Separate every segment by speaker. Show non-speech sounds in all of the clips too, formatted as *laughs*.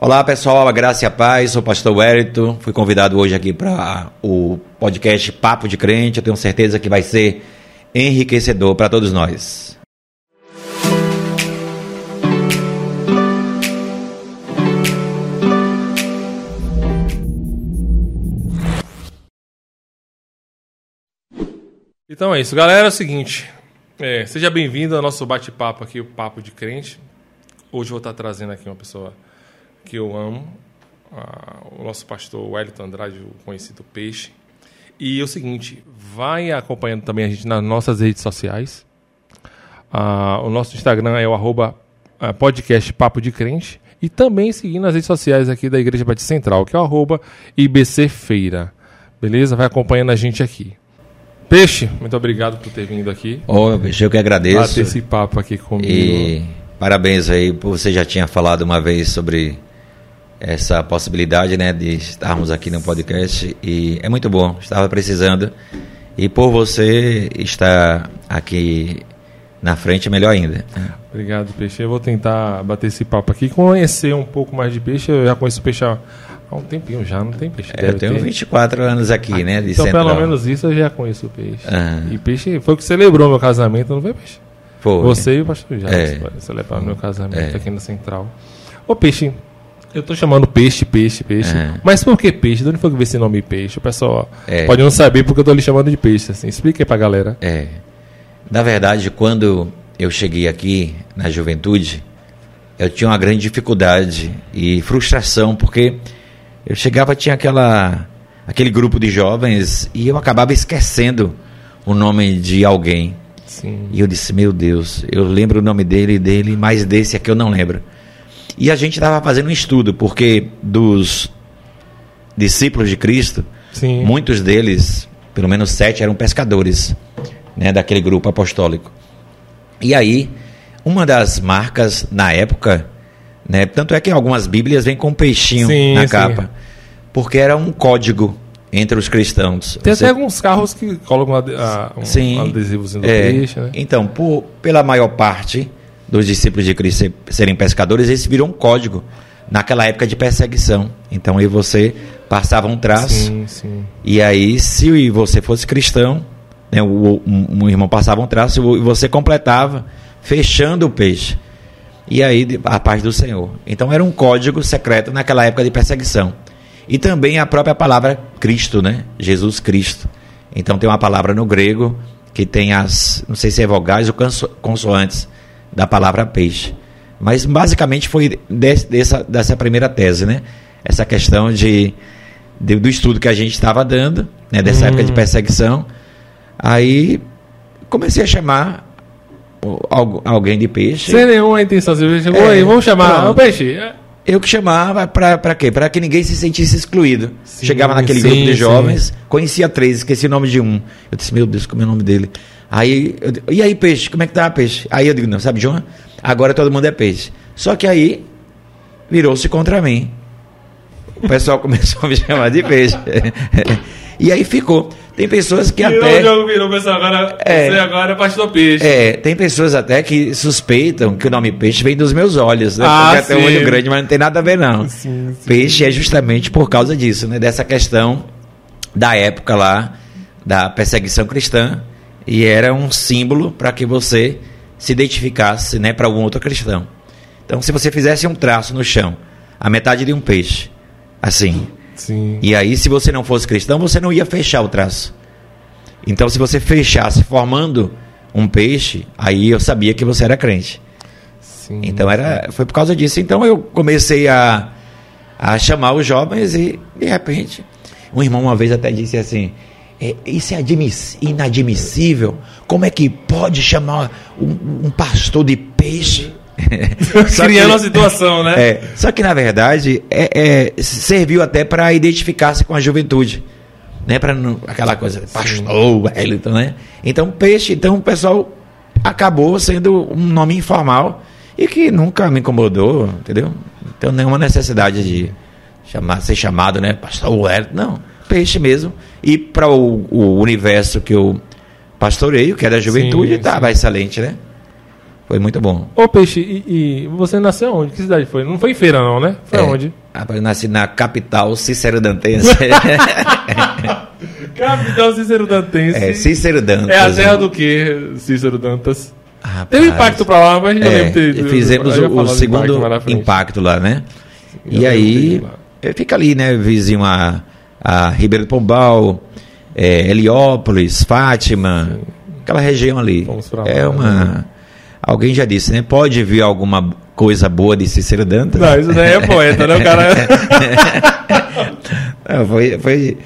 Speaker 1: Olá pessoal, a graça e a paz, sou o pastor Wellington, fui convidado hoje aqui para o podcast Papo de Crente, eu tenho certeza que vai ser enriquecedor para todos nós.
Speaker 2: Então é isso, galera, é o seguinte, é, seja bem-vindo ao nosso bate-papo aqui, o Papo de Crente. Hoje eu vou estar trazendo aqui uma pessoa que eu amo, o nosso pastor Wellington Andrade, o conhecido Peixe. E é o seguinte, vai acompanhando também a gente nas nossas redes sociais. Ah, o nosso Instagram é o arroba ah, podcast Papo de Crente. E também seguindo as redes sociais aqui da Igreja Batista Central, que é o arroba IBC Feira. Beleza? Vai acompanhando a gente aqui. Peixe, muito obrigado por ter vindo aqui.
Speaker 1: Ô, oh, Peixe, eu que agradeço.
Speaker 2: Bater esse papo aqui comigo.
Speaker 1: E parabéns aí, você já tinha falado uma vez sobre essa possibilidade né, de estarmos aqui no podcast e é muito bom, estava precisando e por você estar aqui na frente melhor ainda.
Speaker 2: Obrigado, Peixe. Eu vou tentar bater esse papo aqui, conhecer um pouco mais de peixe. Eu já conheço peixe há um tempinho já, não tem peixe.
Speaker 1: É, eu tenho ter. 24 anos aqui, ah, né?
Speaker 2: De então, Central. pelo menos isso eu já conheço o peixe. Ah. E peixe foi o que celebrou meu casamento, não foi, peixe?
Speaker 1: Foi.
Speaker 2: Você e o pastor já é. celebraram meu casamento é. aqui na Central. Ô, peixe, eu tô chamando peixe, peixe, peixe. É. Mas por que peixe? De onde foi que veio esse nome peixe? O pessoal é. pode não saber porque eu tô lhe chamando de peixe. Assim. Explique aí pra galera.
Speaker 1: É. Na verdade, quando eu cheguei aqui na juventude, eu tinha uma grande dificuldade e frustração, porque eu chegava, tinha aquela, aquele grupo de jovens e eu acabava esquecendo o nome de alguém.
Speaker 2: Sim.
Speaker 1: E eu disse, meu Deus, eu lembro o nome dele e dele, mas desse aqui eu não lembro. E a gente estava fazendo um estudo, porque dos discípulos de Cristo,
Speaker 2: Sim.
Speaker 1: muitos deles, pelo menos sete, eram pescadores né, daquele grupo apostólico. E aí, uma das marcas na época, né, tanto é que algumas Bíblias vêm com um peixinho sim, na capa, sim. porque era um código entre os cristãos.
Speaker 2: Tem Você... até alguns carros que colocam um,
Speaker 1: sim,
Speaker 2: adesivos do é, peixe. Né?
Speaker 1: Então, por, pela maior parte, dos discípulos de Cristo serem pescadores, esse virou um código naquela época de perseguição. Então aí você passava um traço
Speaker 2: sim, sim.
Speaker 1: e aí se você fosse cristão, né, o, um, um, irmão passava um traço e você completava fechando o peixe. E aí a paz do Senhor. Então era um código secreto naquela época de perseguição. E também a própria palavra Cristo, né? Jesus Cristo. Então tem uma palavra no grego que tem as, não sei se é vogais ou consoantes da palavra peixe. Mas basicamente foi dessa, dessa primeira tese, né? Essa questão de, de do estudo que a gente estava dando, né? dessa hum. época de perseguição. Aí comecei a chamar alguém de peixe.
Speaker 2: Sem nenhuma intenção, você chegou é, aí, vamos chamar o peixe.
Speaker 1: Eu que chamava para quê? Para que ninguém se sentisse excluído. Sim, Chegava naquele sim, grupo de jovens, sim. conhecia três, esqueci o nome de um. Eu disse, meu Deus, como é o nome dele? Aí, e aí, peixe, como é que tá, peixe? Aí eu digo, não, sabe, João? Agora todo mundo é peixe. Só que aí virou-se contra mim. O pessoal *laughs* começou a me chamar de peixe. *laughs* e aí ficou. Tem pessoas que virou, até.
Speaker 2: Virou, virou, pessoal, agora, é, você agora é pastor peixe.
Speaker 1: É, tem pessoas até que suspeitam que o nome peixe vem dos meus olhos, né?
Speaker 2: Ah,
Speaker 1: Porque até um olho grande, mas não tem nada a ver, não. Sim, sim. Peixe é justamente por causa disso, né? Dessa questão da época lá, da perseguição cristã e era um símbolo para que você se identificasse né, para algum outro cristão. Então, se você fizesse um traço no chão, a metade de um peixe, assim,
Speaker 2: Sim.
Speaker 1: e aí, se você não fosse cristão, você não ia fechar o traço. Então, se você fechasse formando um peixe, aí eu sabia que você era crente.
Speaker 2: Sim,
Speaker 1: então, era, foi por causa disso. Então, eu comecei a, a chamar os jovens e, de repente, um irmão uma vez até disse assim: é, isso é inadmissível. Como é que pode chamar um, um pastor de peixe? *laughs*
Speaker 2: Criando a situação, né?
Speaker 1: É, só que na verdade é, é serviu até para identificar-se com a juventude, né? Para aquela coisa pastor, Wellington, né? Então peixe, então o pessoal acabou sendo um nome informal e que nunca me incomodou, entendeu? Tenho nenhuma necessidade de chamar, ser chamado, né? Pastor Wellington, não peixe mesmo. E para o, o, universo que eu pastoreio, que é da juventude, estava excelente, né? Foi muito bom.
Speaker 2: Ô, Peixe, e, e você nasceu onde? Que cidade foi? Não foi em feira, não, né? Foi
Speaker 1: É.
Speaker 2: onde?
Speaker 1: Rapaz, eu nasci na capital Cícero Dantense. *laughs* *laughs*
Speaker 2: Capital Cícero Dantense.
Speaker 1: é, Cícero Dantas.
Speaker 2: É a terra do quê, Cícero Dantas?
Speaker 1: Rapaz,
Speaker 2: Teve impacto pra lá, mas eu
Speaker 1: É,
Speaker 2: de ter-
Speaker 1: fizemos
Speaker 2: eu
Speaker 1: o, o
Speaker 2: do
Speaker 1: segundo impacto lá, né?
Speaker 2: Eu
Speaker 1: E aí,
Speaker 2: lá.
Speaker 1: ele fica ali, né? Vizinho a, a Ribeiro do Pombal, é, Heliópolis, Fátima, aquela região ali.
Speaker 2: Pra lá,
Speaker 1: é uma. Alguém já disse, né? Pode vir alguma coisa boa de Cícero Dantas?
Speaker 2: Não, isso daí é poeta, né? O cara. *laughs*
Speaker 1: Não, foi, foi,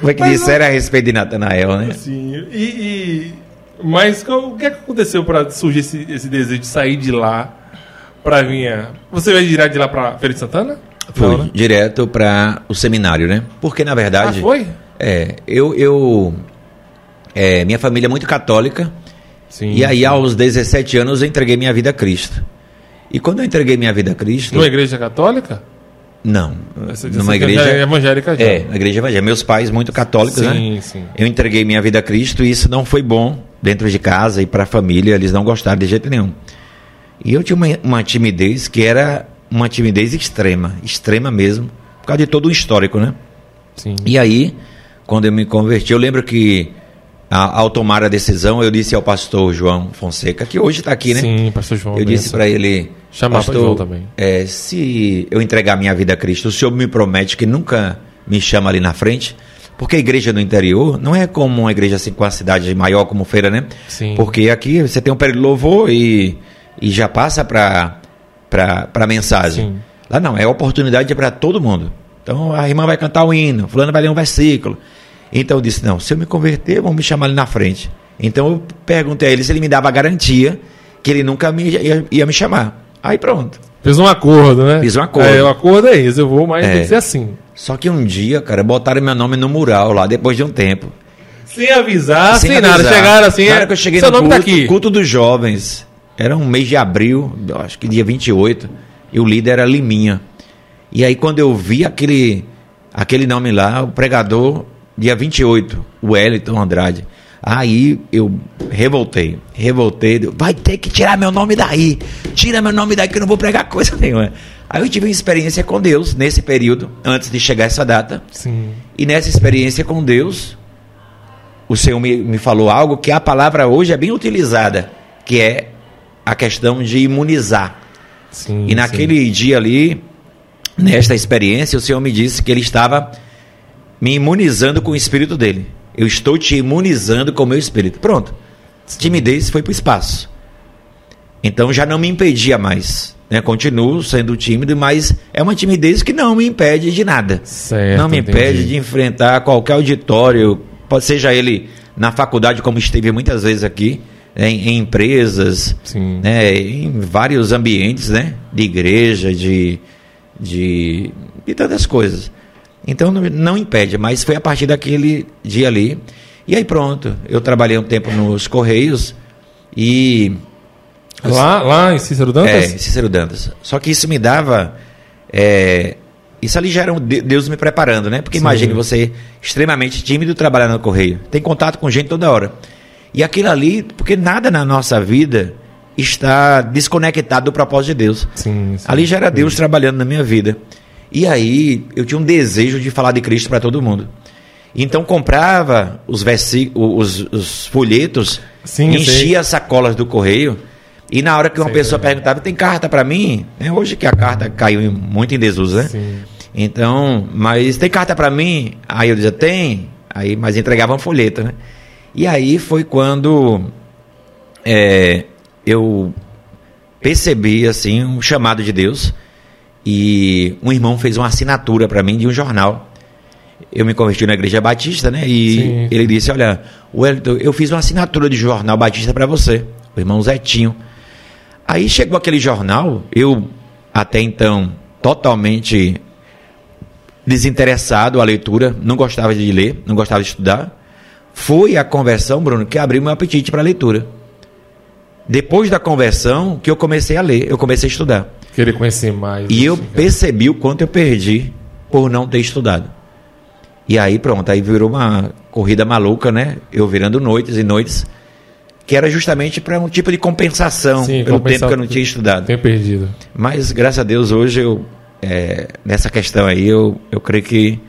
Speaker 1: foi que
Speaker 2: Mas
Speaker 1: disseram a respeito de Natanael, né?
Speaker 2: Sim. E, e- Mas o que, é aconteceu pra surgir esse, esse desejo de sair de lá pra vir. Você veio direto de lá pra Feira de Santana?
Speaker 1: Fui
Speaker 2: Não, né?
Speaker 1: direto para o seminário, né? Porque, na
Speaker 2: Ah,
Speaker 1: verdade.
Speaker 2: foi?
Speaker 1: É, eu. eu é, minha família é muito católica.
Speaker 2: Sim.
Speaker 1: E aí, aos 17 anos, eu entreguei minha vida a Cristo. E quando eu entreguei minha vida a Cristo.
Speaker 2: Numa igreja católica?
Speaker 1: Não.
Speaker 2: Essa-
Speaker 1: numa igreja.
Speaker 2: é evangélica já.
Speaker 1: É, na igreja evangélica. Meus pais, muito católicos, né?
Speaker 2: Sim, sim.
Speaker 1: Eu entreguei minha vida a Cristo e isso não foi bom dentro de casa e para a família. Eles não gostaram de jeito nenhum. E eu tinha uma, uma timidez que era uma timidez extrema, extrema mesmo, por causa de todo o histórico, né?
Speaker 2: Sim.
Speaker 1: E aí, quando eu me converti, eu lembro que a- ao tomar a decisão, eu disse ao pastor João Fonseca, que hoje está aqui, né?
Speaker 2: Sim, pastor João.
Speaker 1: eu disse para ele,
Speaker 2: Chamar pra João também.
Speaker 1: é, se eu entregar minha vida a Cristo, o senhor me promete que nunca me chama ali na frente? Porque a igreja no interior não é como uma igreja assim com a cidade maior como feira, né?
Speaker 2: Sim.
Speaker 1: Porque aqui você tem um período de louvor e, e já passa para a mensagem.
Speaker 2: Sim.
Speaker 1: Lá não, é oportunidade para todo mundo. Então a irmã vai cantar o hino, fulano vai ler um versículo. Então eu disse, não, se eu me converter, vão me chamar ali na frente. Então eu perguntei a ele se ele me dava garantia que ele nunca me, ia, ia me chamar. Aí pronto.
Speaker 2: Fez um acordo, né?
Speaker 1: Fiz um acordo.
Speaker 2: É, o acordo é isso, eu vou, mas
Speaker 1: É.
Speaker 2: tem que ser assim.
Speaker 1: Só que um dia, cara, botaram meu nome no mural lá, depois de um tempo.
Speaker 2: Sem avisar, sem, nada.
Speaker 1: avisar.
Speaker 2: Chegaram assim,
Speaker 1: Na hora
Speaker 2: é,
Speaker 1: que eu cheguei
Speaker 2: seu
Speaker 1: no
Speaker 2: nome
Speaker 1: culto,
Speaker 2: tá aqui.
Speaker 1: culto dos jovens. Era um mês de abril, acho que dia 28. E o líder era Liminha. E aí quando eu vi aquele, aquele nome lá, o pregador, dia 28, o Wellington Andrade. Aí eu revoltei, revoltei. Vai ter que tirar meu nome daí. Tira meu nome daí que eu não vou pregar coisa nenhuma. Aí eu tive uma experiência com Deus nesse período, antes de chegar essa data.
Speaker 2: Sim.
Speaker 1: E nessa experiência com Deus, o Senhor me, me falou algo que a palavra hoje é bem utilizada, que é a questão de imunizar.
Speaker 2: Sim.
Speaker 1: E naquele dia ali, nesta experiência, o Senhor me disse que Ele estava me imunizando com o Espírito dele. Eu estou te imunizando com o meu Espírito. Pronto. Timidez foi para o espaço. Então já não me impedia mais. Né? Continuo sendo tímido, mas é uma timidez que não me impede de nada.
Speaker 2: Certo,
Speaker 1: não me
Speaker 2: entendi.
Speaker 1: impede de enfrentar qualquer auditório, seja ele na faculdade, como esteve muitas vezes aqui, em, em empresas,
Speaker 2: Sim.
Speaker 1: né, em vários ambientes, né, de igreja, de, de, de tantas coisas. Então não, não impede, mas foi a partir daquele dia ali. E aí pronto, eu trabalhei um tempo nos Correios e
Speaker 2: Lá, lá em Cícero Dantas?
Speaker 1: é, Cícero Dantas. Só que isso me dava. é, isso ali já era um de- Deus me preparando, né? Porque
Speaker 2: Sim.
Speaker 1: imagine você extremamente tímido trabalhar no correio. Tem contato com gente toda hora. E aquilo ali, porque nada na nossa vida está desconectado do propósito de Deus.
Speaker 2: Sim, sim.
Speaker 1: Ali já era Deus trabalhando na minha vida. E aí eu tinha um desejo de falar de Cristo para todo mundo. Então comprava os, os, os folhetos, enchia as sacolas do correio. E na hora que uma
Speaker 2: Sei,
Speaker 1: pessoa perguntava, tem carta para mim? Né, Hoje que a carta caiu muito em desuso, né?
Speaker 2: Sim.
Speaker 1: Então, mas tem carta para mim? Aí eu dizia, tem. Aí, mas entregava um folheto, né? E aí foi quando é, eu percebi, assim, um chamado de Deus. E um irmão fez uma assinatura para mim de um jornal. Eu me converti na Igreja Batista, né? E
Speaker 2: Sim.
Speaker 1: ele disse, olha, Wellington, eu fiz uma assinatura de jornal Batista para você. O irmão Zetinho. Aí chegou aquele jornal, eu até então totalmente desinteressado à leitura, não gostava de ler, não gostava de estudar. Foi a conversão, Bruno, que abriu meu apetite para a leitura. Depois da conversão, que eu comecei a ler, eu comecei a estudar.
Speaker 2: Querer conhecer mais.
Speaker 1: E eu
Speaker 2: assim, cara.
Speaker 1: percebi o quanto eu perdi por não ter estudado. E aí pronto, aí virou uma corrida maluca, né? Eu virando noites e noites. que era justamente para um tipo de compensação
Speaker 2: Sim,
Speaker 1: pelo tempo que eu não tinha estudado.
Speaker 2: Tenho perdido.
Speaker 1: Mas graças a Deus hoje eu é, nessa questão aí eu, eu creio que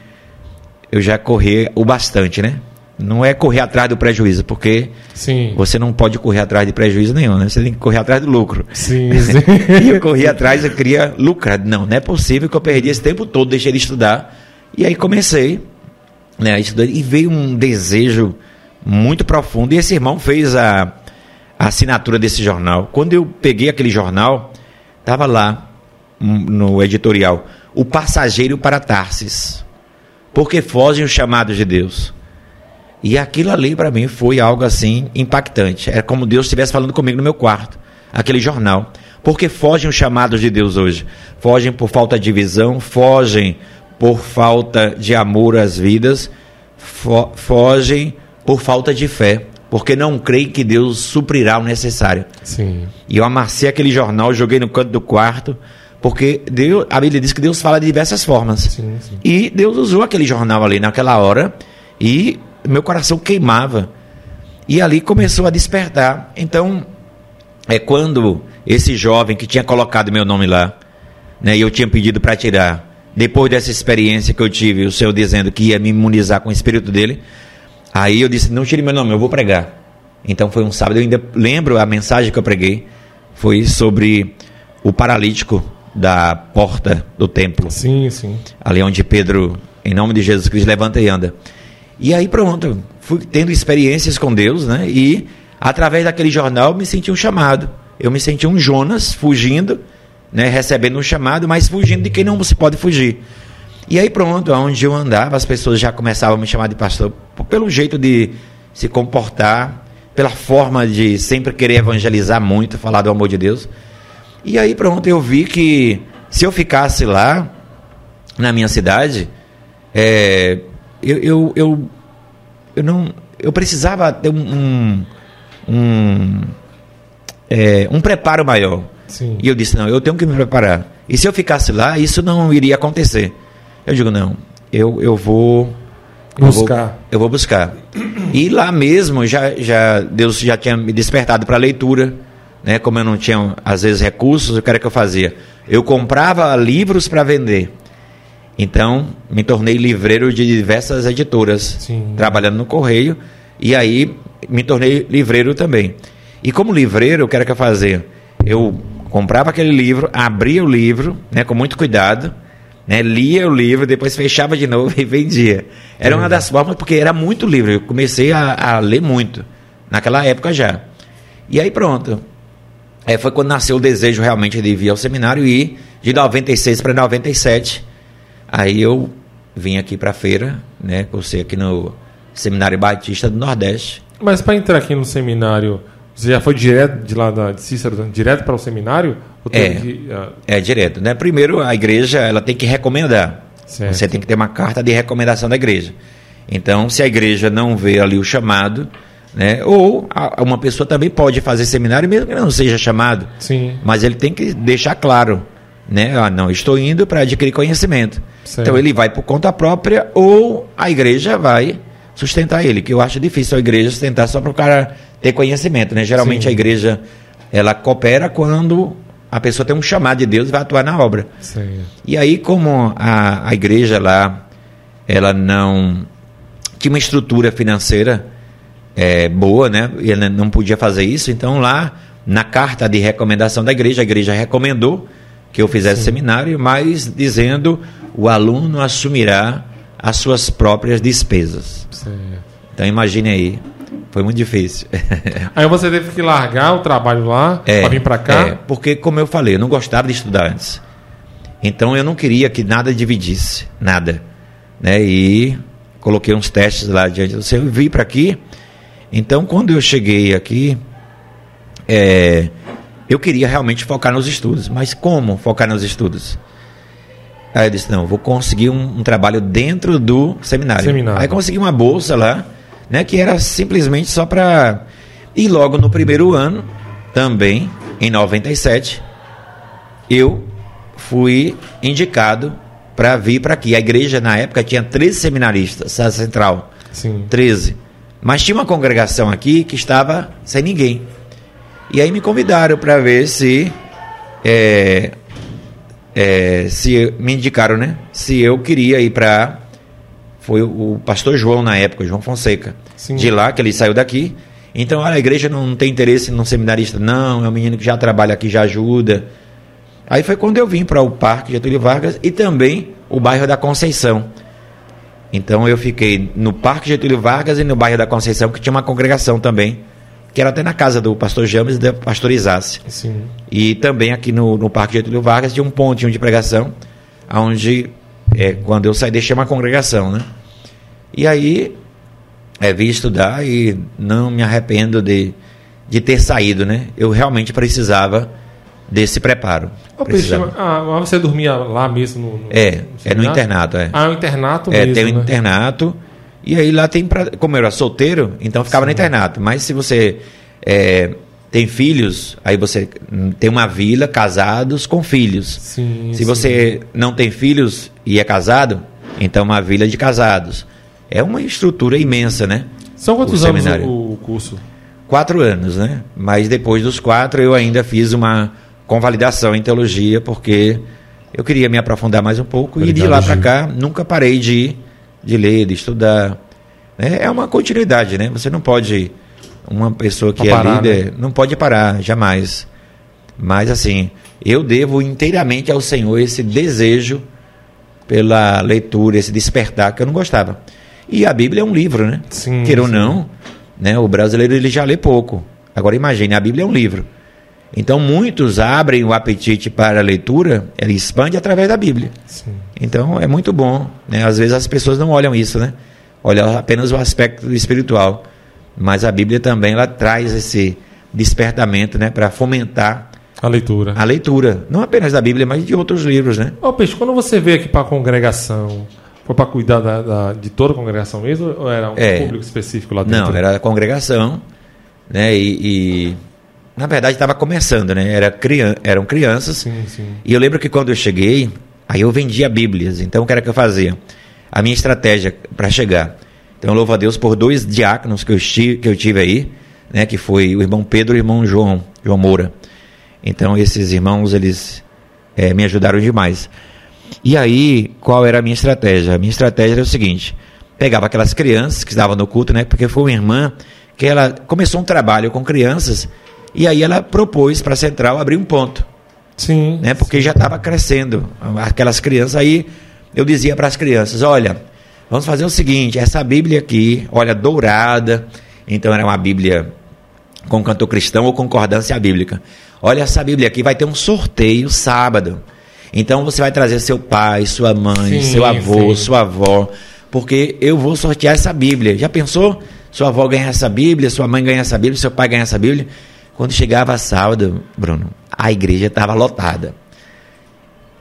Speaker 1: eu já corri o bastante, né? Não é correr atrás do prejuízo, porque
Speaker 2: Sim.
Speaker 1: você não pode correr atrás de prejuízo nenhum, né? Você tem que correr atrás do lucro.
Speaker 2: Sim, *laughs* sim.
Speaker 1: E eu corri atrás, eu queria lucrar. Não, não é possível que eu perdi esse tempo todo, deixei de estudar. E aí comecei né, a estudar e veio um desejo muito profundo. E esse irmão fez a, a assinatura desse jornal. Quando eu peguei aquele jornal, estava lá hum, no editorial: O Passageiro para Tarsis. Porque fogem os chamados de Deus. E aquilo ali para mim foi algo assim impactante. Era como Deus estivesse falando comigo no meu quarto, aquele jornal. Porque fogem os chamados de Deus hoje. Fogem por falta de visão, fogem por falta de amor às vidas, fo- fogem por falta de fé, porque não creem que Deus suprirá o necessário.
Speaker 2: Sim.
Speaker 1: E eu amassei aquele jornal, joguei no canto do quarto, porque Deus, a Bíblia diz que Deus fala de diversas formas.
Speaker 2: Sim, sim.
Speaker 1: E Deus usou aquele jornal ali naquela hora e meu coração queimava. E ali começou a despertar. Então, é quando esse jovem que tinha colocado meu nome lá, né, e eu tinha pedido para tirar, depois dessa experiência que eu tive, o Senhor dizendo que ia me imunizar com o espírito dele, aí eu disse: não tire meu nome, eu vou pregar. Então foi um sábado, eu ainda lembro a mensagem que eu preguei, foi sobre o paralítico da porta do templo
Speaker 2: Sim, sim.
Speaker 1: ali onde Pedro, em nome de Jesus Cristo, levanta e anda. E aí pronto, fui tendo experiências com Deus, né? E através daquele jornal me senti um chamado. Eu me senti um Jonas fugindo, né? Recebendo um chamado, mas fugindo de quem não se pode fugir. E aí pronto, onde eu andava, as pessoas já começavam a me chamar de pastor pelo jeito de se comportar, pela forma de sempre querer evangelizar muito, falar do amor de Deus. E aí pronto, eu vi que se eu ficasse lá, na minha cidade, é, eu, eu, eu, eu não eu precisava ter um um, um, é, um preparo maior.
Speaker 2: Sim.
Speaker 1: E eu disse, não, eu tenho que me preparar. E se eu ficasse lá, isso não iria acontecer. Eu digo, não, eu, eu vou eu vou-
Speaker 2: Buscar.
Speaker 1: Eu vou, buscar. E lá mesmo, já, já Deus já tinha me despertado para a leitura. Né? Como eu não tinha, às vezes, recursos, o que era que eu fazia? Eu comprava livros para vender. Então, me tornei livreiro de diversas editoras,
Speaker 2: Sim.
Speaker 1: trabalhando no correio, e aí me tornei livreiro também. E como livreiro, o que era que eu fazia? Eu comprava aquele livro, abria o livro, né, com muito cuidado, né, lia o livro, depois fechava de novo *laughs* e vendia. Era uma das formas, porque era muito livro, eu comecei a, a ler muito, naquela época já. E aí pronto, é, foi quando nasceu o desejo realmente de vir ao seminário e de 96 para 97, aí eu vim aqui para a feira, né, cursei aqui no Seminário Batista do Nordeste.
Speaker 2: Mas para entrar aqui no seminário, você já foi direto de lá da, de Cícero, direto para o seminário?
Speaker 1: É.
Speaker 2: que, ah,
Speaker 1: É direto, né? Primeiro a igreja ela tem que recomendar.
Speaker 2: Certo.
Speaker 1: Você tem que ter uma carta de recomendação da igreja. Então, se a igreja não vê ali o chamado, né? Ou a- uma pessoa também pode fazer seminário mesmo que não seja chamado,
Speaker 2: sim.
Speaker 1: mas ele tem que deixar claro, né? Ah, não, estou indo para adquirir conhecimento.
Speaker 2: Certo.
Speaker 1: Então ele vai por conta própria ou a igreja vai sustentar ele, que eu acho difícil a igreja sustentar só para o cara ter conhecimento, né? Geralmente
Speaker 2: Sim.
Speaker 1: a igreja ela coopera quando a pessoa tem um chamado de Deus e vai atuar na obra.
Speaker 2: Certo.
Speaker 1: E aí, como a, a igreja lá, ela não tinha uma estrutura financeira é, boa, né? E ela não podia fazer isso, então lá, na carta de recomendação da igreja, a igreja recomendou que eu fizesse seminário, mas dizendo o aluno assumirá as suas próprias despesas.
Speaker 2: certo.
Speaker 1: Então imagine aí, foi muito difícil. *laughs*
Speaker 2: Aí você teve que largar o trabalho lá
Speaker 1: É,
Speaker 2: para vir para cá?
Speaker 1: é, porque, como eu falei, eu não gostava de estudar antes. Então eu não queria que nada dividisse, nada. Né? E coloquei uns testes lá diante do Senhor e vim para aqui. Então, quando eu cheguei aqui, é, eu queria realmente focar nos estudos. Mas como focar nos estudos? Aí eu disse, não, vou conseguir um, um trabalho dentro do seminário.
Speaker 2: Seminário.
Speaker 1: Aí consegui uma bolsa lá, né, que era simplesmente só para... E logo no primeiro ano, também, em 97, eu fui indicado para vir para aqui. A igreja, na época, tinha 13 seminaristas, a central.
Speaker 2: Sim.
Speaker 1: 13. Mas tinha uma congregação aqui que estava sem ninguém. E aí me convidaram para ver se. É, é, se me indicaram, né? Se eu queria ir para. Foi o pastor João na época, João Fonseca.
Speaker 2: Sim.
Speaker 1: De lá, que ele saiu daqui. Então, olha, a igreja não tem interesse num seminarista, não. É um menino que já trabalha aqui, já ajuda. Aí foi quando eu vim para o Parque Getúlio Vargas e também o bairro da Conceição. Então eu fiquei no Parque Getúlio Vargas e no bairro da Conceição, que tinha uma congregação também, que era até na casa do pastor James e da pastor Isácio.
Speaker 2: Sim.
Speaker 1: E também aqui no, no Parque Getúlio Vargas tinha um pontinho de pregação, onde é, quando eu saí deixei uma congregação, né? E aí é, vim estudar e não me arrependo de, de ter saído, né? Eu realmente precisava desse preparo. Precisava.
Speaker 2: ah, você dormia lá mesmo? No, no-
Speaker 1: É, é no internato, é.
Speaker 2: Ah, é um internato
Speaker 1: É,
Speaker 2: mesmo,
Speaker 1: tem um
Speaker 2: né?
Speaker 1: internato. E aí lá tem pra, como eu era solteiro, então ficava no internato. Mas se você é, tem filhos, aí você tem uma vila casados com filhos.
Speaker 2: Sim,
Speaker 1: se
Speaker 2: sim.
Speaker 1: você não tem filhos e é casado, então uma vila de casados. É uma estrutura imensa, né?
Speaker 2: São quantos
Speaker 1: o
Speaker 2: anos o, o curso?
Speaker 1: Quatro anos, né? Mas depois dos quatro eu ainda fiz uma convalidação em teologia, porque eu queria me aprofundar mais um pouco. e de lá para cá nunca parei de, de ler, de estudar. né? É uma continuidade, né? Você não pode. Uma pessoa que é
Speaker 2: parar, né?
Speaker 1: líder não pode parar, jamais. Mas assim, eu devo inteiramente ao Senhor esse desejo pela leitura, esse despertar que eu não gostava. E a Bíblia é um livro, né?
Speaker 2: Sim,
Speaker 1: Queira ou não, né? O brasileiro ele já lê pouco. Agora imagine, a Bíblia é um livro. Então muitos abrem o apetite para a leitura, ele expande através da Bíblia.
Speaker 2: Sim.
Speaker 1: Então é muito bom, né? Às vezes as pessoas não olham isso, né? Olham apenas o aspecto espiritual, mas a Bíblia também ela traz esse despertamento, né, para fomentar
Speaker 2: A leitura.
Speaker 1: a leitura, não apenas da Bíblia, mas de outros livros, né?
Speaker 2: Ô, Peixe, quando você veio aqui para a congregação, foi para cuidar da, da- de toda a congregação mesmo? Ou era um
Speaker 1: É.
Speaker 2: público específico lá dentro?
Speaker 1: Não, era a congregação, né? E, e, na verdade estava começando, né? Era crian eram crianças.
Speaker 2: Sim, sim.
Speaker 1: E eu lembro que quando eu cheguei, aí eu vendia Bíblias. Então o que era que eu fazia? A minha estratégia para chegar. Então louvo a Deus por dois diáconos que eu tive, que eu tive aí, né? Que foi o irmão Pedro e o irmão João, João Moura. Então esses irmãos eles eh, me ajudaram demais. E aí, qual era a minha estratégia? A minha estratégia era o seguinte: pegava aquelas crianças que estavam no culto, né? Porque foi uma irmã que ela começou um trabalho com crianças e aí ela propôs para a central abrir um ponto,
Speaker 2: Sim.
Speaker 1: né? Porque já estava crescendo aquelas crianças. Aí eu dizia para as crianças: olha, vamos fazer o seguinte: essa Bíblia aqui, olha, dourada. Então era uma Bíblia com cantor cristão ou concordância bíblica. Olha essa Bíblia aqui, vai ter um sorteio sábado. Então você vai trazer seu pai, sua mãe,
Speaker 2: Sim,
Speaker 1: seu avô,
Speaker 2: sim.
Speaker 1: sua avó, porque eu vou sortear essa Bíblia. Já pensou? Sua avó ganhar essa Bíblia, sua mãe ganhar essa Bíblia, seu pai ganhar essa Bíblia. Quando chegava sábado, Bruno, a igreja estava lotada.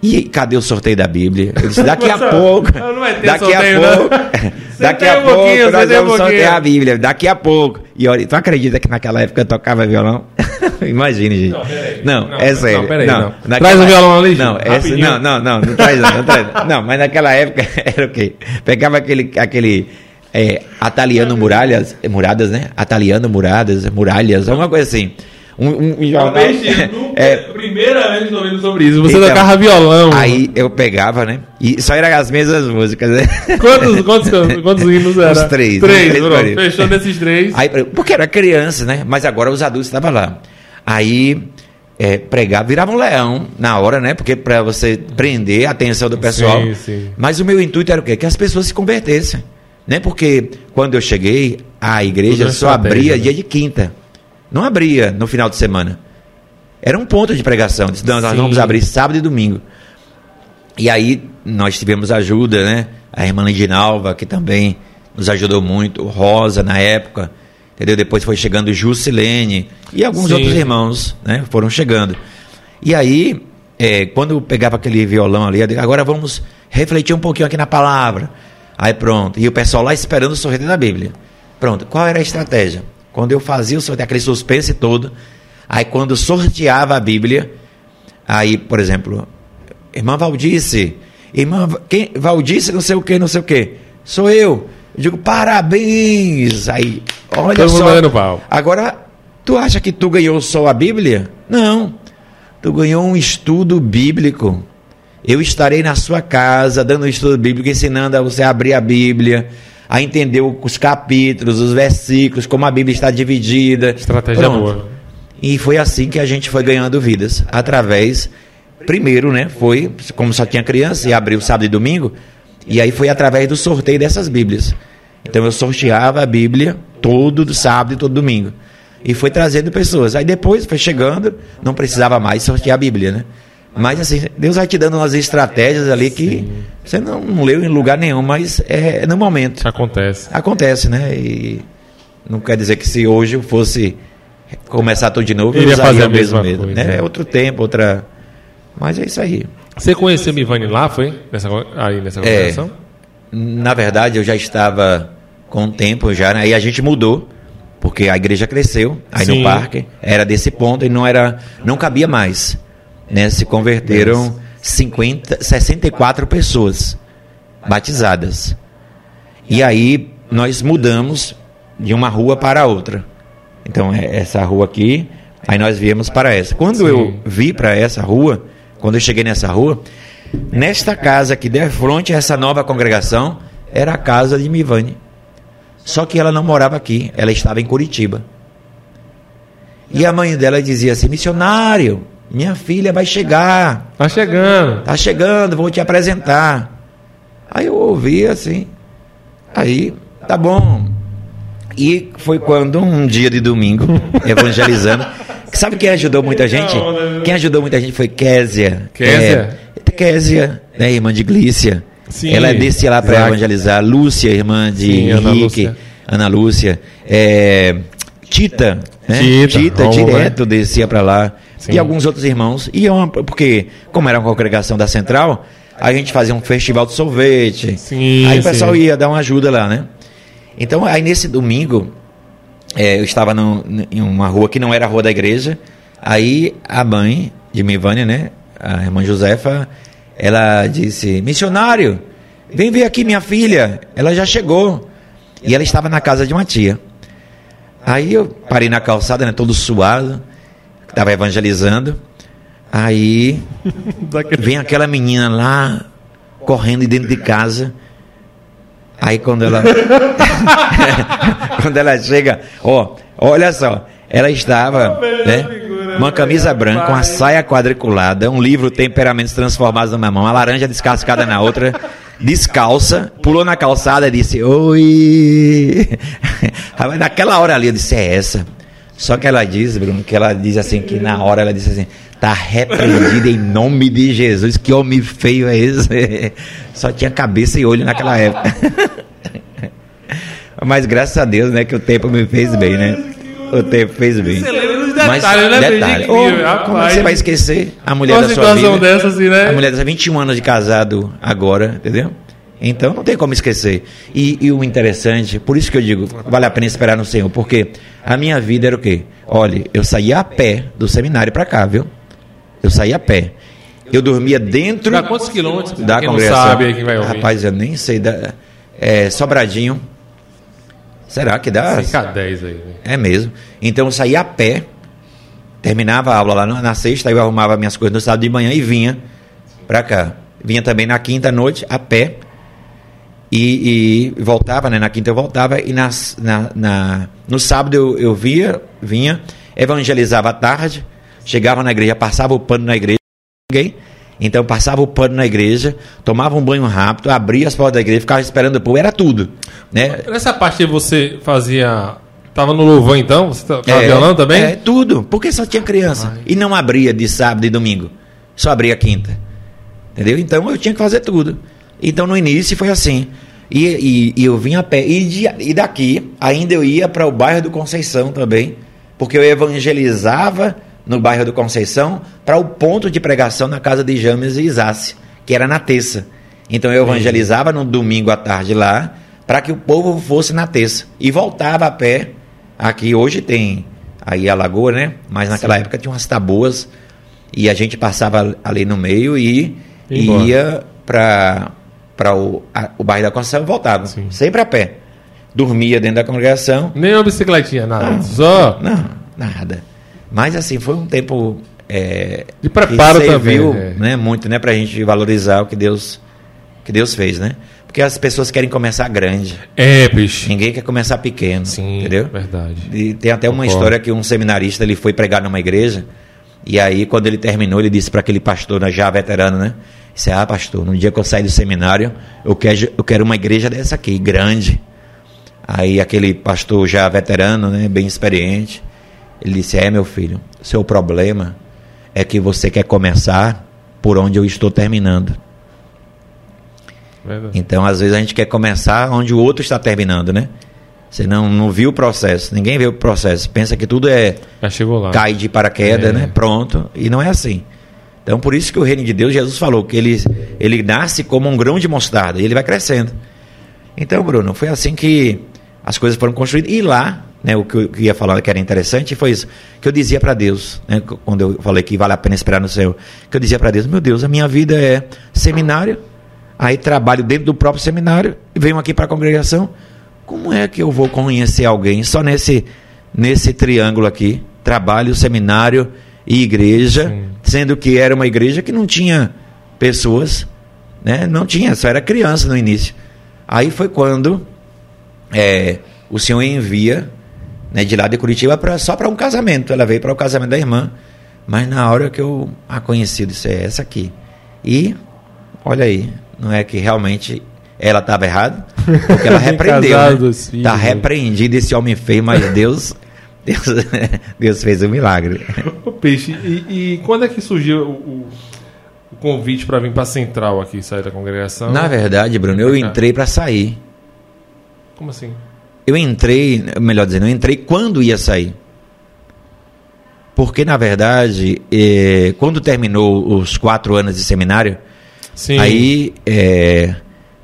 Speaker 1: E cadê o sorteio da Bíblia? Eu disse, daqui a *laughs* pouco.
Speaker 2: não vai ter
Speaker 1: daqui
Speaker 2: sorteio,
Speaker 1: a
Speaker 2: não.
Speaker 1: pouco. *laughs* *laughs* daqui a
Speaker 2: um pouquinho,
Speaker 1: pouco nós
Speaker 2: tem um
Speaker 1: vamos sortear a Bíblia. Daqui a pouco. E olha, tu acredita que naquela época eu tocava violão? Imagine, gente.
Speaker 2: Não, peraí.
Speaker 1: Não,
Speaker 2: Não,
Speaker 1: é
Speaker 2: não,
Speaker 1: sério.
Speaker 2: peraí, não.
Speaker 1: naquela-
Speaker 2: Traz o violão ali,
Speaker 1: Não, essa, não, não, não, não traz não, não traz não. Não, mas naquela época era o quê? Pegava aquele, aquele é, ataliano muralhas, é, muradas, né? Ataliano muradas, muralhas, alguma coisa assim. Um, um, um jornal. É,
Speaker 2: primeira vez que eu ouvindo sobre isso. Você
Speaker 1: Então,
Speaker 2: tocava violão.
Speaker 1: Aí eu pegava, né? E só eram as mesmas músicas, né?
Speaker 2: Quantos, quantos, quantos hinos era?
Speaker 1: Uns três,
Speaker 2: Três,
Speaker 1: uns três.
Speaker 2: Fechou desses três.
Speaker 1: Aí, porque era criança, né? Mas agora os adultos estavam lá. Aí é, pregava, virava um leão na hora, né? Porque para você prender a atenção do pessoal.
Speaker 2: Sim, sim.
Speaker 1: Mas o meu intuito era o quê? Que as pessoas se convertessem. Né? Porque quando eu cheguei, a igreja só abria
Speaker 2: né?
Speaker 1: dia de quinta. Não abria no final de semana. Era um ponto de pregação. Disse, não, nós
Speaker 2: Sim.
Speaker 1: vamos abrir sábado e domingo. E aí nós tivemos ajuda, né? A irmã Lindinalva, que também nos ajudou muito, Rosa na época, entendeu? Depois foi chegando Jusilene e alguns
Speaker 2: Sim.
Speaker 1: outros irmãos, né? Foram chegando. E aí, é, quando eu pegava aquele violão ali, eu digo, agora vamos refletir um pouquinho aqui na palavra. Aí pronto, e o pessoal lá esperando o sorteio da Bíblia. Pronto, qual era a estratégia? Quando eu fazia o sorteio, aquele suspense todo, aí quando sorteava a Bíblia, aí, por exemplo, irmã Valdice, irmã, quem, Valdice não sei o que, não sei o que, sou eu. Eu digo, parabéns! Aí, olha
Speaker 2: Todo
Speaker 1: só.
Speaker 2: batendo pau.
Speaker 1: Agora, tu acha que tu ganhou só a Bíblia? Não. Tu ganhou um estudo bíblico. Eu estarei na sua casa dando um estudo bíblico, ensinando a você a abrir a Bíblia, a entender os capítulos, os versículos, como a Bíblia está dividida.
Speaker 2: Estratégia
Speaker 1: Pronto.
Speaker 2: boa.
Speaker 1: E foi assim que a gente foi ganhando vidas. Através, primeiro, né? Foi, como só tinha criança, e abriu sábado e domingo. E aí foi através do sorteio dessas Bíblias. Então eu sorteava a Bíblia todo do sábado e todo domingo. E foi trazendo pessoas. Aí depois foi chegando, não precisava mais sortear a Bíblia, né? Mas assim, Deus vai te dando umas estratégias ali que você não, não leu em lugar nenhum, mas é no momento.
Speaker 2: Acontece.
Speaker 1: Acontece, né? E não quer dizer que se hoje eu fosse começar tudo de novo, eu usaria
Speaker 2: fazer a
Speaker 1: o mesmo
Speaker 2: coisa,
Speaker 1: Né?
Speaker 2: é.
Speaker 1: É outro tempo, outra. Mas é isso aí.
Speaker 2: Você conheceu Mivani lá, foi? Nessa, aí nessa
Speaker 1: É.
Speaker 2: congregação?
Speaker 1: Na verdade, eu já estava com o tempo já, né? Aí a gente mudou, porque a igreja cresceu, aí
Speaker 2: Sim.
Speaker 1: no parque, era desse ponto e não era, não cabia mais. Né? Se converteram 50, 64 pessoas batizadas. E aí nós mudamos de uma rua para outra. Então, é essa rua aqui, aí nós viemos para essa. Quando
Speaker 2: Sim.
Speaker 1: eu vi para essa rua, quando eu cheguei nessa rua, nesta casa aqui de frente a essa nova congregação, era a casa de Mivane. Só que ela não morava aqui, ela estava em Curitiba. E a mãe dela dizia assim: missionário, minha filha vai chegar,
Speaker 2: Tá chegando.
Speaker 1: tá chegando, vou te apresentar. Aí eu ouvi assim, aí, tá bom. E foi quando, um dia de domingo, *laughs* evangelizando. Sabe quem ajudou muita gente? Quem ajudou muita gente foi Késia.
Speaker 2: Késia?
Speaker 1: É, Késia, né, irmã de Glícia.
Speaker 2: Sim,
Speaker 1: Ela descia lá para evangelizar. Lúcia, irmã de
Speaker 2: Sim, Ana
Speaker 1: Henrique.
Speaker 2: Lúcia.
Speaker 1: Ana Lúcia. É, Tita, né?
Speaker 2: Tita, vamos,
Speaker 1: direto descia para lá.
Speaker 2: Sim.
Speaker 1: E alguns outros irmãos iam, porque, como era uma congregação da Central, a gente fazia um festival de sorvete.
Speaker 2: Sim,
Speaker 1: aí o pessoal
Speaker 2: sim.
Speaker 1: ia dar uma ajuda lá, né? Então, aí nesse domingo, é, eu estava no- em uma rua que não era a rua da igreja. Aí a mãe de Mivânia, né? A irmã Josefa, ela disse: Missionário, vem ver aqui minha filha. Ela já chegou. E ela estava na casa de uma tia. Aí eu parei na calçada, né? Todo suado. Estava evangelizando. Aí vem aquela menina lá correndo de dentro de casa. Aí quando ela *laughs* quando ela chega, ó, olha só, ela estava, né, uma camisa branca, uma saia quadriculada, um livro Temperamentos Transformados numa mão, uma laranja descascada na outra, descalça, pulou na calçada e disse: "Oi". Naquela hora ali eu disse: "É essa". Só que ela diz, Bruno, que ela diz assim que na hora ela disse assim: "Tá repreendida em nome de Jesus, que homem feio é esse?". *laughs* Só tinha cabeça e olho naquela época. *laughs* Mas graças a Deus, né, que o tempo me fez bem, né? O tempo fez bem.
Speaker 2: Você lembra dos
Speaker 1: Mas,
Speaker 2: detalhes, né,
Speaker 1: detalhe. Ô, como é que você vai esquecer a mulher
Speaker 2: Uma
Speaker 1: da sua
Speaker 2: situação
Speaker 1: vida?
Speaker 2: dessa, assim, né?
Speaker 1: A mulher dessa 21 anos de casado agora, entendeu? Então não tem como esquecer. E, e o interessante, por isso que eu digo, vale a pena esperar no Senhor, porque a minha vida era o quê? Olha, eu saía a pé do seminário para cá, viu? Eu saía a pé. Eu dormia dentro
Speaker 2: Dá quantos quilômetros?
Speaker 1: da
Speaker 2: Quem não
Speaker 1: congregação.
Speaker 2: sabe aí quem vai ouvir.
Speaker 1: Rapaz, eu nem sei. Da, é, Sobradinho. Será que dá?
Speaker 2: Fica 10 aí. né?
Speaker 1: É mesmo. Então eu saía a pé, terminava a aula lá na sexta, eu arrumava minhas coisas no sábado de manhã e vinha pra cá. Vinha também na quinta noite, a pé. E, e voltava, né? Na quinta eu voltava e nas, na, na- no sábado eu, eu via, vinha, evangelizava à tarde, chegava na igreja, passava o pano na igreja, ninguém. Então passava o pano na igreja, tomava um banho rápido, abria as portas da igreja, ficava esperando o povo, era tudo. Né?
Speaker 2: Nessa parte aí você fazia. Tava no louvor então? Você tava
Speaker 1: É,
Speaker 2: violão também?
Speaker 1: É, tudo. Porque só tinha criança. E não abria de sábado e domingo. Só abria quinta. Entendeu? Então eu tinha que fazer tudo. Então no início foi assim. E, e- e eu vinha a pé. E, de- e daqui ainda eu ia para o bairro do Conceição também. Porque eu evangelizava no bairro do Conceição para o ponto de pregação na casa de James e Isace, que era na terça. Então eu evangelizava no domingo à tarde lá, para que o povo fosse na terça. E voltava a pé. Aqui hoje tem aí a lagoa, né? Mas naquela época tinha umas taboas e a gente passava ali no meio e
Speaker 2: Embora.
Speaker 1: ia para para o, a- o bairro da Conceição e voltava,
Speaker 2: Sim.
Speaker 1: sempre a pé. dormia dentro da congregação.
Speaker 2: Nem uma bicicletinha, nada. Não, Só.
Speaker 1: Não, nada. Mas assim, foi um tempo. É,
Speaker 2: de preparo
Speaker 1: que serviu,
Speaker 2: também. É.
Speaker 1: Né, muito, né, pra gente valorizar o que Deus, que Deus fez, né? Porque as pessoas querem começar grande.
Speaker 2: É, bicho.
Speaker 1: Ninguém quer começar pequeno.
Speaker 2: Sim,
Speaker 1: entendeu?
Speaker 2: verdade.
Speaker 1: E tem até uma história que um seminarista ele foi pregar numa igreja. E aí, quando ele terminou, ele disse para aquele pastor, né, já veterano, né? Disse, ah, pastor, no dia que eu sair do seminário, eu quero, eu quero uma igreja dessa aqui, grande. Aí aquele pastor já veterano, né, bem experiente, ele disse, é meu filho, seu problema é que você quer começar por onde eu estou terminando.
Speaker 2: Verdade.
Speaker 1: Então, às vezes, a gente quer começar onde o outro está terminando, né? Você não, não viu o processo, ninguém vê o processo. Pensa que tudo é
Speaker 2: Já chegou lá.
Speaker 1: cai de paraquedas,
Speaker 2: É.
Speaker 1: né? Pronto. E não é assim. Então, por isso que o reino de Deus, Jesus falou que ele, ele nasce como um grão de mostarda e ele vai crescendo. Então, Bruno, foi assim que as coisas foram construídas. E lá, né, o que eu ia falar que era interessante foi isso, que eu dizia para Deus, né, quando eu falei que vale a pena esperar no Senhor, que eu dizia para Deus, meu Deus, a minha vida é seminário, aí trabalho dentro do próprio seminário e venho aqui para a congregação. Como é que eu vou conhecer alguém só nesse nesse triângulo aqui? Trabalho, seminário e igreja,
Speaker 2: Sim.
Speaker 1: sendo que era uma igreja que não tinha pessoas, né? Não tinha, só era criança no início. Aí foi quando é, o senhor envia né, de lá de Curitiba pra, só para um casamento. Ela veio para o casamento da irmã, mas na hora que eu a conheci, eu disse: é essa aqui. E olha aí, não é que realmente ela estava errada, porque ela *laughs* repreendeu.
Speaker 2: Casado,
Speaker 1: Né? Tá
Speaker 2: né?
Speaker 1: repreendido esse homem feio, mas Deus, *laughs* Deus, Deus fez um milagre.
Speaker 2: Ô, Peixe, e, e quando é que surgiu o, o- o convite para vir para Central aqui, sair da congregação?
Speaker 1: Na verdade, Bruno, eu entrei para sair.
Speaker 2: Como assim?
Speaker 1: Eu entrei, melhor dizendo, eu entrei quando ia sair. Porque, na verdade, eh, quando terminou os quatro anos de seminário,
Speaker 2: Sim.
Speaker 1: aí, eh,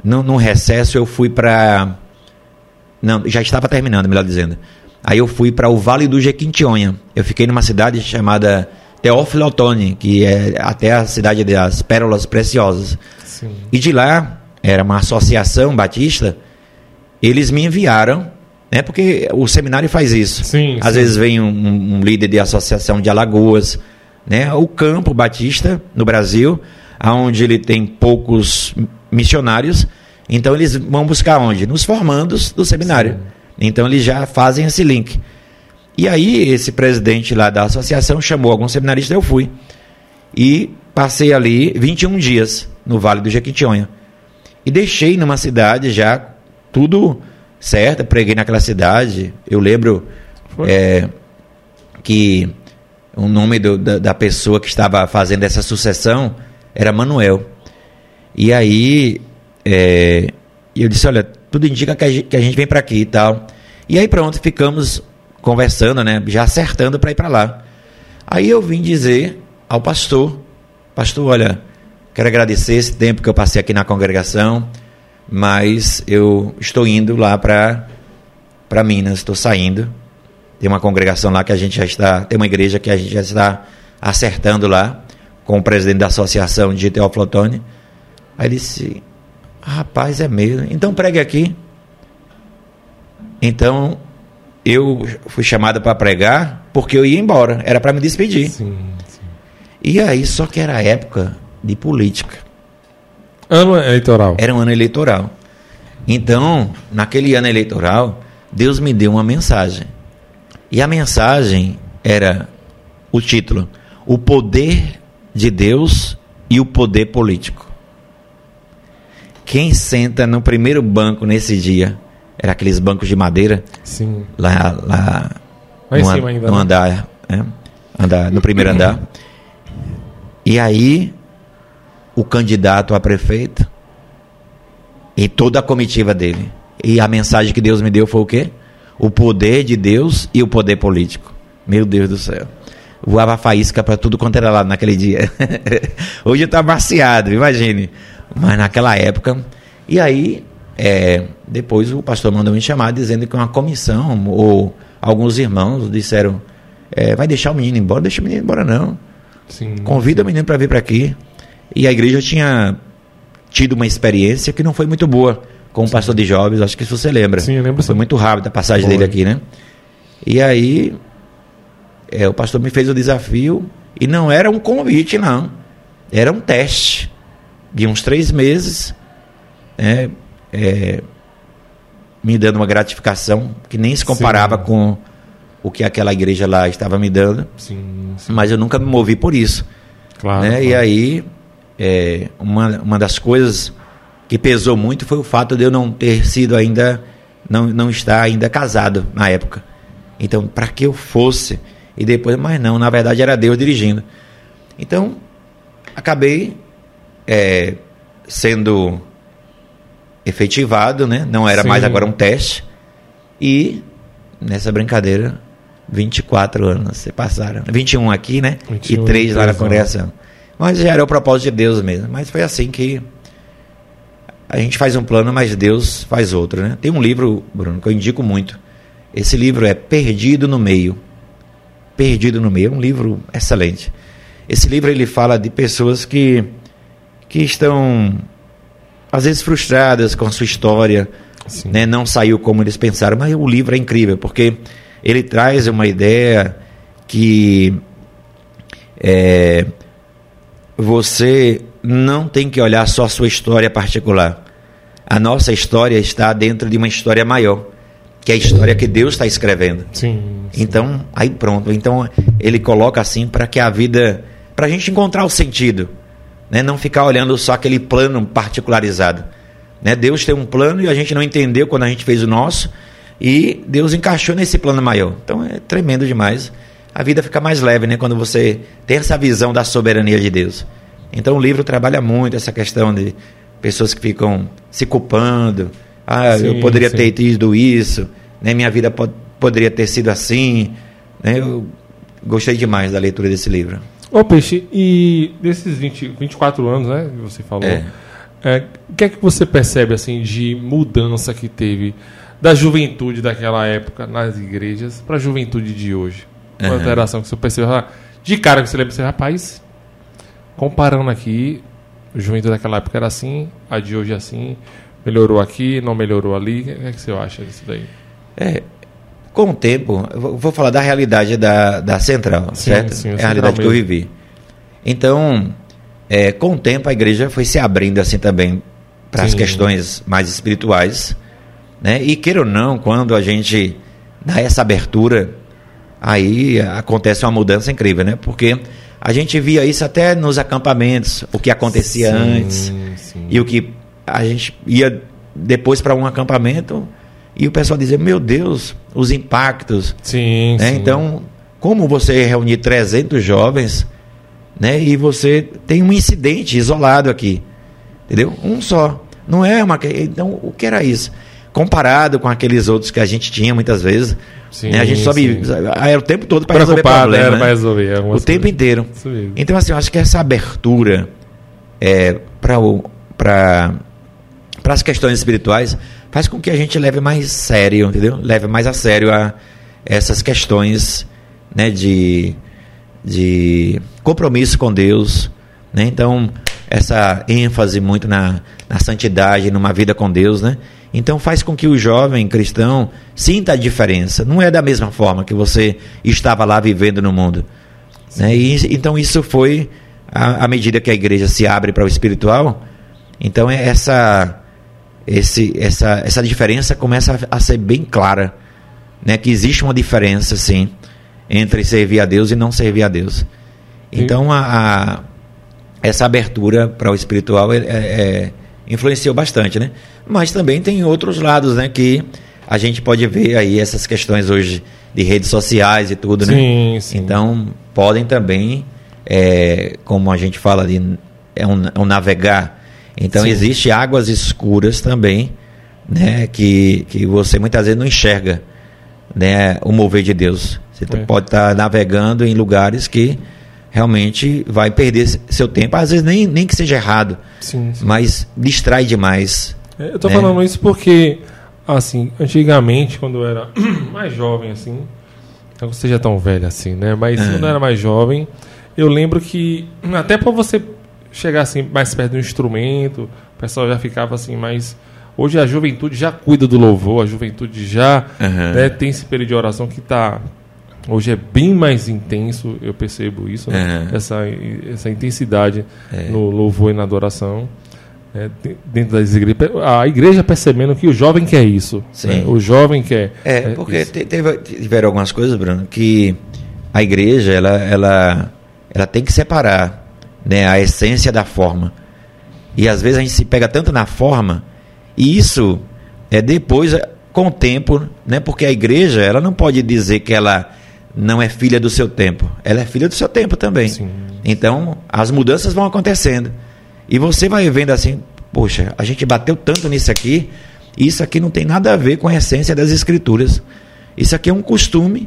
Speaker 1: no, no recesso, eu fui para. Não, já estava terminando, melhor dizendo. Aí eu fui para o Vale do Jequitinhonha. Eu fiquei numa cidade chamada Teófilo Otoni, que é até a cidade das Pérolas Preciosas.
Speaker 2: Sim.
Speaker 1: E de lá, era uma associação batista, eles me enviaram, né? Porque o seminário faz isso.
Speaker 2: Sim,
Speaker 1: Às
Speaker 2: sim.
Speaker 1: vezes vem um, um líder de associação de Alagoas, né? O campo batista no Brasil, aonde ele tem poucos missionários, então eles vão buscar onde? Nos formandos do seminário. Então eles já fazem esse link. E aí esse presidente lá da associação chamou alguns seminaristas, eu fui. E passei ali 21 dias no Vale do Jequitinhonha. E deixei numa cidade já tudo certo, preguei naquela cidade. Eu lembro é, que o nome do- da, da pessoa que estava fazendo essa sucessão era Manuel. E aí é, eu disse, olha, tudo indica que a gente, que a gente vem para aqui e tal. E aí pronto, ficamos conversando, né, já acertando para ir para lá. Aí eu vim dizer ao pastor, pastor, olha, quero agradecer esse tempo que eu passei aqui na congregação, mas eu estou indo lá para para Minas, estou saindo. Tem uma congregação lá que a gente já está, tem uma igreja que a gente já está acertando lá com o presidente da associação de Teoflotone. Aí ele disse: "Rapaz, é mesmo. Então pregue aqui". Então eu fui chamado para pregar porque eu ia embora, era para me despedir.
Speaker 2: Sim, sim.
Speaker 1: E aí só que era época de política.
Speaker 2: Ano eleitoral.
Speaker 1: Era um ano eleitoral. Então, naquele ano eleitoral, Deus me deu uma mensagem. E a mensagem era o título: O poder de Deus e o poder político. Quem senta no primeiro banco nesse dia, era aqueles bancos de madeira,
Speaker 2: Sim.
Speaker 1: lá, lá no, an-
Speaker 2: ainda,
Speaker 1: no
Speaker 2: né?
Speaker 1: andar, né? andar, no primeiro andar. *clears throat* E aí, o candidato a prefeito e toda a comitiva dele. E a mensagem que Deus me deu foi o quê? O poder de Deus e o poder político. Meu Deus do céu. Voava faísca para tudo quanto era lado naquele dia. *laughs* Hoje está baciado, imagine. Mas naquela época. E aí, é, depois o pastor mandou me chamar dizendo que uma comissão ou alguns irmãos disseram: é, vai deixar o menino embora? Deixa o menino embora, não.
Speaker 2: Sim.
Speaker 1: Convida o menino para vir para aqui. E a igreja tinha tido uma experiência que não foi muito boa com o pastor de jovens, acho que isso você lembra.
Speaker 2: Sim, eu lembro
Speaker 1: Foi
Speaker 2: sim.
Speaker 1: muito rápido a passagem dele aqui, né? E aí, é, o pastor me fez o desafio e não era um convite, não. Era um teste de uns três meses, né? É, me dando uma gratificação que nem se comparava
Speaker 2: Sim.
Speaker 1: com o que aquela igreja lá estava me dando,
Speaker 2: Sim, sim.
Speaker 1: mas eu nunca me movi por isso.
Speaker 2: Claro.
Speaker 1: né? E
Speaker 2: claro.
Speaker 1: aí, é, uma, uma das coisas que pesou muito foi o fato de eu não ter sido ainda, não, não estar ainda casado na época. Então, para que eu fosse? E depois, mas não, na verdade era Deus dirigindo. Então, acabei é, sendo efetivado, né? Não era
Speaker 2: Sim.
Speaker 1: mais agora um teste. E nessa brincadeira, 24 anos se passaram. 21 aqui, né?
Speaker 2: 21
Speaker 1: e 3 lá na
Speaker 2: lá.
Speaker 1: congregação. Mas já era o propósito de Deus mesmo. Mas foi assim que a gente faz um plano, mas Deus faz outro, né? Tem um livro, Bruno, que eu indico muito. Esse livro é Perdido no Meio. Perdido no Meio. É um livro excelente. Esse livro ele fala de pessoas que, que estão às vezes frustradas com a sua história,
Speaker 2: Sim.
Speaker 1: né? não saiu como eles pensaram, mas o livro é incrível, porque ele traz uma ideia que é, você não tem que olhar só a sua história particular. A nossa história está dentro de uma história maior, que é a história que Deus está escrevendo.
Speaker 2: Sim, sim.
Speaker 1: Então, aí pronto. Então, ele coloca assim para que a vida. para a gente encontrar o sentido. Né? Não ficar olhando só aquele plano particularizado. Né? Deus tem um plano e a gente não entendeu quando a gente fez o nosso. E Deus encaixou nesse plano maior. Então é tremendo demais. A vida fica mais leve né? quando você tem essa visão da soberania de Deus. Então o livro trabalha muito essa questão de pessoas que ficam se culpando. Ah, eu
Speaker 2: Sim,
Speaker 1: poderia
Speaker 2: sim.
Speaker 1: ter tido isso, né? minha vida po- poderia ter sido assim. Né? Eu gostei demais da leitura desse livro.
Speaker 2: Ô, Peixe, e desses 20, 24 anos, né, que você falou,
Speaker 1: É.
Speaker 2: é, o que é que você percebe, assim, de mudança que teve da juventude daquela época nas igrejas para a juventude de hoje? Uma
Speaker 1: Aham.
Speaker 2: alteração que você percebeu, de cara que você lembra, você, rapaz, comparando aqui, a juventude daquela época era assim, a de hoje é assim, melhorou aqui, não melhorou ali, o que é que você acha disso daí?
Speaker 1: É, com o tempo, vou- falar da realidade da, da central,
Speaker 2: Sim,
Speaker 1: certo?
Speaker 2: sim, o
Speaker 1: é a realidade que eu
Speaker 2: mesmo.
Speaker 1: vivi. Então, é, com o tempo, a igreja foi se abrindo assim também para as questões mais espirituais. Né? E queira ou não, quando a gente dá essa abertura, aí acontece uma mudança incrível, né? Porque a gente via isso até nos acampamentos, o que acontecia
Speaker 2: Sim,
Speaker 1: antes
Speaker 2: sim.
Speaker 1: e o que a gente ia depois para um acampamento e o pessoal dizia: Meu Deus, os impactos.
Speaker 2: Sim,
Speaker 1: Né?
Speaker 2: sim.
Speaker 1: Então, como você reunir 300 jovens né? e você tem um incidente isolado aqui? Entendeu? Um só. Não é uma. Então, o que era isso? Comparado com aqueles outros que a gente tinha muitas vezes.
Speaker 2: Sim,
Speaker 1: né? A gente só
Speaker 2: sim.
Speaker 1: era o tempo todo para resolver problema.
Speaker 2: era
Speaker 1: né?
Speaker 2: para resolver.
Speaker 1: O tempo
Speaker 2: coisas.
Speaker 1: inteiro.
Speaker 2: Mesmo.
Speaker 1: Então, assim, eu acho que essa abertura é, para as questões espirituais faz com que a gente leve mais sério, entendeu? Leve mais a sério a, essas questões né, de, de compromisso com Deus. Né? Então, essa ênfase muito na, na santidade, numa vida com Deus, né? Então faz com que o jovem cristão sinta a diferença. Não é da mesma forma que você estava lá vivendo no mundo. Né? E, então isso foi à medida que a igreja se abre para o espiritual. Então é essa esse, essa essa diferença começa a, a ser bem clara, né? Que existe uma diferença sim entre servir a Deus e não servir a Deus. Então a, a- essa abertura para o espiritual é, é- é- influenciou bastante, né? Mas também tem outros lados, né? Que a gente pode ver aí essas questões hoje de redes sociais e tudo, né?
Speaker 2: Sim, sim.
Speaker 1: Então, podem também, é, como a gente fala, de, é, um, é um navegar. Então,
Speaker 2: Sim.
Speaker 1: existe águas escuras também, né, que, que você muitas vezes não enxerga né, o mover de Deus. Você
Speaker 2: É.
Speaker 1: pode estar navegando em lugares que realmente vai perder seu tempo, às vezes nem, nem que seja errado,
Speaker 2: Sim, sim.
Speaker 1: mas distrai demais.
Speaker 2: É, Eu tô
Speaker 1: né?
Speaker 2: falando isso porque, assim, antigamente, quando eu era *clears throat* mais jovem, assim, não que seja tão velho assim, né? Mas
Speaker 1: É.
Speaker 2: quando eu era mais jovem, eu lembro que, até pra você chegar assim mais perto do instrumento, o pessoal já ficava assim, mas hoje a juventude já cuida do louvor, a juventude já
Speaker 1: Aham.
Speaker 2: né, tem esse período de oração que tá hoje é bem mais intenso, eu percebo isso, né?
Speaker 1: Aham.
Speaker 2: essa, essa intensidade
Speaker 1: É.
Speaker 2: no louvor e na adoração. né, de- dentro das igrejas, a igreja percebendo que o jovem quer isso, né, o jovem quer
Speaker 1: É,
Speaker 2: é,
Speaker 1: porque teve, tiveram algumas coisas, Bruno, que a igreja ela, ela, ela tem que separar né, a essência da forma. E às vezes a gente se pega tanto na forma, e isso é depois, com o tempo, né, porque a igreja ela não pode dizer que ela não é filha do seu tempo. Ela é filha do seu tempo também.
Speaker 2: Sim.
Speaker 1: Então, as mudanças vão acontecendo. E você vai vendo assim, poxa, a gente bateu tanto nisso aqui, isso aqui não tem nada a ver com a essência das escrituras. Isso aqui é um costume,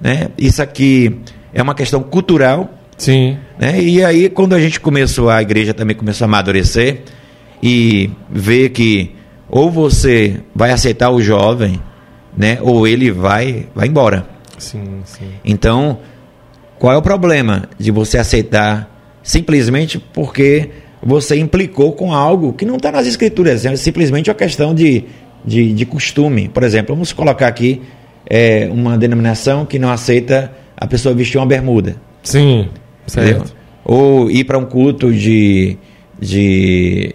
Speaker 1: né? Isso aqui é uma questão cultural,
Speaker 2: Sim,
Speaker 1: né? E aí quando a gente começou, a igreja também começou a amadurecer e ver que ou você vai aceitar o jovem, né? Ou ele vai vai embora.
Speaker 2: Sim, sim.
Speaker 1: Então, qual é o problema de você aceitar simplesmente porque você implicou com algo que não está nas escrituras? É simplesmente uma questão de, de, de costume. Por exemplo, vamos colocar aqui é, uma denominação que não aceita a pessoa vestir uma bermuda.
Speaker 2: Sim,
Speaker 1: entendeu?
Speaker 2: certo.
Speaker 1: Ou ir para um culto de, de,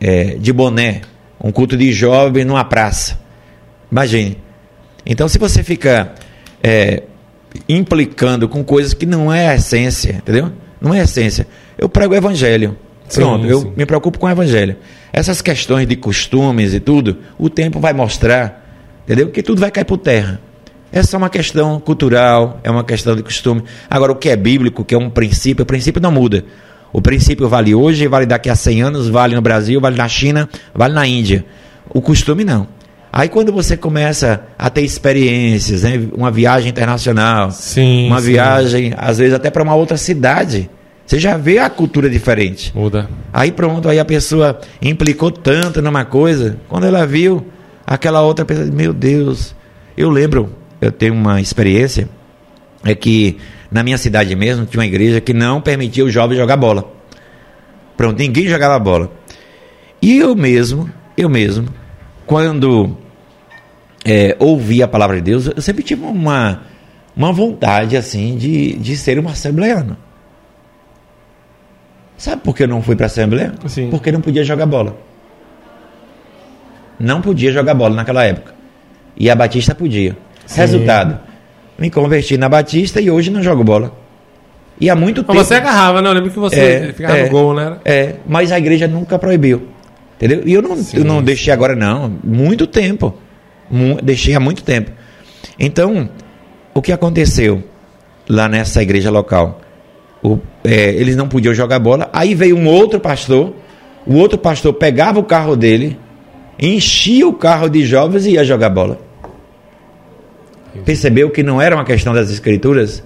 Speaker 1: é, de boné, um culto de jovem numa praça. Imagine. Então, se você fica é, implicando com coisas que não é a essência, entendeu? Não é a essência. Eu prego o evangelho.
Speaker 2: Sim,
Speaker 1: Pronto, eu
Speaker 2: sim.
Speaker 1: me preocupo com o evangelho. Essas questões de costumes e tudo, o tempo vai mostrar, entendeu? Que tudo vai cair por terra. Essa é uma questão cultural, é uma questão de costume. Agora, o que é bíblico, que é um princípio, o princípio não muda. O princípio vale hoje, vale daqui a 100 anos, vale no Brasil, vale na China, vale na Índia. O costume não. Aí quando você começa a ter experiências, né? uma viagem internacional,
Speaker 2: Sim,
Speaker 1: uma
Speaker 2: sim.
Speaker 1: viagem, às vezes até para uma outra cidade, você já vê a cultura diferente.
Speaker 2: Muda.
Speaker 1: Aí pronto, aí a pessoa implicou tanto numa coisa, quando ela viu aquela outra pessoa, meu Deus, eu lembro, eu tenho uma experiência, é que na minha cidade mesmo tinha uma igreja que não permitia o jovem jogar bola. Pronto, ninguém jogava bola. E eu mesmo, eu mesmo, quando é, ouvi a palavra de Deus, eu sempre tive uma, uma vontade assim de, de ser um assembleano. Sabe por que eu não fui para a Assembleia?
Speaker 2: Sim.
Speaker 1: Porque não podia jogar bola. Não podia jogar bola naquela época. E a Batista podia.
Speaker 2: Sim.
Speaker 1: Resultado: me converti na Batista e hoje não jogo bola. E há muito
Speaker 2: Mas
Speaker 1: tempo.
Speaker 2: você agarrava, né? Eu lembro que você
Speaker 1: É,
Speaker 2: ficava
Speaker 1: é.
Speaker 2: no gol, né?
Speaker 1: É, mas a igreja nunca proibiu. Entendeu? E eu não,
Speaker 2: Sim,
Speaker 1: eu não
Speaker 2: sim.
Speaker 1: deixei agora, não. Muito tempo. Deixei há muito tempo. Então, o que aconteceu lá nessa igreja local? O- é, eles não podiam jogar bola. Aí veio um outro pastor. O outro pastor pegava o carro dele, enchia o carro de jovens e ia jogar bola. Percebeu que não era uma questão das escrituras,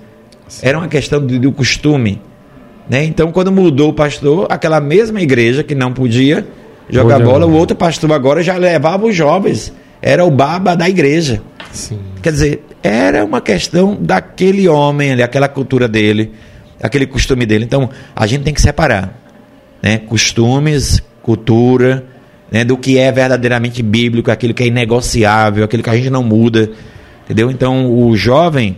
Speaker 1: era uma questão do, do costume. Né? Então, quando mudou o pastor, aquela mesma igreja que não podia jogar
Speaker 2: Podia.
Speaker 1: bola, o outro pastor agora já levava os jovens. Era o baba da igreja.
Speaker 2: Sim.
Speaker 1: Quer dizer, era uma questão daquele homem ali, aquela cultura dele, aquele costume dele. Então, a gente tem que separar, né? Costumes, cultura, né? Do que é verdadeiramente bíblico, aquilo que é inegociável, aquilo que a gente não muda, entendeu? Então, o jovem,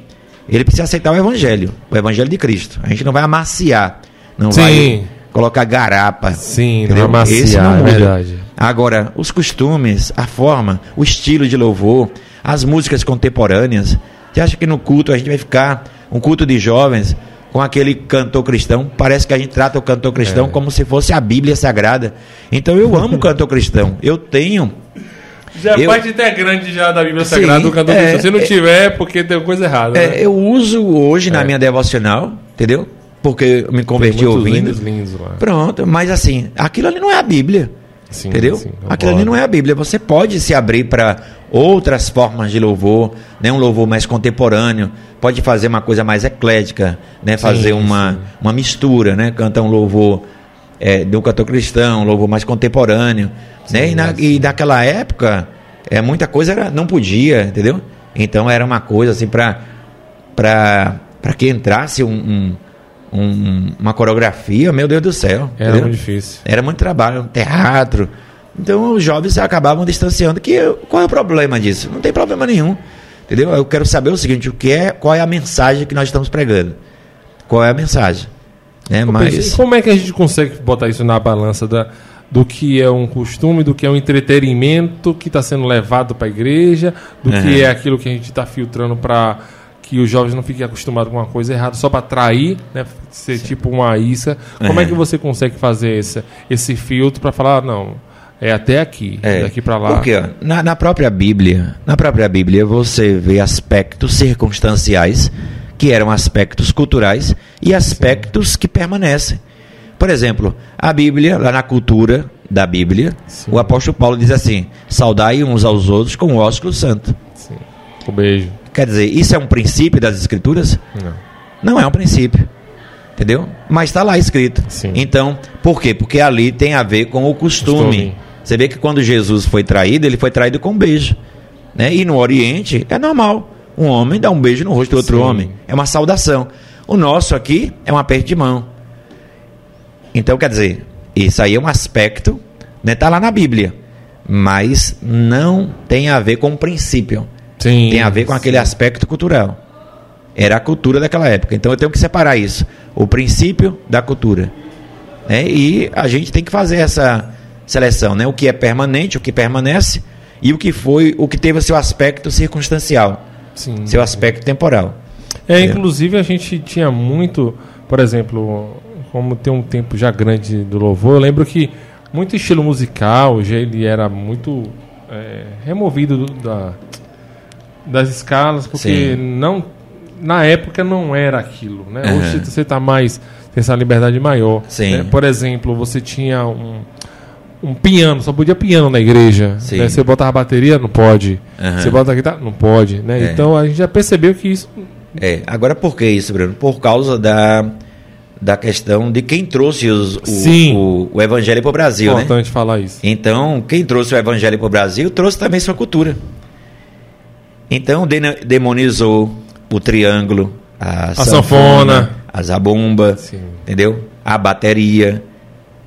Speaker 1: ele precisa aceitar o evangelho, o evangelho de Cristo. A gente não vai amaciar, não
Speaker 2: Sim.
Speaker 1: vai colocar garapa.
Speaker 2: Sim,
Speaker 1: entendeu?
Speaker 2: não amaciar,
Speaker 1: Esse não
Speaker 2: é
Speaker 1: muda.
Speaker 2: verdade.
Speaker 1: Agora, os costumes, a forma, o estilo de louvor, as músicas contemporâneas. Você acha que no culto a gente vai ficar um culto de jovens com aquele cantor cristão? Parece que a gente trata o cantor cristão
Speaker 2: É.
Speaker 1: como se fosse a Bíblia Sagrada. Então eu amo o cantor cristão. Eu tenho.
Speaker 2: Já é
Speaker 1: Eu-
Speaker 2: parte integrante já da Bíblia
Speaker 1: Sim,
Speaker 2: Sagrada do cantor
Speaker 1: é,
Speaker 2: cristão. Se não
Speaker 1: é-
Speaker 2: tiver, é porque tem coisa errada.
Speaker 1: é,
Speaker 2: né?
Speaker 1: eu uso hoje na
Speaker 2: É.
Speaker 1: minha devocional, entendeu? Porque eu me
Speaker 2: Tem
Speaker 1: converti
Speaker 2: muitos
Speaker 1: ouvindo.
Speaker 2: lindos, lindos lá.
Speaker 1: Pronto, mas assim, aquilo ali não é a Bíblia.
Speaker 2: Sim,
Speaker 1: entendeu?
Speaker 2: sim,
Speaker 1: aquilo ali não é a Bíblia. Você pode se abrir para outras formas de louvor, né? um louvor mais contemporâneo, pode fazer uma coisa mais eclética, né? fazer uma,
Speaker 2: sim.
Speaker 1: uma mistura, né? cantar um louvor é, de um cantor cristão, um louvor mais contemporâneo. né? E, na, e naquela época, é, muita coisa era, não podia, entendeu? Então era uma coisa assim para para que entrasse um, um, um- uma coreografia, meu Deus do céu.
Speaker 2: Era
Speaker 1: entendeu?
Speaker 2: muito difícil.
Speaker 1: Era muito trabalho, um teatro. Então os jovens acabavam distanciando. Que, qual é o problema disso? Não tem problema nenhum. Entendeu? Eu quero saber o seguinte, o que é, qual é a mensagem que nós estamos pregando? Qual é a mensagem? Né? Mas
Speaker 2: como é que a gente consegue botar isso na balança da, do que é um costume, do que é um entretenimento que está sendo levado para a igreja, do que
Speaker 1: Uhum.
Speaker 2: é aquilo que a gente está filtrando para que os jovens não fiquem acostumados com uma coisa errada só para atrair, né, ser tipo uma isca. Como é
Speaker 1: Uhum.
Speaker 2: que você consegue fazer esse, esse filtro para falar, "Ah, não, é até aqui,
Speaker 1: É,
Speaker 2: daqui para lá?
Speaker 1: Porque ó, na, na própria Bíblia, na própria Bíblia você vê aspectos circunstanciais que eram aspectos culturais e aspectos que permanecem. Por exemplo, a Bíblia, lá na cultura da Bíblia,
Speaker 2: Sim.
Speaker 1: o apóstolo Paulo diz assim: saudai uns aos outros com o ósculo santo.
Speaker 2: Sim. Um beijo.
Speaker 1: Quer dizer, isso é um princípio das escrituras?
Speaker 2: Não.
Speaker 1: Não é um princípio. Entendeu? Mas está lá escrito.
Speaker 2: Sim.
Speaker 1: Então, por quê? Porque ali tem a ver com o costume.
Speaker 2: Costume.
Speaker 1: Você vê que quando Jesus foi traído, ele foi traído com um beijo. Né? E no Oriente é normal. Um homem dá um beijo no rosto do outro
Speaker 2: Sim.
Speaker 1: homem. É uma saudação. O nosso aqui é um aperto de mão. Então, quer dizer, isso aí é um aspecto, né? Tá lá na Bíblia. Mas não tem a ver com o princípio
Speaker 2: Sim.
Speaker 1: tem a ver com aquele aspecto cultural. Era a cultura daquela época. Então eu tenho que separar isso. O princípio da cultura. Né? E a gente tem que fazer essa seleção, né? O que é permanente, o que permanece e o que foi, o que teve o seu aspecto circunstancial,
Speaker 2: Sim.
Speaker 1: seu aspecto temporal.
Speaker 2: É, inclusive a gente tinha muito, por exemplo, como tem um tempo já grande do louvor, eu lembro que muito estilo musical, já ele era muito é, removido do- da, das escalas, porque
Speaker 1: Sim.
Speaker 2: não na época não era aquilo, né?
Speaker 1: Aham.
Speaker 2: Hoje você está mais tem essa liberdade maior.
Speaker 1: Sim.
Speaker 2: né? Por exemplo, você tinha um um piano, só podia piano na igreja.
Speaker 1: Sim.
Speaker 2: né? Você botava bateria, não pode.
Speaker 1: Aham.
Speaker 2: Você bota guitarra, não pode, né?
Speaker 1: É.
Speaker 2: Então a gente já percebeu que isso
Speaker 1: É, agora por que isso, Bruno? Por causa da, da questão de quem trouxe os- o, o, o evangelho para o Brasil, né?
Speaker 2: importante falar isso.
Speaker 1: Então, quem trouxe o evangelho para o Brasil trouxe também sua cultura. Então, demonizou o triângulo, a,
Speaker 2: sanfona.
Speaker 1: a zabumba,
Speaker 2: Sim.
Speaker 1: entendeu? A bateria,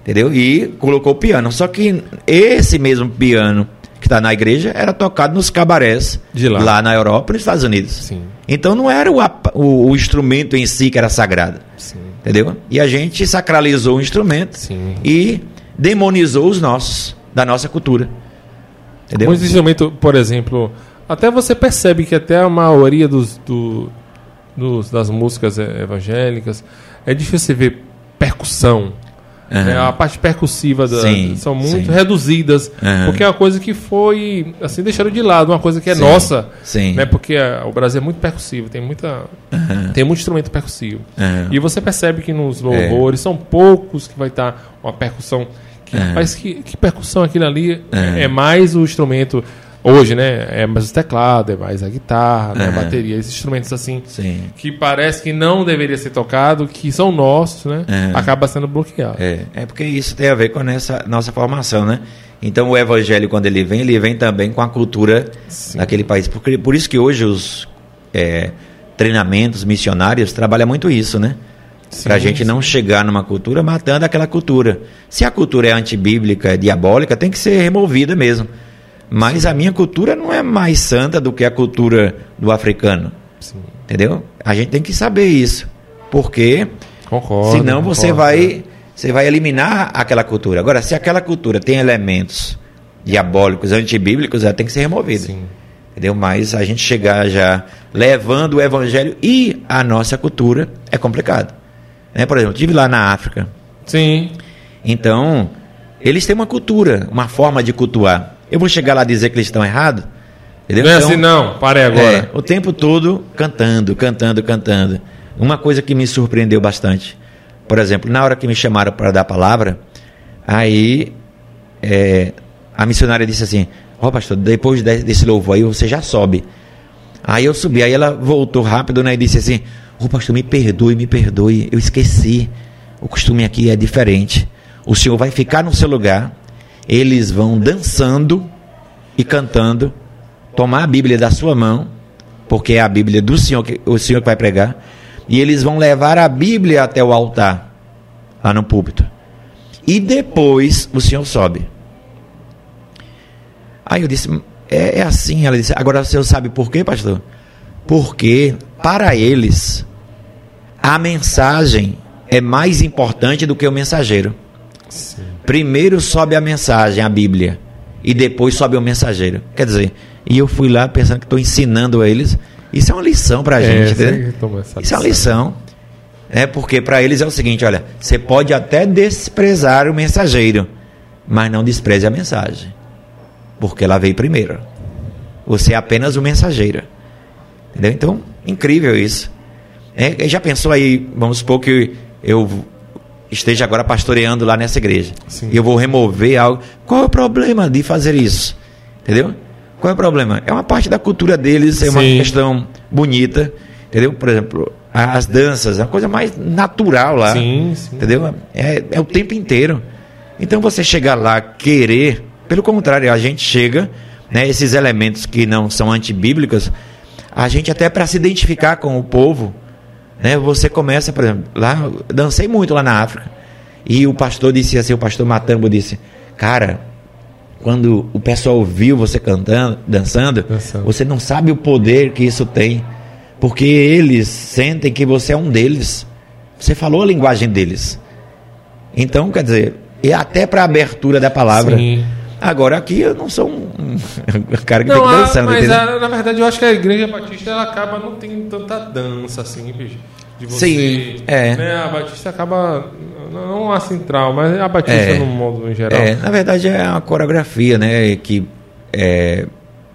Speaker 1: entendeu? E colocou o piano. Só que esse mesmo piano que está na igreja era tocado nos cabarés
Speaker 2: De lá.
Speaker 1: na Europa e nos Estados Unidos.
Speaker 2: Sim.
Speaker 1: Então não era o, o- o instrumento em si que era sagrado,
Speaker 2: Sim.
Speaker 1: entendeu? E a gente sacralizou o instrumento
Speaker 2: Sim.
Speaker 1: e demonizou os nossos, da nossa cultura. Entendeu?
Speaker 2: Muitos instrumentos, por exemplo, até você percebe que até a maioria dos, do- dos- das músicas evangélicas é difícil você ver percussão. Né? A parte percussiva da-
Speaker 1: Sim,
Speaker 2: são muito
Speaker 1: sim.
Speaker 2: reduzidas,
Speaker 1: Aham.
Speaker 2: porque é uma coisa que foi assim deixaram de lado, uma coisa que é
Speaker 1: Sim,
Speaker 2: nossa,
Speaker 1: sim.
Speaker 2: né? Porque ah, o Brasil é muito percussivo, tem muita
Speaker 1: Aham.
Speaker 2: tem muito instrumento percussivo. E você percebe que nos louvores são poucos que vai estar uma percussão. Que,
Speaker 1: É.
Speaker 2: Mas que, que percussão aquilo ali
Speaker 1: É.
Speaker 2: é. mais o instrumento. Hoje, né? É mais o teclado, é mais a guitarra, né, a
Speaker 1: É.
Speaker 2: bateria, esses instrumentos assim.
Speaker 1: Sim.
Speaker 2: Que parece que não deveria ser tocado, que são nossos, né?
Speaker 1: É.
Speaker 2: Acaba sendo bloqueado.
Speaker 1: É, é porque isso tem a ver com essa nossa formação, né? Então o evangelho, quando ele vem, ele vem também com a cultura
Speaker 2: Sim.
Speaker 1: daquele país. Porque, por isso que hoje os é, treinamentos missionários trabalham muito isso, né? Para a gente não chegar numa cultura matando aquela cultura. Se a cultura é antibíblica, é diabólica, tem que ser removida mesmo. Mas a minha cultura não é mais santa do que a cultura do africano.
Speaker 2: Sim.
Speaker 1: Entendeu? A gente tem que saber isso. Porque
Speaker 2: Concordo.
Speaker 1: senão você
Speaker 2: concordo,
Speaker 1: vai,
Speaker 2: né?
Speaker 1: você vai eliminar aquela cultura. Agora, se aquela cultura tem elementos diabólicos, antibíblicos, ela tem que ser removida.
Speaker 2: Sim.
Speaker 1: Entendeu? Mas a gente chegar já levando o evangelho e a nossa cultura é complicado. Né? Por exemplo, eu estive lá na África.
Speaker 2: Sim.
Speaker 1: Então, eles têm uma cultura, uma forma de cultuar. Eu vou chegar lá dizer que eles estão errados? Entendeu?
Speaker 2: Não é
Speaker 1: Então,
Speaker 2: assim, não. Parei agora.
Speaker 1: é, o tempo todo cantando, cantando, cantando. Uma coisa que me surpreendeu bastante. Por exemplo, na hora que me chamaram para dar a palavra, aí é, a missionária disse assim: Ó, pastor, depois de- desse louvor aí você já sobe. Aí eu subi, aí ela voltou rápido né, e disse assim: Ô pastor, me perdoe, me perdoe, eu esqueci. O costume aqui é diferente. O senhor vai ficar no seu lugar, eles vão dançando e cantando, tomar a Bíblia da sua mão, porque é a Bíblia do senhor que o senhor que vai pregar, E eles vão levar a Bíblia até o altar, lá no púlpito. E depois o senhor sobe. Aí eu disse, é, é assim. Ela disse, agora o senhor sabe por quê, pastor? Porque para eles a mensagem é mais importante do que o mensageiro. Sim. Primeiro sobe a mensagem, a Bíblia, e depois sobe o mensageiro. Quer dizer, e eu fui lá pensando que estou ensinando a eles. Isso é uma lição para a é, gente, né? Isso é uma lição. É porque para eles é o seguinte, olha, você pode até desprezar o mensageiro, mas não despreze a mensagem, porque ela veio primeiro. Você é apenas o mensageiro. Entendeu? Então, incrível isso. É, já pensou aí, vamos supor que eu esteja agora pastoreando lá nessa igreja. Sim. E eu vou remover algo. Qual é o problema de fazer isso? Entendeu? Qual é o problema? É uma parte da cultura deles, é Sim. uma questão bonita. Entendeu? Por exemplo, as danças, é uma coisa mais natural lá. Sim, sim. Entendeu? É, é o tempo inteiro. Então você chegar lá, querer. Pelo contrário, a gente chega, né, esses elementos que não são antibíblicos, a gente até para se identificar com o povo né? Você começa, por exemplo, lá, dancei muito lá na África. E o pastor disse assim, o pastor Matambo disse, cara, quando o pessoal viu você cantando, dançando, dançando, você não sabe o poder que isso tem. Porque eles sentem que você é um deles. Você falou a linguagem deles. Então, quer dizer, e até para a abertura da palavra. Sim. Agora aqui eu não sou um, cara que não, fica dançando.
Speaker 2: Mas a, na verdade eu acho que a igreja batista ela acaba não tem tanta dança assim, de você. Sim, é. Né, a batista acaba não a central, mas a batista é, no modo em geral.
Speaker 1: É, na verdade é uma coreografia, né, que é,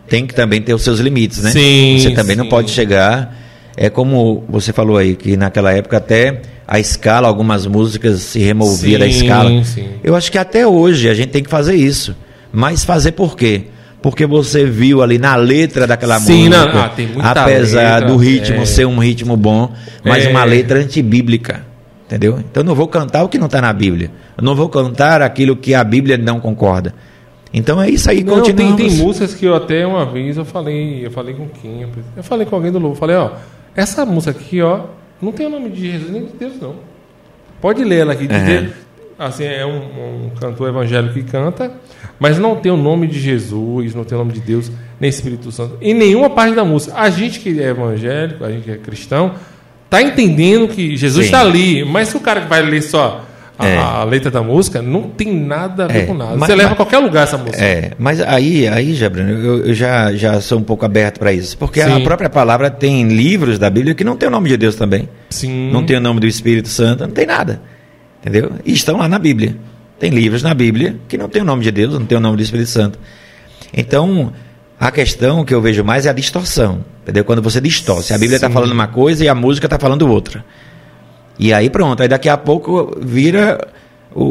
Speaker 1: tem que também ter os seus limites, né? Sim, você também sim. não pode chegar é como você falou aí que naquela época até a escala, algumas músicas se removia sim, da escala. Sim. Eu acho que até hoje a gente tem que fazer isso. Mas fazer por quê? Porque você viu ali na letra daquela Sim, música, não, ah, tem muita apesar letra, do ritmo é... ser um ritmo bom, mas é... uma letra antibíblica. Entendeu? Então eu não vou cantar o que não está na Bíblia. Eu não vou cantar aquilo que a Bíblia não concorda. Então é isso aí,
Speaker 2: não, tem, tem músicas que eu até uma vez eu falei, eu falei com quem? Eu falei com alguém do Louvre, falei, ó, essa música aqui, ó, não tem o nome de Jesus nem de Deus, não. Pode ler ela aqui, dizer, assim, é um, um, cantor evangélico que canta, mas não tem o nome de Jesus, não tem o nome de Deus, nem Espírito Santo, em nenhuma parte da música. A gente que é evangélico, a gente que é cristão, tá entendendo que Jesus está ali, mas se o cara que vai ler só a, é. a, letra da música não tem nada a ver é. com nada. Mas, Você leva a qualquer lugar essa música.
Speaker 1: É, mas aí, aí já, Bruno, eu, eu já, já sou um pouco aberto para isso. Porque Sim. a própria palavra tem livros da Bíblia que não tem o nome de Deus também. Sim. Não tem o nome do Espírito Santo, não tem nada. Entendeu? E estão lá na Bíblia. Tem livros na Bíblia que não tem o nome de Deus, não tem o nome do Espírito Santo. Então, a questão que eu vejo mais é a distorção. Entendeu? Quando você distorce. A Bíblia está falando uma coisa e a música está falando outra. E aí pronto. Aí daqui a pouco vira o,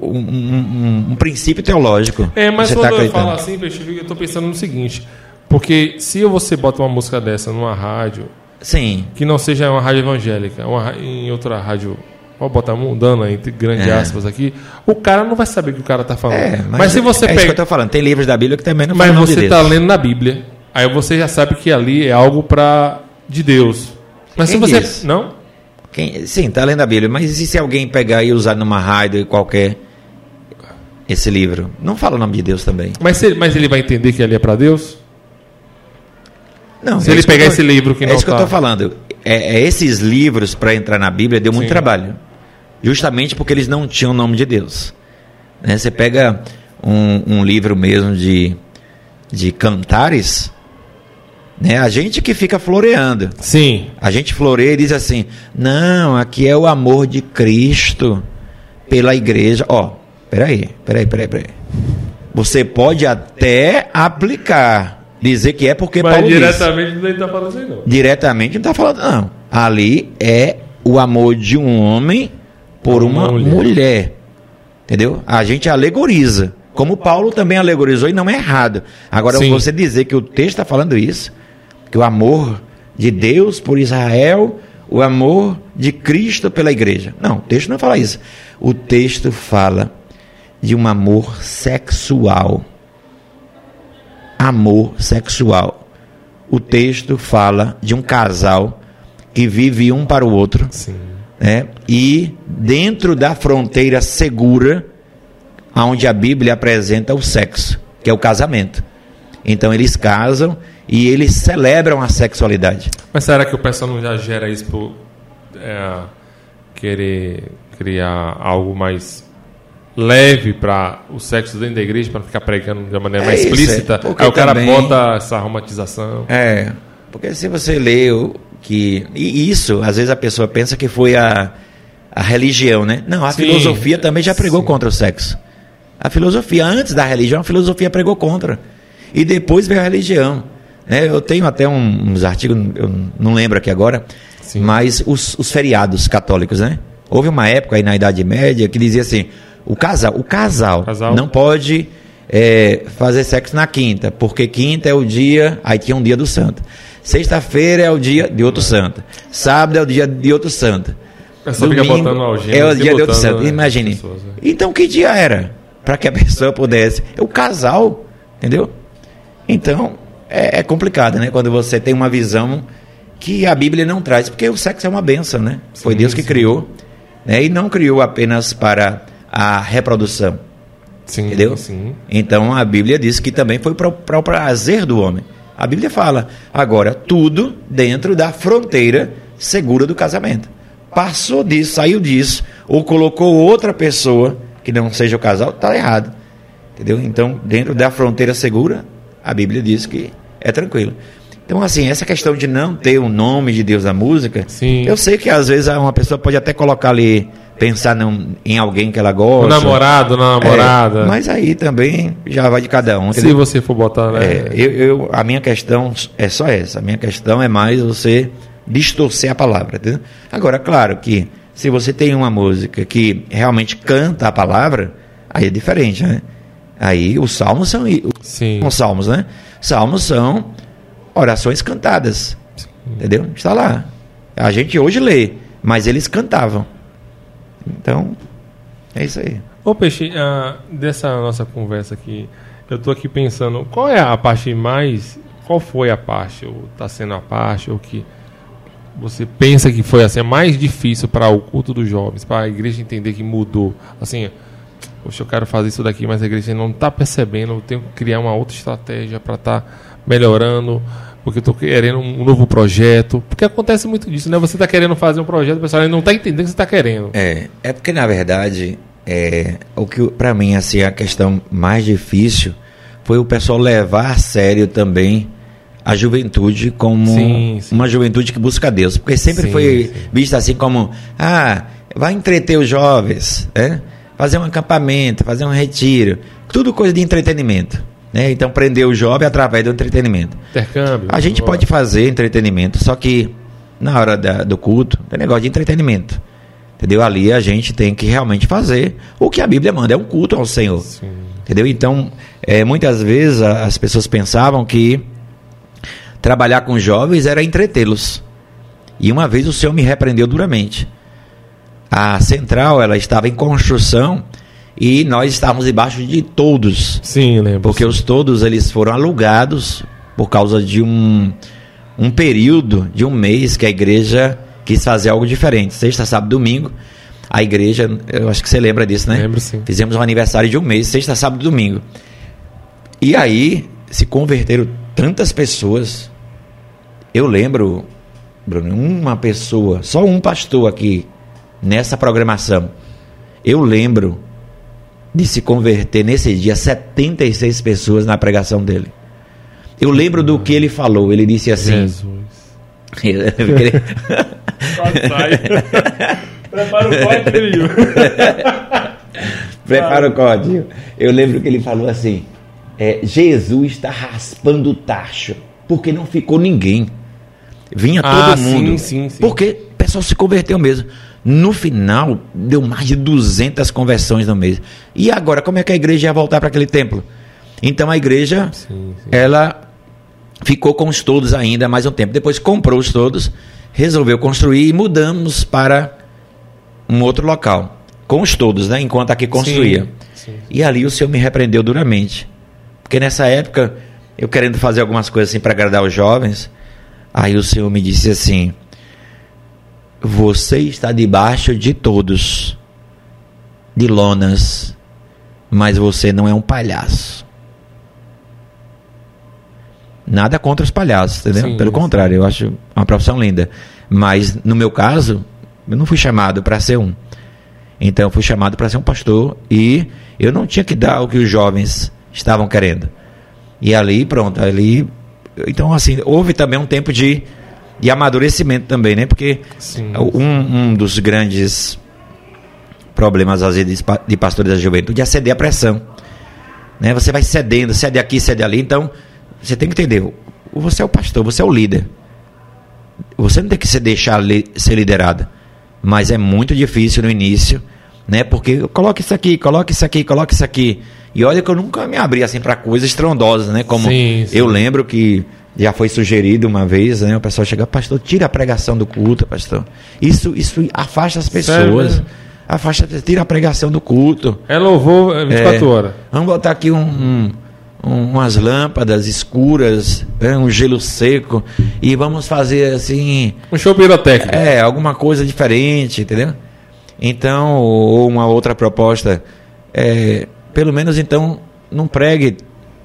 Speaker 1: um, um, um, princípio teológico.
Speaker 2: É, mas quando tá eu falo assim, eu estou pensando no seguinte. Porque se você bota uma música dessa numa rádio,
Speaker 1: Sim.
Speaker 2: que não seja uma rádio evangélica, uma, em outra rádio Vou botar mudando entre grandes é. aspas aqui. O cara não vai saber o que o cara está falando. É, mas, mas, se você
Speaker 1: é
Speaker 2: pega.
Speaker 1: Isso que eu tô falando. Tem livros da Bíblia que também não
Speaker 2: Mas você está lendo na Bíblia. Aí você já sabe que ali é algo para de Deus. Mas Quem se você. Diz? Não?
Speaker 1: Quem... Sim, está lendo a Bíblia. Mas e se alguém pegar e usar numa rádio qualquer esse livro? Não fala o nome de Deus também.
Speaker 2: Mas, se, mas ele vai entender que ali é para Deus?
Speaker 1: Não. Se é ele pegar tô... esse livro que não É isso tá... que eu estou falando. É, é, esses livros para entrar na Bíblia deu muito Sim. trabalho justamente porque eles não tinham o nome de Deus. Né? Você pega um, um, livro mesmo de, de cantares, né? a gente que fica floreando.
Speaker 2: Sim.
Speaker 1: A gente floreia e diz assim: não, aqui é o amor de Cristo pela igreja. Ó, peraí, peraí, peraí, peraí. Você pode até aplicar, dizer que é porque
Speaker 2: Mas Paulo diretamente disse. não está falando assim, não.
Speaker 1: Diretamente não está falando, não. Ali é o amor de um homem por uma, uma mulher. mulher. Entendeu? A gente alegoriza. Como Paulo também alegorizou e não é errado. Agora, Sim. você dizer que o texto está falando isso, que o amor de Deus por Israel, o amor de Cristo pela igreja. Não, o texto não fala isso. O texto fala de um amor sexual. Amor sexual. O texto fala de um casal que vive um para o outro,
Speaker 2: Sim.
Speaker 1: Né? E dentro da fronteira segura, onde a Bíblia apresenta o sexo, que é o casamento. Então eles casam e eles celebram a sexualidade.
Speaker 2: Mas será que o pessoal não já gera isso por é, querer criar algo mais leve para o sexo dentro da igreja, para ficar pregando de uma maneira
Speaker 1: É
Speaker 2: mais
Speaker 1: isso,
Speaker 2: explícita?
Speaker 1: é,
Speaker 2: Aí o cara
Speaker 1: também-
Speaker 2: bota essa romantização.
Speaker 1: É, porque se você lê o que. E isso, às vezes a pessoa pensa que foi a, a religião, né? Não, a
Speaker 2: Sim.
Speaker 1: filosofia também já pregou
Speaker 2: Sim.
Speaker 1: contra o sexo. A filosofia, antes da religião, a filosofia pregou contra. E depois veio a religião. né? eu tenho até um- uns artigos, eu não lembro aqui agora,
Speaker 2: Sim.
Speaker 1: mas os, os feriados católicos, né? Houve uma época aí na Idade Média que dizia assim: o casal, o casal,
Speaker 2: Casal.
Speaker 1: não pode é, fazer sexo na quinta, porque quinta é o dia, aí tinha um dia do santo. Sexta-feira é o dia de outro santo. Sábado é o dia de outro santo.
Speaker 2: É
Speaker 1: Domingo É o dia de outro santo.
Speaker 2: né,
Speaker 1: Imagine.
Speaker 2: pessoas, né?
Speaker 1: Então que dia era? Para que a *laughs* pessoa pudesse. O casal, entendeu? Então, é, é complicado, né? Quando você tem uma visão que a Bíblia não traz, porque o sexo é uma benção, né? Foi Deus que
Speaker 2: sim.
Speaker 1: criou, né? E não criou apenas para a reprodução.
Speaker 2: Sim,
Speaker 1: Entendeu?
Speaker 2: Sim.
Speaker 1: Então a Bíblia diz que também foi para o prazer do homem. A Bíblia fala, agora, tudo dentro da fronteira segura do casamento. Passou disso, saiu disso, ou colocou outra pessoa que não seja o casal, está errado. Entendeu? Então, dentro da fronteira segura, a Bíblia diz que é tranquilo. Então, assim, essa questão de não ter o nome de Deus na música,
Speaker 2: Sim.
Speaker 1: eu sei que às vezes uma pessoa pode até colocar ali, pensar num- em alguém que ela gosta.
Speaker 2: namorado, na namorada.
Speaker 1: É, mas aí também já vai de cada um.
Speaker 2: Se
Speaker 1: entendeu?
Speaker 2: você for botar, né?
Speaker 1: É, eu, eu- a minha questão é só essa. A minha questão é mais você distorcer a palavra. Entendeu? Agora, claro que se você tem uma música que realmente canta a palavra, aí é diferente, né? Aí os salmos são,
Speaker 2: Sim.
Speaker 1: os salmos, né? Salmos são orações cantadas. Entendeu? Está lá. A gente hoje lê, mas eles cantavam. Então, é isso aí.
Speaker 2: Ô Peixe, ah, dessa nossa conversa aqui, eu tô aqui pensando, qual é a parte mais. Qual foi a parte, ou tá sendo a parte, ou que você pensa que foi assim, mais difícil para o culto dos jovens, para a igreja entender que mudou? Assim, poxa, eu quero fazer isso daqui, mas a igreja não está percebendo, eu tenho que criar uma outra estratégia para estar melhorando, porque eu estou querendo um novo projeto. Porque acontece muito disso, né? Você está querendo fazer um projeto, o pessoal não está entendendo o que você está querendo.
Speaker 1: É, é porque na verdade, é, o que para mim assim a questão mais difícil foi o pessoal levar a sério também a juventude como
Speaker 2: Sim, sim.
Speaker 1: uma juventude que busca Deus, porque sempre
Speaker 2: Sim,
Speaker 1: foi vista assim como ah, vai entreter os jovens, né? Fazer um acampamento, fazer um retiro, tudo coisa de entretenimento, né? Então prender o jovem através do entretenimento.
Speaker 2: Intercâmbio.
Speaker 1: A gente pode fazer entretenimento, só que na hora da- do culto, tem negócio de entretenimento. Entendeu? Ali a gente tem que realmente fazer o que a Bíblia manda, é um culto ao Senhor.
Speaker 2: Sim.
Speaker 1: Entendeu? Então, é, muitas vezes a- as pessoas pensavam que trabalhar com jovens era entretê-los. E uma vez o Senhor me repreendeu duramente. A central ela estava em construção e nós estávamos debaixo de todos.
Speaker 2: Sim, lembro.
Speaker 1: Porque os todos eles foram alugados por causa de um, um período de um mês que a igreja quis fazer algo diferente. Sexta, sábado, domingo. A igreja, eu acho que você lembra disso, né?
Speaker 2: Lembro, sim.
Speaker 1: Fizemos um aniversário de um mês, sexta, sábado, domingo. E aí se converteram tantas pessoas. Eu lembro, Bruno, uma pessoa, só um pastor aqui nessa programação. Eu lembro de se converter nesse dia 76 pessoas na pregação dele. Eu lembro do que ele falou. Ele disse assim.
Speaker 2: Jesus. *laughs* Prepara o código. *laughs*
Speaker 1: Prepara o código. Eu lembro que ele falou assim: é, Jesus está raspando o tacho, porque não ficou ninguém. Vinha todo
Speaker 2: Ah,
Speaker 1: mundo.
Speaker 2: sim, sim, sim.
Speaker 1: Porque o pessoal se converteu mesmo. No final, deu mais de 200 conversões no mês. E agora, como é que a igreja ia voltar para aquele templo? Então a igreja,
Speaker 2: Sim, sim.
Speaker 1: ela ficou com os todos ainda mais um tempo. Depois comprou os todos, resolveu construir e mudamos para um outro local. Com os todos, né? Enquanto aqui construía.
Speaker 2: Sim.
Speaker 1: E ali o Senhor me repreendeu duramente. Porque nessa época, eu querendo fazer algumas coisas assim para agradar os jovens, aí o Senhor me disse assim: você está debaixo de todos, de lonas, mas você não é um palhaço. Nada contra os palhaços, entendeu?
Speaker 2: Sim,
Speaker 1: Pelo
Speaker 2: sim.
Speaker 1: contrário, eu acho uma profissão linda. Mas no meu caso, eu não fui chamado para ser um. Então eu fui chamado para ser um pastor e eu não tinha que dar o que os jovens estavam querendo. E ali, pronto, ali. Então, assim, houve também um tempo de, de amadurecimento também, né? Porque
Speaker 2: Sim.
Speaker 1: um, um dos grandes problemas, às vezes, de pa- de pastores da juventude é ceder à pressão. Né? Você vai cedendo, cede aqui, cede ali. Então, você tem que entender: você é o pastor, você é o líder. Você não tem que se deixar li- ser liderado. Mas é muito difícil no início, né? Porque coloque isso aqui, coloque isso aqui, coloque isso aqui. E olha que eu nunca me abri assim para coisas estrondosas, né? Como
Speaker 2: Sim, sim.
Speaker 1: eu lembro que já foi sugerido uma vez, né? O pessoal chega, pastor, tira a pregação do culto, pastor. Isso, isso afasta as
Speaker 2: Sério
Speaker 1: pessoas.
Speaker 2: mesmo?
Speaker 1: Afasta, tira a pregação do culto.
Speaker 2: É louvor é 24
Speaker 1: É.
Speaker 2: horas.
Speaker 1: Vamos botar aqui um, um- um- umas lâmpadas escuras, né? um gelo seco e vamos fazer assim,
Speaker 2: Um show pirotécnico.
Speaker 1: é, alguma coisa diferente, entendeu? Então, ou uma outra proposta, é, pelo menos então, não pregue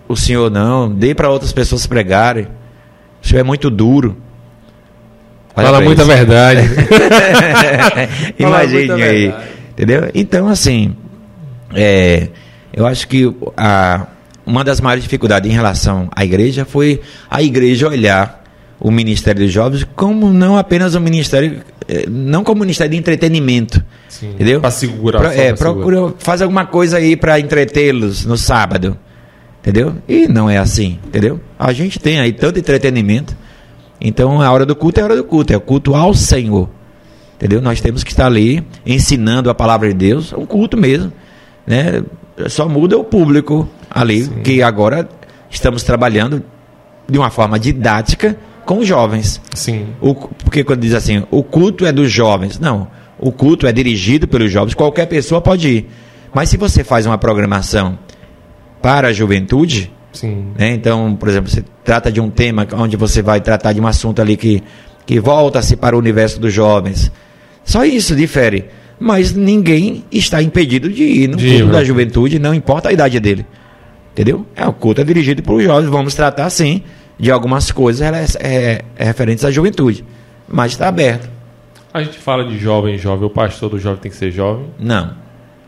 Speaker 1: o senhor não, dê para outras pessoas pregarem. O senhor é muito duro. Olha
Speaker 2: Fala muita
Speaker 1: isso.
Speaker 2: verdade. *laughs*
Speaker 1: Imagine aí.
Speaker 2: verdade.
Speaker 1: Entendeu? Então, assim, é, eu acho que a, uma das maiores dificuldades em relação à igreja foi a igreja olhar o Ministério dos Jovens como não apenas um ministério, eh, não como um ministério de entretenimento.
Speaker 2: Sim,
Speaker 1: entendeu?
Speaker 2: pra segurar,
Speaker 1: Pro- é,
Speaker 2: pra segurar.
Speaker 1: procura, faz alguma coisa aí para entretê-los no sábado. Entendeu? E não é assim, entendeu? A gente tem aí tanto entretenimento. Então a hora do culto é a hora do culto, é o culto ao Senhor. Entendeu? Nós temos que estar ali ensinando a palavra de Deus, é um culto mesmo, né? Só muda o público ali, que agora estamos trabalhando de uma forma didática com os jovens.
Speaker 2: Sim.
Speaker 1: O, porque quando diz assim, o culto é dos jovens. Não, o culto é dirigido pelos jovens, qualquer pessoa pode ir. Mas se você faz uma programação para a juventude,
Speaker 2: Sim.
Speaker 1: né? Então, por exemplo, você trata de um tema onde você vai tratar de um assunto ali que, que volta-se para o universo dos jovens. Só isso difere. Mas ninguém está impedido de ir no
Speaker 2: De ir,
Speaker 1: culto da
Speaker 2: né?
Speaker 1: juventude, não importa a idade dele. Entendeu? É, o culto é dirigido para os jovens. Vamos tratar, sim, de algumas coisas rela- é, é, referentes à juventude. Mas está aberto.
Speaker 2: A gente fala de jovem, jovem. O pastor do jovem tem que ser jovem.
Speaker 1: Não.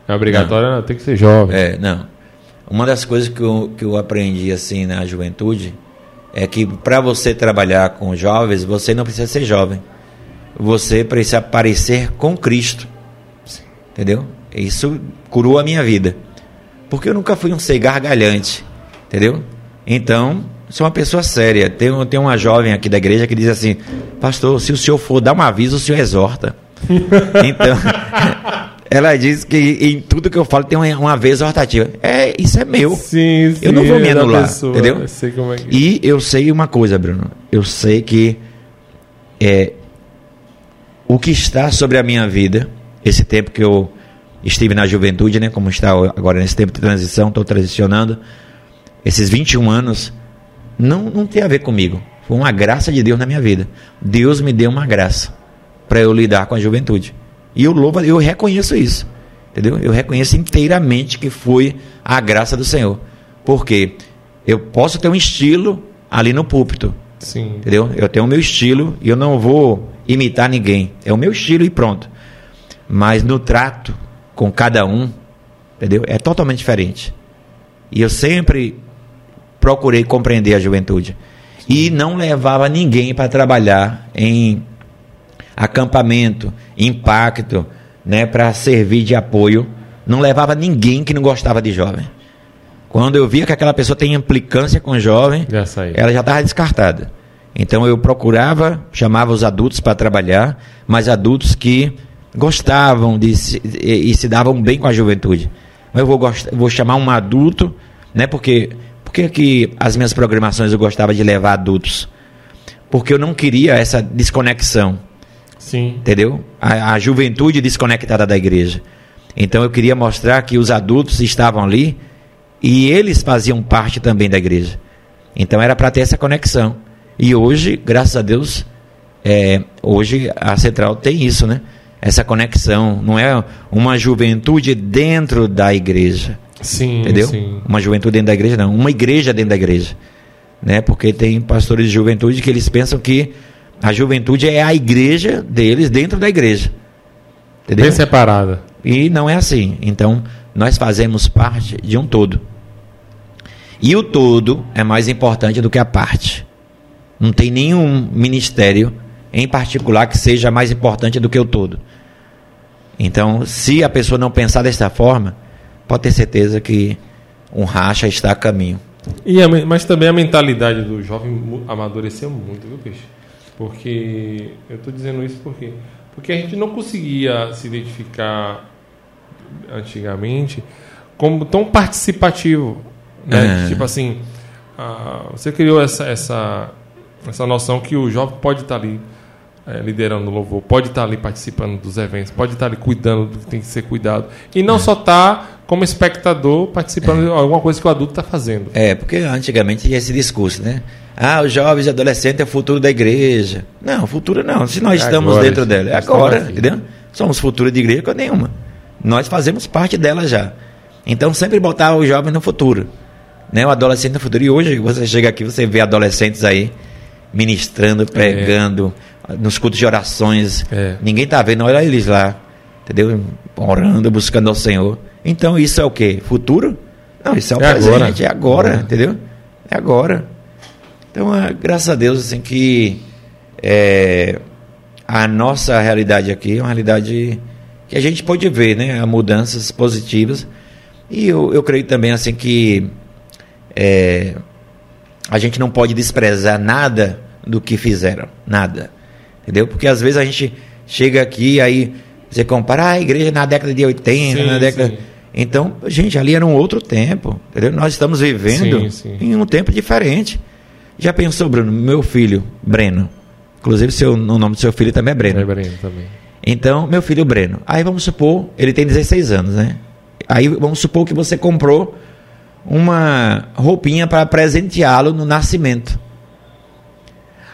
Speaker 2: É obrigatório, não. Tem que ser jovem.
Speaker 1: É, não. Uma das coisas que eu, que eu aprendi assim na juventude é que para você trabalhar com jovens, você não precisa ser jovem. Você precisa parecer com Cristo. Entendeu? Isso curou a minha vida. Porque eu nunca fui um ser gargalhante. Entendeu? Então, sou uma pessoa séria. Tem, tem uma jovem aqui da igreja que diz assim: Pastor, se o senhor for dar um aviso, o senhor exorta. *laughs* então, ela diz que em tudo que eu falo tem uma, uma vez exortativa. É, isso é meu.
Speaker 2: Sim, sim.
Speaker 1: Eu não vou me
Speaker 2: é
Speaker 1: anular,
Speaker 2: pessoa.
Speaker 1: entendeu?
Speaker 2: Eu sei como é que...
Speaker 1: E eu sei uma coisa, Bruno. Eu sei que é, o que está sobre a minha vida, esse tempo que eu estive na juventude, né? Como está agora nesse tempo de transição, estou transicionando, esses 21 anos, não, não tem a ver comigo. Foi uma graça de Deus na minha vida. Deus me deu uma graça para eu lidar com a juventude. E eu louvo, eu reconheço isso. Entendeu? Eu reconheço inteiramente que foi a graça do Senhor. Porque eu posso ter um estilo ali no púlpito,
Speaker 2: Sim.
Speaker 1: entendeu? Eu tenho o meu estilo e eu não vou imitar ninguém. É o meu estilo e pronto. Mas no trato com cada um, entendeu? É totalmente diferente. E eu sempre procurei compreender a juventude. E não levava ninguém para trabalhar em acampamento, impacto, né, para servir de apoio. Não levava ninguém que não gostava de jovem. Quando eu via que aquela pessoa tem implicância com o jovem,
Speaker 2: Já
Speaker 1: ela já estava descartada. Então eu procurava, chamava os adultos para trabalhar, mas adultos que gostavam de se, e, e se davam bem com a juventude. Eu vou, gost- vou chamar um adulto, né? Porque, porque que as minhas programações eu gostava de levar adultos? Porque eu não queria essa desconexão
Speaker 2: Sim.
Speaker 1: entendeu? A, a juventude desconectada da igreja. Então eu queria mostrar que os adultos estavam ali e eles faziam parte também da igreja. Então era para ter essa conexão. E hoje, graças a Deus, é, hoje a Central tem isso, né? Essa conexão. Não é uma juventude dentro da igreja.
Speaker 2: Sim,
Speaker 1: Entendeu?
Speaker 2: sim.
Speaker 1: Uma juventude dentro da igreja, não. Uma igreja dentro da igreja. Né? Porque tem pastores de juventude que eles pensam que a juventude é a igreja deles dentro da igreja. Entendeu?
Speaker 2: Bem separada.
Speaker 1: E não é assim. Então, nós fazemos parte de um todo. E o todo é mais importante do que a parte. Não tem nenhum ministério em particular que seja mais importante do que o todo. Então, se a pessoa não pensar desta forma, pode ter certeza que um racha está a caminho.
Speaker 2: E a mas também a mentalidade do jovem amadureceu muito, viu, Peixe? Porque eu estou dizendo isso porque porque a gente não conseguia se identificar antigamente como tão participativo, né?
Speaker 1: É.
Speaker 2: Tipo assim, ah, você criou essa essa essa noção que o jovem pode estar ali eh, liderando o louvor, pode estar ali participando dos eventos, pode estar ali cuidando do que tem que ser cuidado e não só estar como espectador participando de alguma coisa que o adulto está fazendo.
Speaker 1: É, porque antigamente tinha esse discurso, né? Ah, os jovens e adolescentes é o futuro da igreja. Não, futuro não. Se nós
Speaker 2: É
Speaker 1: estamos
Speaker 2: agora,
Speaker 1: dentro dela, é agora, entendeu? Somos futuro de igreja com nenhuma. Nós fazemos parte dela já. Então sempre botar o jovem no futuro, né? O adolescente no futuro. E hoje você chega aqui, você vê adolescentes aí ministrando, pregando, nos cultos de orações.
Speaker 2: É.
Speaker 1: Ninguém tá vendo, olha eles lá, entendeu? Orando, buscando ao Senhor. Então isso é o quê? Futuro? Não, isso é o
Speaker 2: É agora.
Speaker 1: presente, é agora,
Speaker 2: É.
Speaker 1: entendeu? É agora. Então, é, graças a Deus, assim, que é, a nossa realidade aqui é uma realidade que a gente pode ver, né? Mudanças positivas. E eu, eu creio também, assim, que é, a gente não pode desprezar nada do que fizeram. Nada. Entendeu? Porque às vezes a gente chega aqui e aí você compara ah, a igreja na década de 80,
Speaker 2: Sim,
Speaker 1: na década.
Speaker 2: sim.
Speaker 1: Então, gente, ali era um outro tempo. Entendeu? Nós estamos vivendo
Speaker 2: sim.
Speaker 1: em um tempo diferente. Já pensou, Bruno? Meu filho, Breno. Inclusive, seu, o nome do seu filho também é Breno.
Speaker 2: É, Breno, também.
Speaker 1: Então, meu filho Breno. Aí vamos supor, ele tem 16 anos, né? Aí vamos supor que você comprou uma roupinha para presenteá-lo no nascimento.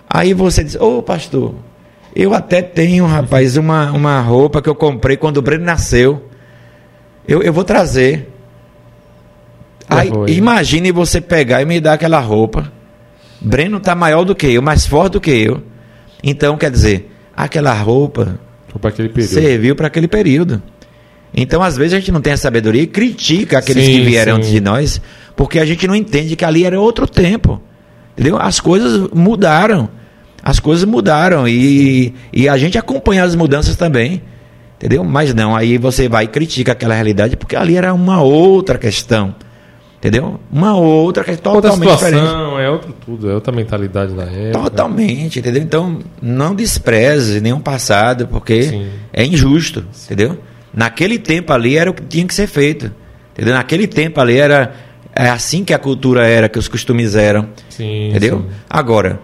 Speaker 1: Aí você diz: Ô pastor, eu até tenho, rapaz, uma, uma roupa que eu comprei quando o Breno nasceu. Eu, eu vou trazer. Aí, imagine você pegar e me dar aquela roupa. Breno tá maior do que eu, mais forte do que eu. Então, quer dizer, aquela roupa serviu para aquele período. Então, às vezes, a gente não tem a sabedoria e critica aqueles
Speaker 2: Sim,
Speaker 1: que vieram
Speaker 2: sim.
Speaker 1: antes de nós, porque a gente não entende que ali era outro tempo. Entendeu? As coisas mudaram. As coisas mudaram e, e a gente acompanha as mudanças também. Entendeu? Mas não, aí você vai e critica aquela realidade, porque ali era uma outra questão. Entendeu? Uma outra questão
Speaker 2: Outra
Speaker 1: totalmente diferente.
Speaker 2: situação, é outro tudo, é outra mentalidade da época.
Speaker 1: Totalmente, entendeu? Então, não despreze nenhum passado, porque
Speaker 2: Sim.
Speaker 1: é injusto, entendeu? Naquele tempo ali era o que tinha que ser feito, entendeu? Naquele tempo ali era é assim que a cultura era, que os costumes eram,
Speaker 2: Sim,
Speaker 1: entendeu?
Speaker 2: sim.
Speaker 1: Agora,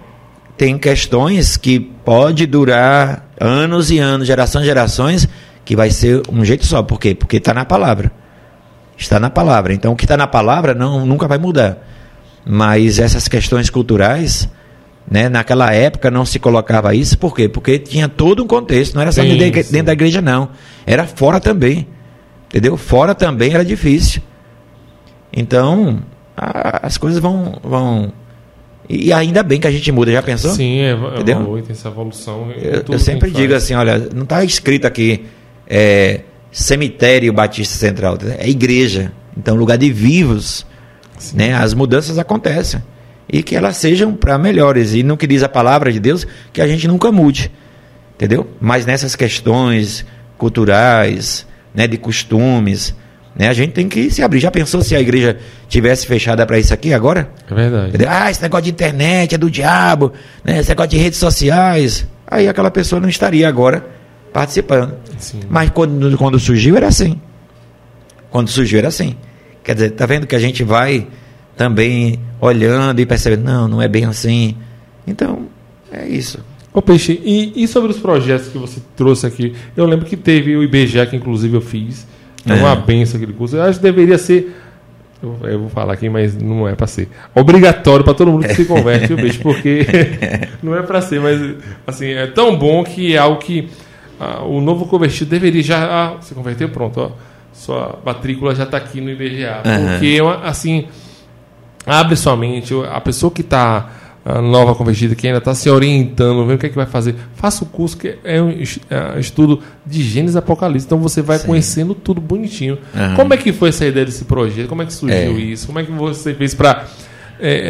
Speaker 1: tem questões que pode durar anos e anos, gerações e gerações, que vai ser um jeito só. Por quê? Porque está na palavra. Está na palavra. Então, o que está na palavra não, nunca vai mudar. Mas essas questões culturais, né, naquela época não se colocava isso. Por quê? Porque tinha todo um contexto. Não era só
Speaker 2: Sim,
Speaker 1: dentro, da-
Speaker 2: sim.
Speaker 1: dentro da igreja, não. Era fora também. Entendeu? Fora também era difícil. Então, a- as coisas vão, vão. E ainda bem que a gente muda, já pensou?
Speaker 2: Sim, é,
Speaker 1: Entendeu?
Speaker 2: evolui, tem essa evolução.
Speaker 1: Eu, eu sempre digo
Speaker 2: faz.
Speaker 1: assim, olha, não está escrito aqui é, cemitério Batista Central, é igreja. Então, lugar de vivos. Né? As mudanças acontecem. E que elas sejam para melhores. E no que diz a palavra de Deus, que a gente nunca mude. Entendeu? Mas nessas questões culturais, né, de costumes, né, a gente tem que se abrir. Já pensou se a igreja tivesse fechada para isso aqui agora?
Speaker 2: É verdade.
Speaker 1: Ah, esse negócio de internet é do diabo, né? esse negócio de redes sociais. Aí aquela pessoa não estaria agora participando.
Speaker 2: Sim.
Speaker 1: Mas quando, quando surgiu era assim. Quando surgiu era assim. Quer dizer, tá vendo que a gente vai também olhando e percebendo, não, não é bem assim. Então, é isso.
Speaker 2: Ô Peixe, e, e sobre os projetos que você trouxe aqui? Eu lembro que teve o IBGE, que inclusive eu fiz. É
Speaker 1: É.
Speaker 2: uma benção aquele curso. Eu acho que deveria ser Eu, eu vou falar aqui, mas não é para ser. Obrigatório para todo mundo que se converte, viu, bicho? Porque *laughs* não é para ser, mas assim, é tão bom que é algo que ah, o novo convertido deveria já. Ah, se converteu, pronto, ó. Sua matrícula já está aqui no IBGA.
Speaker 1: Aham.
Speaker 2: Porque, assim, abre sua mente. A pessoa que está nova convertida, que ainda está se orientando, vendo o que é que vai fazer, faça o curso que é um é um estudo de Gênesis Apocalipse. Então você vai
Speaker 1: Sim.
Speaker 2: conhecendo tudo bonitinho.
Speaker 1: Aham.
Speaker 2: Como é que foi essa ideia desse projeto? Como é que surgiu
Speaker 1: É.
Speaker 2: isso? Como é que você fez para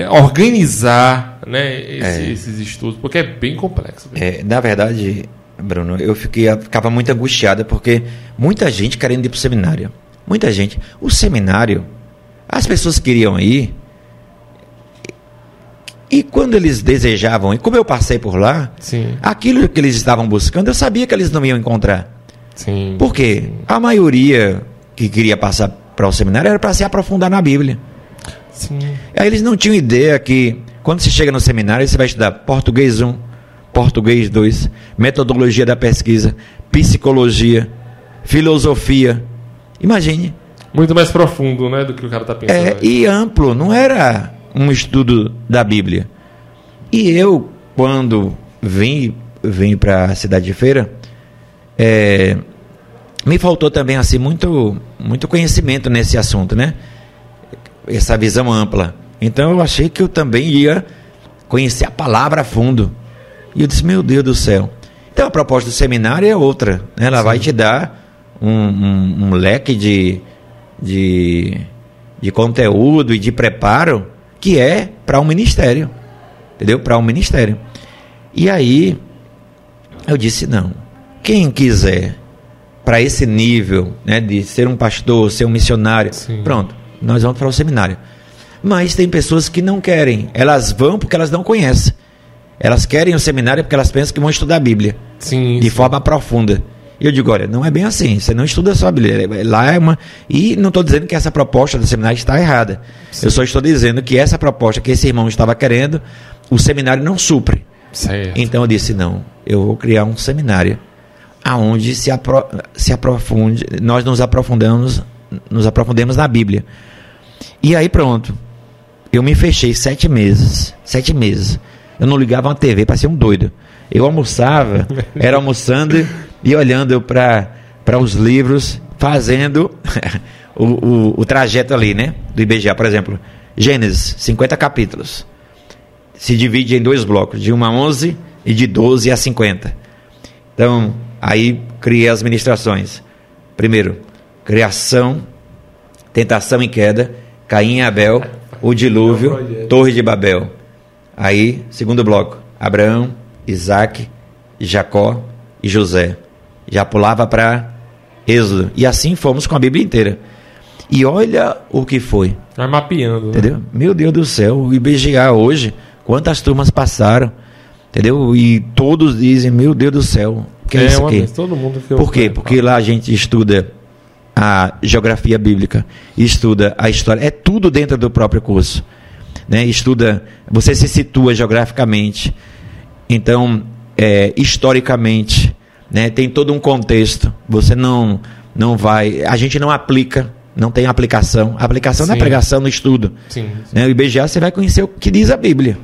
Speaker 2: organizar né, esse-
Speaker 1: É.
Speaker 2: esses estudos? Porque é bem complexo.
Speaker 1: É, na verdade, Bruno, eu fiquei, ficava muito angustiada porque muita gente querendo ir para o seminário. Muita gente. O seminário, as pessoas queriam ir. E quando eles desejavam, e como eu passei por lá,
Speaker 2: Sim,
Speaker 1: aquilo que eles estavam buscando, eu sabia que eles não iam encontrar.
Speaker 2: sim.
Speaker 1: Por quê? A maioria que queria passar para o seminário era para se aprofundar na Bíblia.
Speaker 2: Sim.
Speaker 1: Aí eles não tinham ideia que quando você chega no seminário, você vai estudar português 1, português 2, metodologia da pesquisa, psicologia, filosofia. Imagine.
Speaker 2: Muito mais profundo né, do que o cara está pensando.
Speaker 1: É, e amplo, não era um estudo da Bíblia. E eu, quando vim, vim para a cidade de feira, é, me faltou também assim muito, muito conhecimento nesse assunto, né? Essa visão ampla. Então eu achei que eu também ia conhecer a palavra a fundo. E eu disse, meu Deus do céu. Então a proposta do seminário é outra. Né? Ela vai te dar um, um- um leque de, de, de conteúdo e de preparo que é para um ministério. Entendeu? Para um ministério. E aí eu disse, não. Quem quiser para esse nível né, de ser um pastor, ser um missionário,
Speaker 2: Sim.
Speaker 1: pronto, nós vamos para o seminário. Mas tem pessoas que não querem. Elas vão porque elas não conhecem. Elas querem o seminário porque elas pensam que vão estudar a Bíblia
Speaker 2: Sim,
Speaker 1: de
Speaker 2: sim.
Speaker 1: forma profunda. E eu digo, olha, não é bem assim. Você não estuda só a Bíblia. Lá é uma. E não estou dizendo que essa proposta do seminário está errada. Eu só estou dizendo que essa proposta que esse irmão estava querendo, o seminário não supre.
Speaker 2: Certo.
Speaker 1: Então eu disse, não, eu vou criar um seminário aonde se, apro se aprofunde, nós nos aprofundamos, nos aprofundemos na Bíblia. E aí pronto, eu me fechei sete meses, sete meses. Eu não ligava uma TV, parecia um doido. Eu almoçava, *laughs* era almoçando e olhando para os livros, fazendo *laughs* o, o, o trajeto ali, né? Do IBGA, por exemplo. Gênesis, 50 capítulos se divide em dois blocos, de 1 a 11 e de 12 a 50. Então, aí criei as ministrações. Primeiro, criação, tentação e queda, Caim e Abel, o dilúvio,
Speaker 2: projeto.
Speaker 1: Torre de Babel. Aí, segundo bloco, Abraão, Isaac, Jacó e José. Já pulava para Êxodo. E assim fomos com a Bíblia inteira. E olha o que foi.
Speaker 2: Vai mapeando. né?
Speaker 1: Entendeu? Meu Deus do céu, o IBGA hoje, quantas turmas passaram, entendeu? E todos dizem, meu Deus do céu, que é, isso
Speaker 2: uma
Speaker 1: aqui?
Speaker 2: vez, todo mundo que
Speaker 1: Por quê? Porque lá a gente estuda a geografia bíblica, estuda a história, é tudo dentro do próprio curso. Né? Estuda, você se situa geograficamente, então, é, historicamente, né? tem todo um contexto. Você não, não vai. A gente não aplica, não tem aplicação. A aplicação na
Speaker 2: Sim.
Speaker 1: pregação, no estudo.
Speaker 2: Sim.
Speaker 1: Né? O IBGA você vai conhecer o que diz a Bíblia.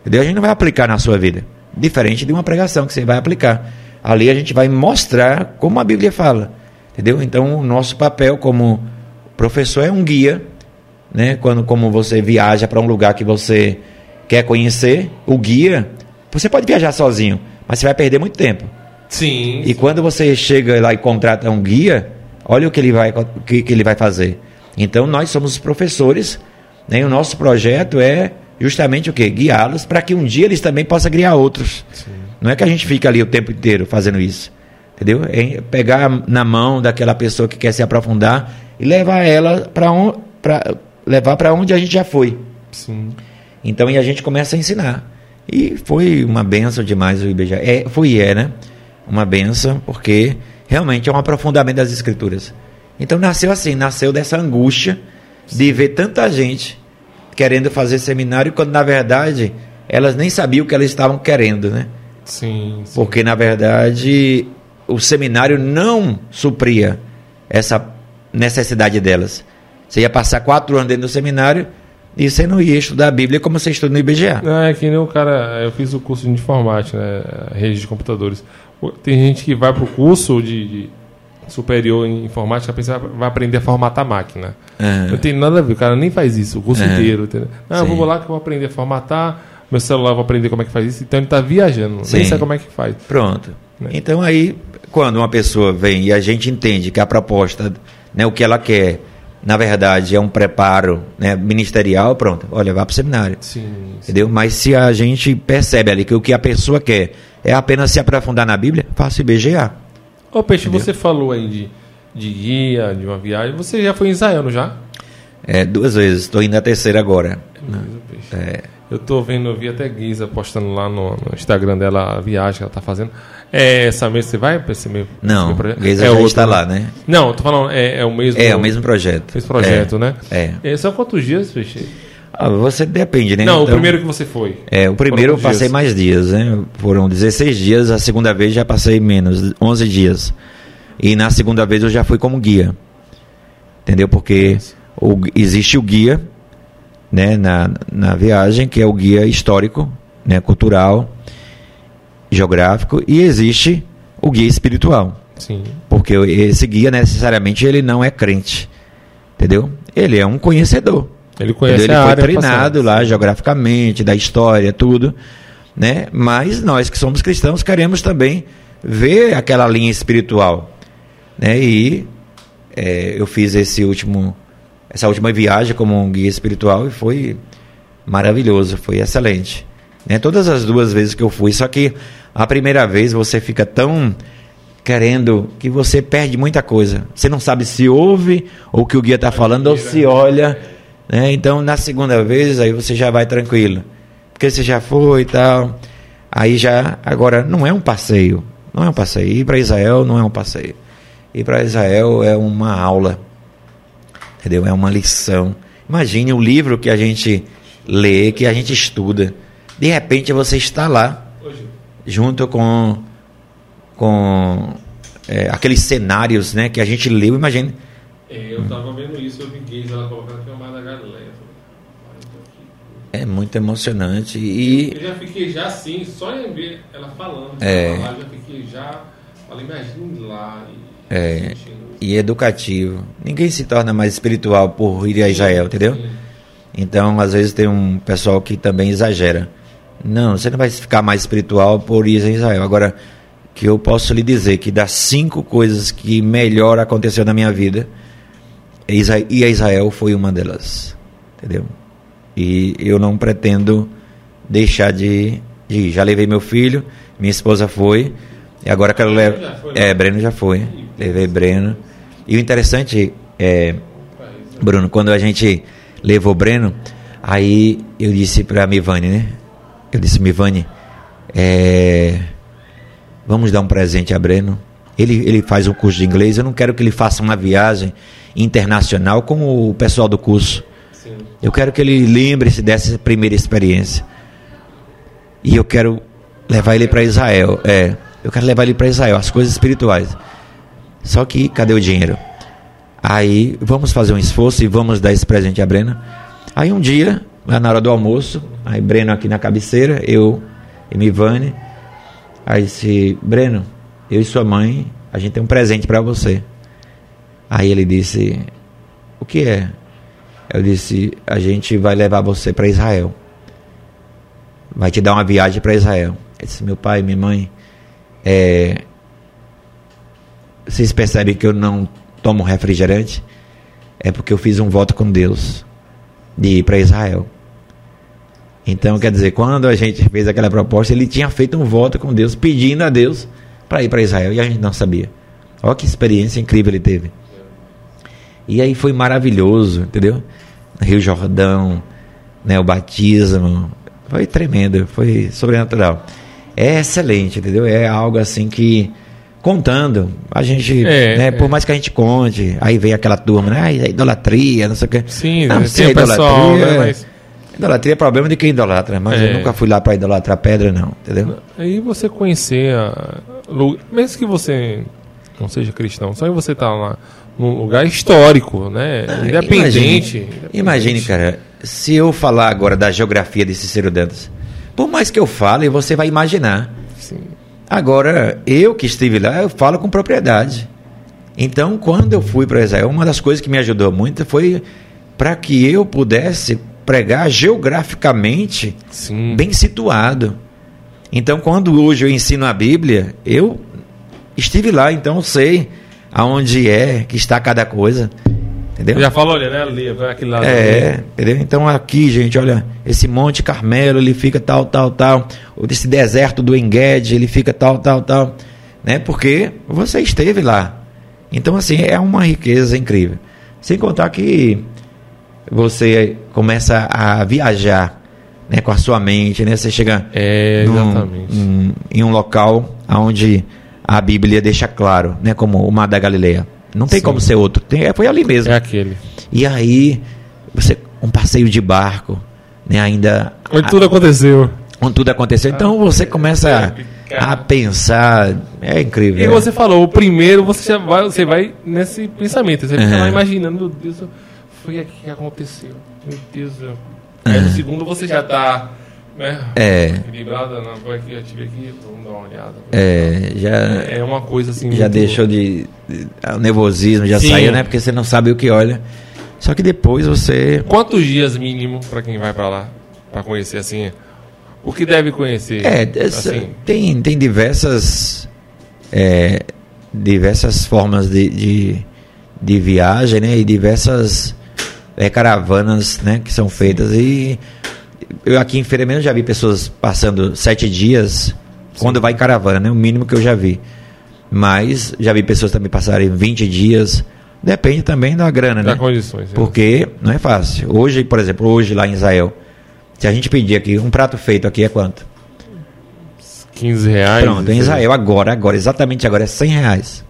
Speaker 1: Entendeu? A gente não vai aplicar na sua vida. Diferente de uma pregação que você vai aplicar. Ali a gente vai mostrar como a Bíblia fala. Entendeu? Então o nosso papel como professor é um guia. Né? Quando como você viaja para um lugar que você quer conhecer, o guia, você pode viajar sozinho, mas você vai perder muito tempo.
Speaker 2: Sim.
Speaker 1: E quando você chega lá e contrata um guia, olha o que ele vai, o que, que ele vai fazer. Então nós somos os professores, né? e o nosso projeto é justamente o quê? Guiá-los para que um dia eles também possam guiar outros. Não é que a gente fica ali o tempo inteiro fazendo isso. Entendeu? É pegar na mão daquela pessoa que quer se aprofundar e levar ela para levar para onde a gente já foi.
Speaker 2: Sim.
Speaker 1: Então, e a gente começa a ensinar. E foi uma benção demais o IBGA. É, foi e é, né? Uma benção, porque realmente é um aprofundamento das escrituras. Então nasceu assim, nasceu dessa angústia de ver tanta gente querendo fazer seminário, quando na verdade elas nem sabiam o que elas estavam querendo, né?
Speaker 2: Sim. sim.
Speaker 1: Porque na verdade o seminário não supria essa necessidade delas. Você ia passar quatro anos dentro do seminário e você não ia estudar a Bíblia como você estuda no IBGA.
Speaker 2: Não, é que nem o cara. Eu fiz o curso de informática, né? Rede de computadores. Tem gente que vai pro curso de, de superior em informática, pensa vai aprender a formatar máquina.
Speaker 1: Uhum.
Speaker 2: Não tem nada a ver, o cara nem faz isso, o curso
Speaker 1: Uhum.
Speaker 2: inteiro. Entendeu? Não, eu
Speaker 1: Sim.
Speaker 2: vou lá que eu vou aprender a formatar, meu celular vou aprender como é que faz isso. Então ele tá viajando,
Speaker 1: Sim.
Speaker 2: nem sabe como é que faz.
Speaker 1: Pronto.
Speaker 2: Né?
Speaker 1: Então aí, quando uma pessoa vem e a gente entende que a proposta, né, o que ela quer, na verdade, é um preparo né, ministerial, pronto, olha, vá para o seminário.
Speaker 2: Sim. sim.
Speaker 1: Entendeu? Mas se a gente percebe ali que o que a pessoa quer é apenas se aprofundar na Bíblia, faça IBGA.
Speaker 2: Ô, Peixe,
Speaker 1: Entendeu?
Speaker 2: você falou aí de, de guia, de uma viagem. Você já foi em Israel, não já?
Speaker 1: É, duas vezes, estou indo na terceira agora.
Speaker 2: Mesmo, Peixe.
Speaker 1: É,
Speaker 2: Eu tô vendo, eu vi até Guisa postando lá no, no Instagram dela a viagem que ela tá fazendo. É essa mesmo, você vai pra esse esse
Speaker 1: não,
Speaker 2: projeto?
Speaker 1: Geisa
Speaker 2: é
Speaker 1: já
Speaker 2: outro,
Speaker 1: está
Speaker 2: né?
Speaker 1: lá, né?
Speaker 2: Não, tô falando, é, é o mesmo.
Speaker 1: É, o mesmo projeto.
Speaker 2: Esse projeto, né?
Speaker 1: É.
Speaker 2: É, São quantos dias, Peixe?
Speaker 1: Ah, você depende, né?
Speaker 2: Não, o
Speaker 1: Então-
Speaker 2: primeiro que você foi.
Speaker 1: É, o primeiro eu passei
Speaker 2: dias?
Speaker 1: mais dias, né? Foram 16 dias, a segunda vez já passei menos, 11 dias. E na segunda vez eu já fui como guia. Entendeu? Porque o- existe o guia, né, na, na viagem, que é o guia histórico, né, cultural, geográfico, e existe o guia espiritual.
Speaker 2: Sim.
Speaker 1: Porque esse guia necessariamente ele não é crente. Entendeu? Ele é um conhecedor.
Speaker 2: Ele conhece
Speaker 1: Entendeu? Ele
Speaker 2: a
Speaker 1: foi treinado lá geograficamente, da história, tudo, né? Mas nós que somos cristãos queremos também ver aquela linha espiritual, né? E é, eu fiz esse último, essa última viagem como um guia espiritual e foi maravilhoso, foi excelente, né? Todas as duas vezes que eu fui, só que a primeira vez você fica tão querendo que você perde muita coisa. Você não sabe se ouve o que o guia está falando ou se olha. Né? Então, na segunda vez, aí você já vai tranquilo. Porque você já foi e tal. Aí já. Agora, não é um passeio. Não é um passeio. Ir para Israel não é um passeio. Ir para Israel é uma aula. Entendeu? É uma lição. Imagine o livro que a gente lê, que a gente estuda. De repente você está lá junto com com é, aqueles cenários né, que a gente leu, imagine.
Speaker 2: É, eu tava vendo isso, eu vi ela colocando que é o Mar da Galileia.
Speaker 1: É muito emocionante e
Speaker 2: Eu já fiquei já assim, só em ver ela falando.
Speaker 1: É.
Speaker 2: falar, já fiquei já. Falei, imagine lá. E,
Speaker 1: É. e educativo. Ninguém se torna mais espiritual por ir a Israel, entendeu? Então, às vezes tem um pessoal que também exagera. Não, você não vai ficar mais espiritual por ir a Israel. Agora, que eu posso lhe dizer que das cinco coisas que melhor aconteceu na minha vida, ir a Israel foi uma delas. Entendeu? E eu não pretendo deixar de, de ir. Já levei meu filho, minha esposa foi, e agora quero levar.
Speaker 2: foi,
Speaker 1: É,
Speaker 2: né?
Speaker 1: Breno já foi. Levei Breno. E o interessante é. Bruno, quando a gente levou Breno, aí eu disse pra Mivane, né? Eu disse, Mivane, é, vamos dar um presente a Breno. Ele, ele faz um curso de inglês, eu não quero que ele faça uma viagem internacional como o pessoal do curso.
Speaker 2: Sim.
Speaker 1: Eu quero que ele lembre-se dessa primeira experiência. E eu quero levar ele para Israel. É, eu quero levar ele para Israel, as coisas espirituais. Só que cadê o dinheiro? Aí vamos fazer um esforço e vamos dar esse presente a Brena. Aí um dia, lá na hora do almoço, aí Breno aqui na cabeceira, eu e Mivane. Aí disse, Breno, eu e sua mãe, a gente tem um presente para você. Aí ele disse, o que é? Eu disse, a gente vai levar você para Israel. Vai te dar uma viagem para Israel. Ele disse, meu pai, minha mãe, é, vocês percebem que eu não tomo refrigerante? É porque eu fiz um voto com Deus de ir para Israel. Então, quer dizer, quando a gente fez aquela proposta, ele tinha feito um voto com Deus, pedindo a Deus para ir para Israel, e a gente não sabia. Olha que experiência incrível ele teve. E aí foi maravilhoso, entendeu? Rio Jordão, né, o batismo, foi tremendo, foi sobrenatural. É excelente, entendeu? É algo assim que contando, a gente,
Speaker 2: É,
Speaker 1: né,
Speaker 2: é.
Speaker 1: por mais que a gente conte, aí vem aquela turma, né, é idolatria, não sei o quê.
Speaker 2: Sim,
Speaker 1: não, se é
Speaker 2: o pessoal,
Speaker 1: idolatria,
Speaker 2: né, mas-
Speaker 1: Idolatria é problema de quem idolatra, mas
Speaker 2: É.
Speaker 1: eu nunca fui lá para idolatrar pedra, não, entendeu?
Speaker 2: Aí você conhecer, a, mesmo que você não seja cristão, só em você estar lá num lugar histórico, né? Independente.
Speaker 1: Imagine, imagine, cara, se eu falar agora da geografia de Cicero Dantas, por mais que eu fale, você vai imaginar. Agora, eu que estive lá, eu falo com propriedade. Então, quando eu fui para Israel, uma das coisas que me ajudou muito foi para que eu pudesse pregar geograficamente
Speaker 2: Sim.
Speaker 1: bem situado. Então, quando hoje eu ensino a Bíblia, eu estive lá, então eu sei aonde é que está cada coisa. Entendeu?
Speaker 2: Já falou, olha, né? Ali, vai aquele lado.
Speaker 1: É,
Speaker 2: ali.
Speaker 1: entendeu? Então aqui, gente, olha, esse Monte Carmelo, ele fica tal, tal, tal. Esse deserto do Enguede, ele fica tal, tal, tal. Né? Porque você esteve lá. Então, assim, é uma riqueza incrível. Sem contar que você começa a viajar né, com a sua mente, né? Você chega
Speaker 2: É,
Speaker 1: num- num- em um local onde a Bíblia deixa claro, né? Como o Mar da Galileia. Não tem
Speaker 2: Sim.
Speaker 1: como ser outro. Tem, é, foi ali mesmo.
Speaker 2: É aquele.
Speaker 1: E aí, você um passeio de barco, né? Ainda
Speaker 2: Onde tudo aconteceu.
Speaker 1: onde tudo aconteceu. Então você começa a, a pensar. É incrível.
Speaker 2: E
Speaker 1: né?
Speaker 2: você falou, o primeiro você já vai, você vai nesse pensamento, você fica
Speaker 1: Uhum.
Speaker 2: lá imaginando, meu Deus, foi aqui que aconteceu. Meu Deus. eu- Aí no segundo você já tá, né?
Speaker 1: É.
Speaker 2: Equilibrada, não, foi aqui, eu tive aqui, vamos dar uma olhada.
Speaker 1: É, já,
Speaker 2: É uma coisa assim.
Speaker 1: já
Speaker 2: muito-
Speaker 1: deixou de, de- O nervosismo já
Speaker 2: Sim.
Speaker 1: saiu, né? Porque você não sabe o que olha. Só que depois você.
Speaker 2: Quantos dias mínimo pra quem vai pra lá? Pra conhecer assim? O que deve conhecer?
Speaker 1: É, essa-
Speaker 2: assim,
Speaker 1: tem, tem diversas. é, diversas formas de, de, de viagem, né? E diversas é, caravanas, né? Que são feitas. E eu aqui em Feira mesmo já vi pessoas passando sete dias quando vai em caravana, né? O mínimo que eu já vi. Mas já vi pessoas também passarem 20 dias. Depende também da grana,
Speaker 2: dá
Speaker 1: né?
Speaker 2: condições.
Speaker 1: Porque não é fácil. Hoje, por exemplo, hoje lá em Israel, se a gente pedir aqui um prato feito aqui é quanto?
Speaker 2: 15 reais.
Speaker 1: Pronto, em Israel agora, agora, exatamente agora é 100 reais.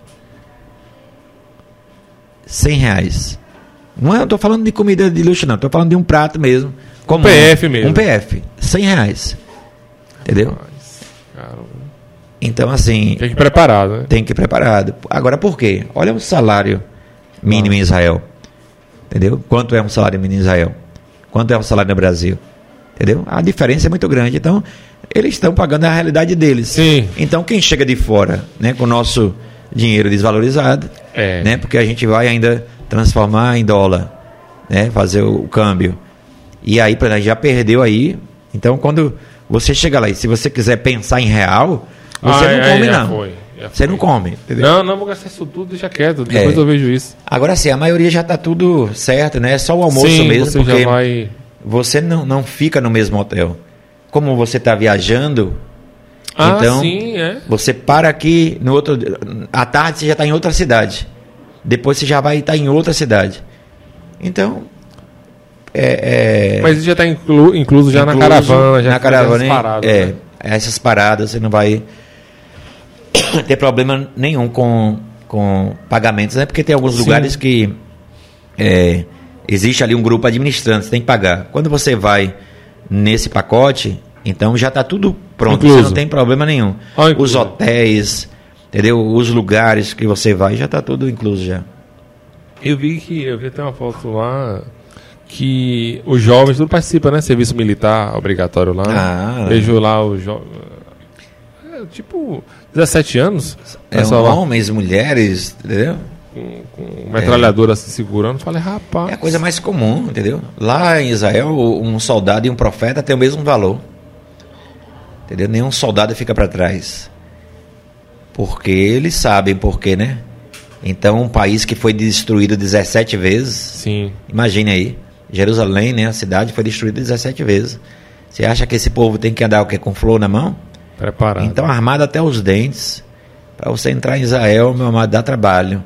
Speaker 1: 100 reais. Não é, eu tô falando de comida de luxo não, tô falando de um prato mesmo. Comum.
Speaker 2: PF mesmo.
Speaker 1: Um PF, 100 reais. Entendeu? Então assim,
Speaker 2: tem que ir preparado, né?
Speaker 1: tem que ir preparado. Agora por quê? Olha o salário mínimo em Israel. Entendeu? Quanto é um salário mínimo em Israel? Quanto é um salário no Brasil? Entendeu? A diferença é muito grande. Então, eles estão pagando a realidade deles.
Speaker 2: Sim.
Speaker 1: Então, quem chega de fora, né, com o nosso dinheiro desvalorizado,
Speaker 2: É.
Speaker 1: né, porque a gente vai ainda transformar em dólar, né, fazer o câmbio. E aí, por exemplo, já perdeu aí. Então, quando você chega lá e se você quiser pensar em real, você
Speaker 2: Ah,
Speaker 1: não
Speaker 2: é,
Speaker 1: come
Speaker 2: já
Speaker 1: não.
Speaker 2: foi, já
Speaker 1: você não come, entendeu?
Speaker 2: Não, não vou gastar isso tudo, deixa quieto. Depois
Speaker 1: É.
Speaker 2: eu vejo isso.
Speaker 1: Agora sim, a maioria já está tudo certo, né? É só o almoço
Speaker 2: Sim,
Speaker 1: mesmo,
Speaker 2: você
Speaker 1: porque
Speaker 2: já vai.
Speaker 1: você não, não fica no mesmo hotel. Como você está viajando,
Speaker 2: Ah,
Speaker 1: então
Speaker 2: sim, é.
Speaker 1: você para aqui no outro. À tarde você já está em outra cidade. Depois você já vai estar em outra cidade. Então. É, é-
Speaker 2: Mas isso já está inclu, incluso já na
Speaker 1: incluso
Speaker 2: caravana, já
Speaker 1: na caravana,
Speaker 2: essas paradas,
Speaker 1: é,
Speaker 2: né?
Speaker 1: essas paradas você não vai *coughs* ter problema nenhum com, com pagamentos, né? Porque tem alguns
Speaker 2: Sim.
Speaker 1: lugares que é, existe ali um grupo administrante, você tem que pagar. Quando você vai nesse pacote, então já está tudo pronto,
Speaker 2: Incluso.
Speaker 1: você não tem problema nenhum.
Speaker 2: Ah,
Speaker 1: Os hotéis, entendeu? Os lugares que você vai já está tudo incluso já.
Speaker 2: Eu vi que eu vi até uma foto lá que os jovens tudo participa, né? Serviço militar obrigatório lá.
Speaker 1: Ah.
Speaker 2: Vejo lá os jovens. É, tipo, 17 anos.
Speaker 1: É,
Speaker 2: lá
Speaker 1: homens, mulheres, entendeu?
Speaker 2: com, com metralhadora se segurando. Falei, rapaz.
Speaker 1: É a coisa mais comum, entendeu? Lá em Israel, um soldado e um profeta têm o mesmo valor. Entendeu? Nenhum soldado fica para trás. Porque eles sabem por quê, né? Então, um país que foi destruído 17 vezes,
Speaker 2: Sim.
Speaker 1: imagine aí, Jerusalém, né, a cidade foi destruída 17 vezes. Você acha que esse povo tem que andar o quê? Com flor na mão?
Speaker 2: Preparado.
Speaker 1: Então, armado até os dentes, para você entrar em Israel, meu amado, dá trabalho.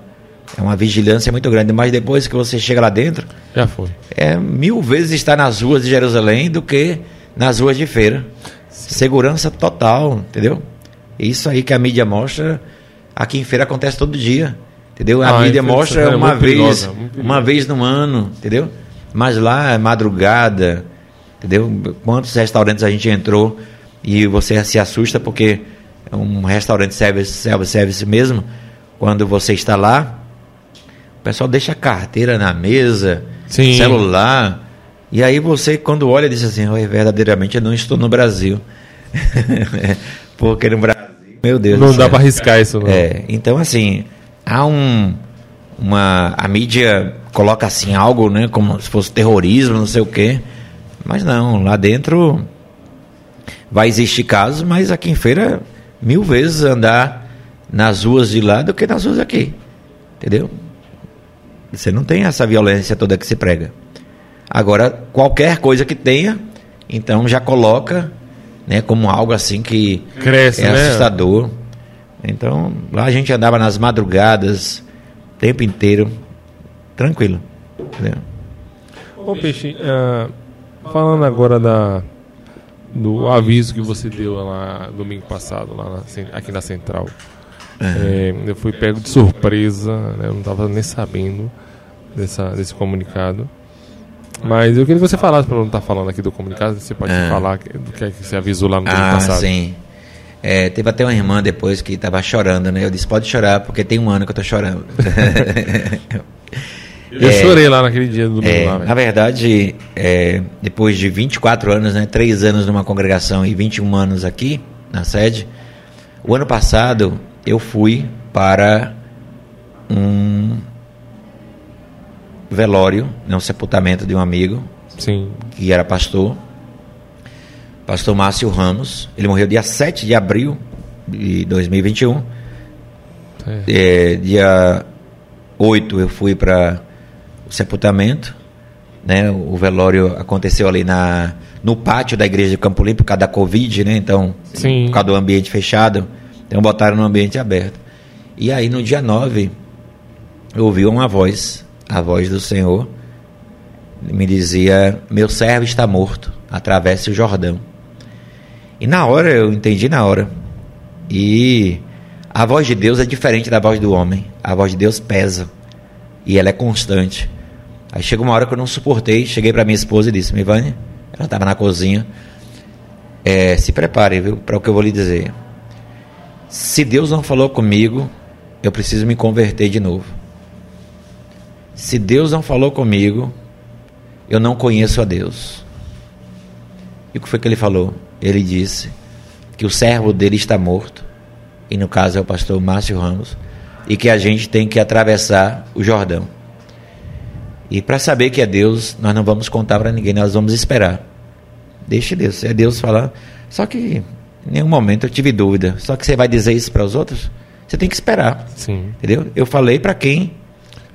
Speaker 1: É uma vigilância muito grande, mas depois que você chega lá dentro,
Speaker 2: Já foi.
Speaker 1: é mil vezes estar nas ruas de Jerusalém do que nas ruas de feira. Segurança total, entendeu? Isso aí que a mídia mostra, aqui em feira acontece todo dia, entendeu? A
Speaker 2: Ah,
Speaker 1: mídia mostra
Speaker 2: é
Speaker 1: uma vez,
Speaker 2: perigosa.
Speaker 1: uma vez no ano, entendeu? Mas lá é madrugada, entendeu? Quantos restaurantes a gente entrou e você se assusta porque é um restaurante service, self-service mesmo, quando você está lá, O pessoal deixa a carteira na mesa,
Speaker 2: Sim.
Speaker 1: celular. E aí você, quando olha, diz assim, "Oi, verdadeiramente eu não estou no Brasil. *laughs* Porque no Brasil, meu Deus
Speaker 2: Não dá pra arriscar isso, não.
Speaker 1: É, então assim, há um uma a mídia coloca assim algo, né, como se fosse terrorismo, não sei o quê. Mas não, lá dentro vai existir casos, mas aqui em feira mil vezes andar nas ruas de lá do que nas ruas aqui. Entendeu? Você não tem essa violência toda que se prega. Agora, qualquer coisa que tenha, então já coloca né, como algo assim que
Speaker 2: Cresce,
Speaker 1: é
Speaker 2: né?
Speaker 1: assustador. Então, lá a gente andava nas madrugadas, o tempo inteiro, tranquilo. Entendeu?
Speaker 2: Ô, Peixe, ah, falando agora da, do aviso que você deu lá domingo passado, lá na aqui na Central. É, eu fui pego de surpresa, né, eu não estava nem sabendo dessa, desse comunicado. Mas eu queria que você falasse, para não estar falando aqui do comunicado, você pode
Speaker 1: É.
Speaker 2: falar do que, é que você avisou lá no domingo
Speaker 1: Ah,
Speaker 2: passado.
Speaker 1: sim. É, teve até uma irmã depois que estava chorando, né? Eu disse, pode chorar, porque tem um ano que eu tô chorando. *laughs*
Speaker 2: Eu
Speaker 1: É.
Speaker 2: chorei lá naquele dia do domingo
Speaker 1: É,
Speaker 2: lá,
Speaker 1: na verdade, é, depois de 24 anos, né, 3 anos numa congregação e 21 anos aqui na sede, o ano passado eu fui para um velório, né, um sepultamento de um amigo
Speaker 2: Sim.
Speaker 1: que era pastor, pastor Márcio Ramos. Ele morreu dia 7 de abril de 2021.
Speaker 2: É.
Speaker 1: É, dia 8 eu fui para sepultamento. Né? O velório aconteceu ali na, no pátio da igreja de Campo Limpo por causa da Covid, né? Então,
Speaker 2: Sim.
Speaker 1: por causa do ambiente fechado. Então botaram no ambiente aberto. E aí no dia 9 eu ouvi uma voz, a voz do Senhor, me dizia: Meu servo está morto, atravesse o Jordão. E na hora, eu entendi na hora. E a voz de Deus é diferente da voz do homem. A voz de Deus pesa. E ela é constante. Aí chegou uma hora que eu não suportei, cheguei para minha esposa e disse: Mivane, ela estava na cozinha. "É, se prepare, viu, para o que eu vou lhe dizer. Se Deus não falou comigo, eu preciso me converter de novo. Se Deus não falou comigo, eu não conheço a Deus. E o que foi que ele falou? Ele disse que o servo dele está morto, e no caso é o pastor Márcio Ramos, e que a gente tem que atravessar o Jordão. E para saber que é Deus, nós não vamos contar para ninguém, nós vamos esperar. Deixe Deus, é Deus falar. Só que em nenhum momento eu tive dúvida. Só que você vai dizer isso para os outros? Você tem que esperar.
Speaker 2: Sim.
Speaker 1: Entendeu? Eu falei para quem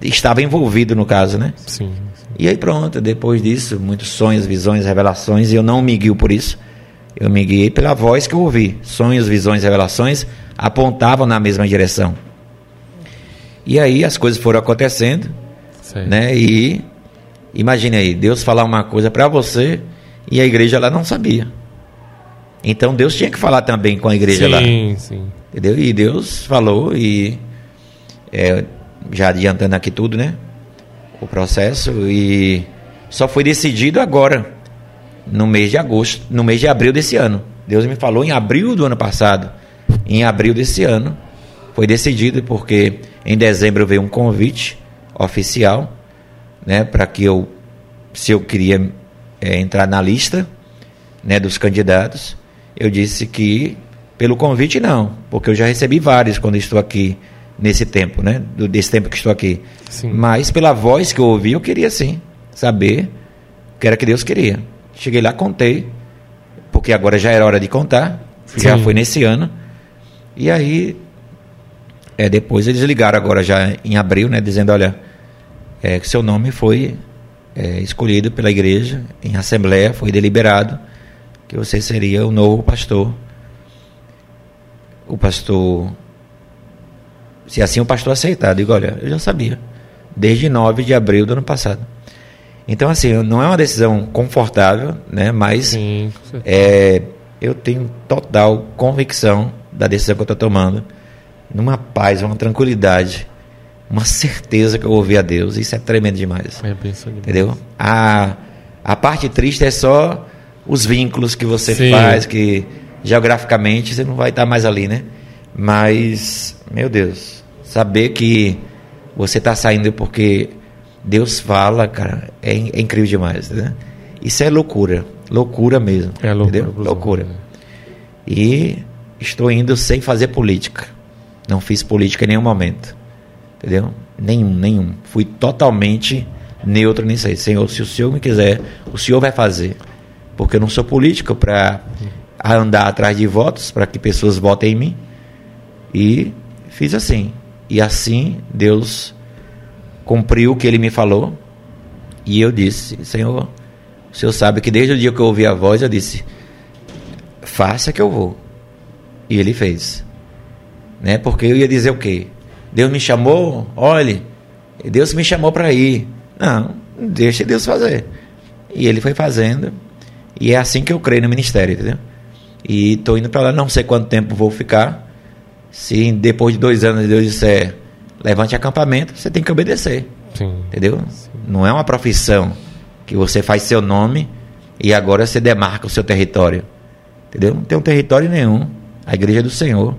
Speaker 1: estava envolvido no caso, né?
Speaker 2: Sim.
Speaker 1: E aí pronto, depois disso, muitos sonhos, visões, revelações, e eu não me guio por isso. Eu me guiei pela voz que eu ouvi. Sonhos, visões, revelações apontavam na mesma direção. E aí as coisas foram acontecendo,
Speaker 2: Certo.
Speaker 1: né? E imagine aí, Deus falar uma coisa para você e a igreja lá não sabia. Então Deus tinha que falar também com a igreja
Speaker 2: sim,
Speaker 1: lá.
Speaker 2: sim.
Speaker 1: Entendeu? E Deus falou e é, já adiantando aqui tudo, né? O processo e só foi decidido agora, no mês de agosto, no mês de abril desse ano. Deus me falou em abril do ano passado. Em abril desse ano foi decidido porque em dezembro veio um convite oficial, né, para que eu se eu queria é, entrar na lista, né, dos candidatos, eu disse que pelo convite não, porque eu já recebi vários quando estou aqui nesse tempo, né, do, desse tempo que estou aqui.
Speaker 2: Sim.
Speaker 1: Mas pela voz que eu ouvi, eu queria sim saber o que era que Deus queria. Cheguei lá, contei, porque agora já era hora de contar, já
Speaker 2: Sim.
Speaker 1: foi nesse ano. E aí, é, depois eles ligaram agora já em abril, né, dizendo, olha, é, que seu nome foi é, escolhido pela igreja em assembleia, foi deliberado que você seria o novo pastor. O pastor, se assim o pastor aceitar, digo, olha, eu já sabia, desde 9 de abril do ano passado. Então, assim, não é uma decisão confortável, né, mas
Speaker 2: Sim,
Speaker 1: é, eu tenho total convicção da decisão que eu estou tomando, numa paz, uma tranquilidade, uma certeza que eu ouvi a Deus. Isso é tremendo demais.
Speaker 2: É, demais.
Speaker 1: Entendeu? A, a parte triste é só os vínculos que você
Speaker 2: Sim.
Speaker 1: faz, que geograficamente você não vai estar mais ali, né? Mas, meu Deus, saber que Você está saindo porque Deus fala, cara, é, é incrível demais, né? Isso é loucura, loucura mesmo.
Speaker 2: É loucura.
Speaker 1: entendeu? Loucura. E estou indo sem fazer política. Não fiz política em nenhum momento. Entendeu? Nenhum, nenhum. Fui totalmente neutro nisso aí. Senhor, se o senhor me quiser, o senhor vai fazer. Porque eu não sou político para andar atrás de votos, para que pessoas votem em mim. E fiz assim. E assim Deus cumpriu o que ele me falou. E eu disse: Senhor, o senhor sabe que desde o dia que eu ouvi a voz, eu disse: Faça que eu vou. E ele fez. Né? Porque eu ia dizer o quê? Deus me chamou, olhe, Deus me chamou para ir. Não, deixa Deus fazer. E ele foi fazendo. E é assim que eu creio no ministério, entendeu? E estou indo para lá, não sei quanto tempo vou ficar. Se depois de dois anos Deus disser levante acampamento, você tem que obedecer.
Speaker 2: Sim.
Speaker 1: Entendeu? Não é uma profissão que você faz seu nome e agora você demarca o seu território. Entendeu? Não tem um território nenhum. A igreja é do Senhor.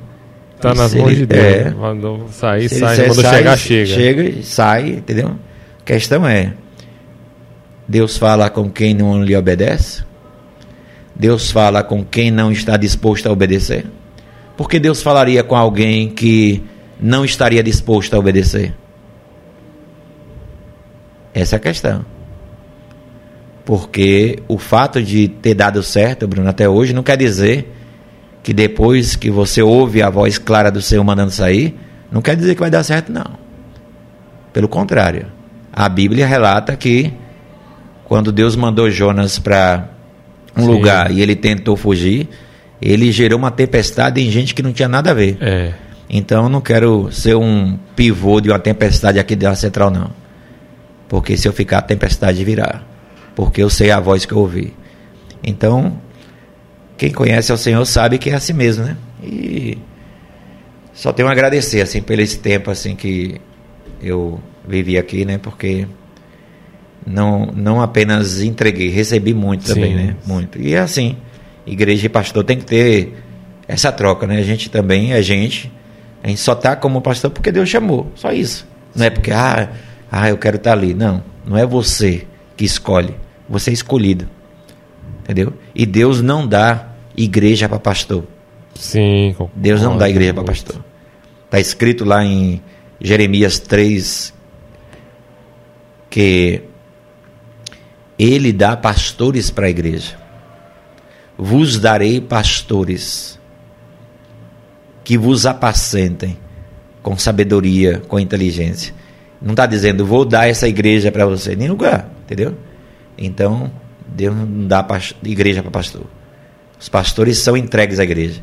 Speaker 2: Tá nas mãos de Deus.
Speaker 1: é.
Speaker 2: Mandou sair, sai.
Speaker 1: disser
Speaker 2: Mandou
Speaker 1: sai,
Speaker 2: chegar, chega.
Speaker 1: Chega e sai, entendeu? A questão é: Deus fala com quem não lhe obedece? Deus fala com quem não está disposto a obedecer? Por que Deus falaria com alguém que não estaria disposto a obedecer? Essa é a questão. Porque o fato de ter dado certo, Bruno, até hoje, não quer dizer que depois que você ouve a voz clara do Senhor mandando sair, não quer dizer que vai dar certo, não. Pelo contrário. A Bíblia relata que quando Deus mandou Jonas para um
Speaker 2: Sim.
Speaker 1: lugar e ele tentou fugir, ele gerou uma tempestade em gente que não tinha nada a ver.
Speaker 2: É.
Speaker 1: Então eu não quero ser um pivô de uma tempestade aqui da central, não. Porque se eu ficar, a tempestade virá. Porque eu sei a voz que eu ouvi. Então, quem conhece ao Senhor sabe que é assim mesmo, né? E só tenho a agradecer, assim, pelo esse tempo, assim, que eu vivi aqui, né? Porque não, não apenas entreguei, recebi muito também,
Speaker 2: Sim.
Speaker 1: né? Muito. E é assim, igreja e pastor tem que ter essa troca, né? A gente também é gente, a gente só tá como pastor porque Deus chamou, só isso. Não é porque, ah, ah eu quero estar ali. Não, não é você que escolhe, você é escolhido. Entendeu? E Deus não dá igreja para pastor.
Speaker 2: Sim.
Speaker 1: Deus não dá igreja para pastor. Está escrito lá em Jeremias 3 que ele dá pastores para a igreja. Vos darei pastores que vos apacentem com sabedoria, com inteligência. Não está dizendo, vou dar essa igreja para você, nem lugar, entendeu? Então, Deus não dá igreja para pastor. Os pastores são entregues à igreja.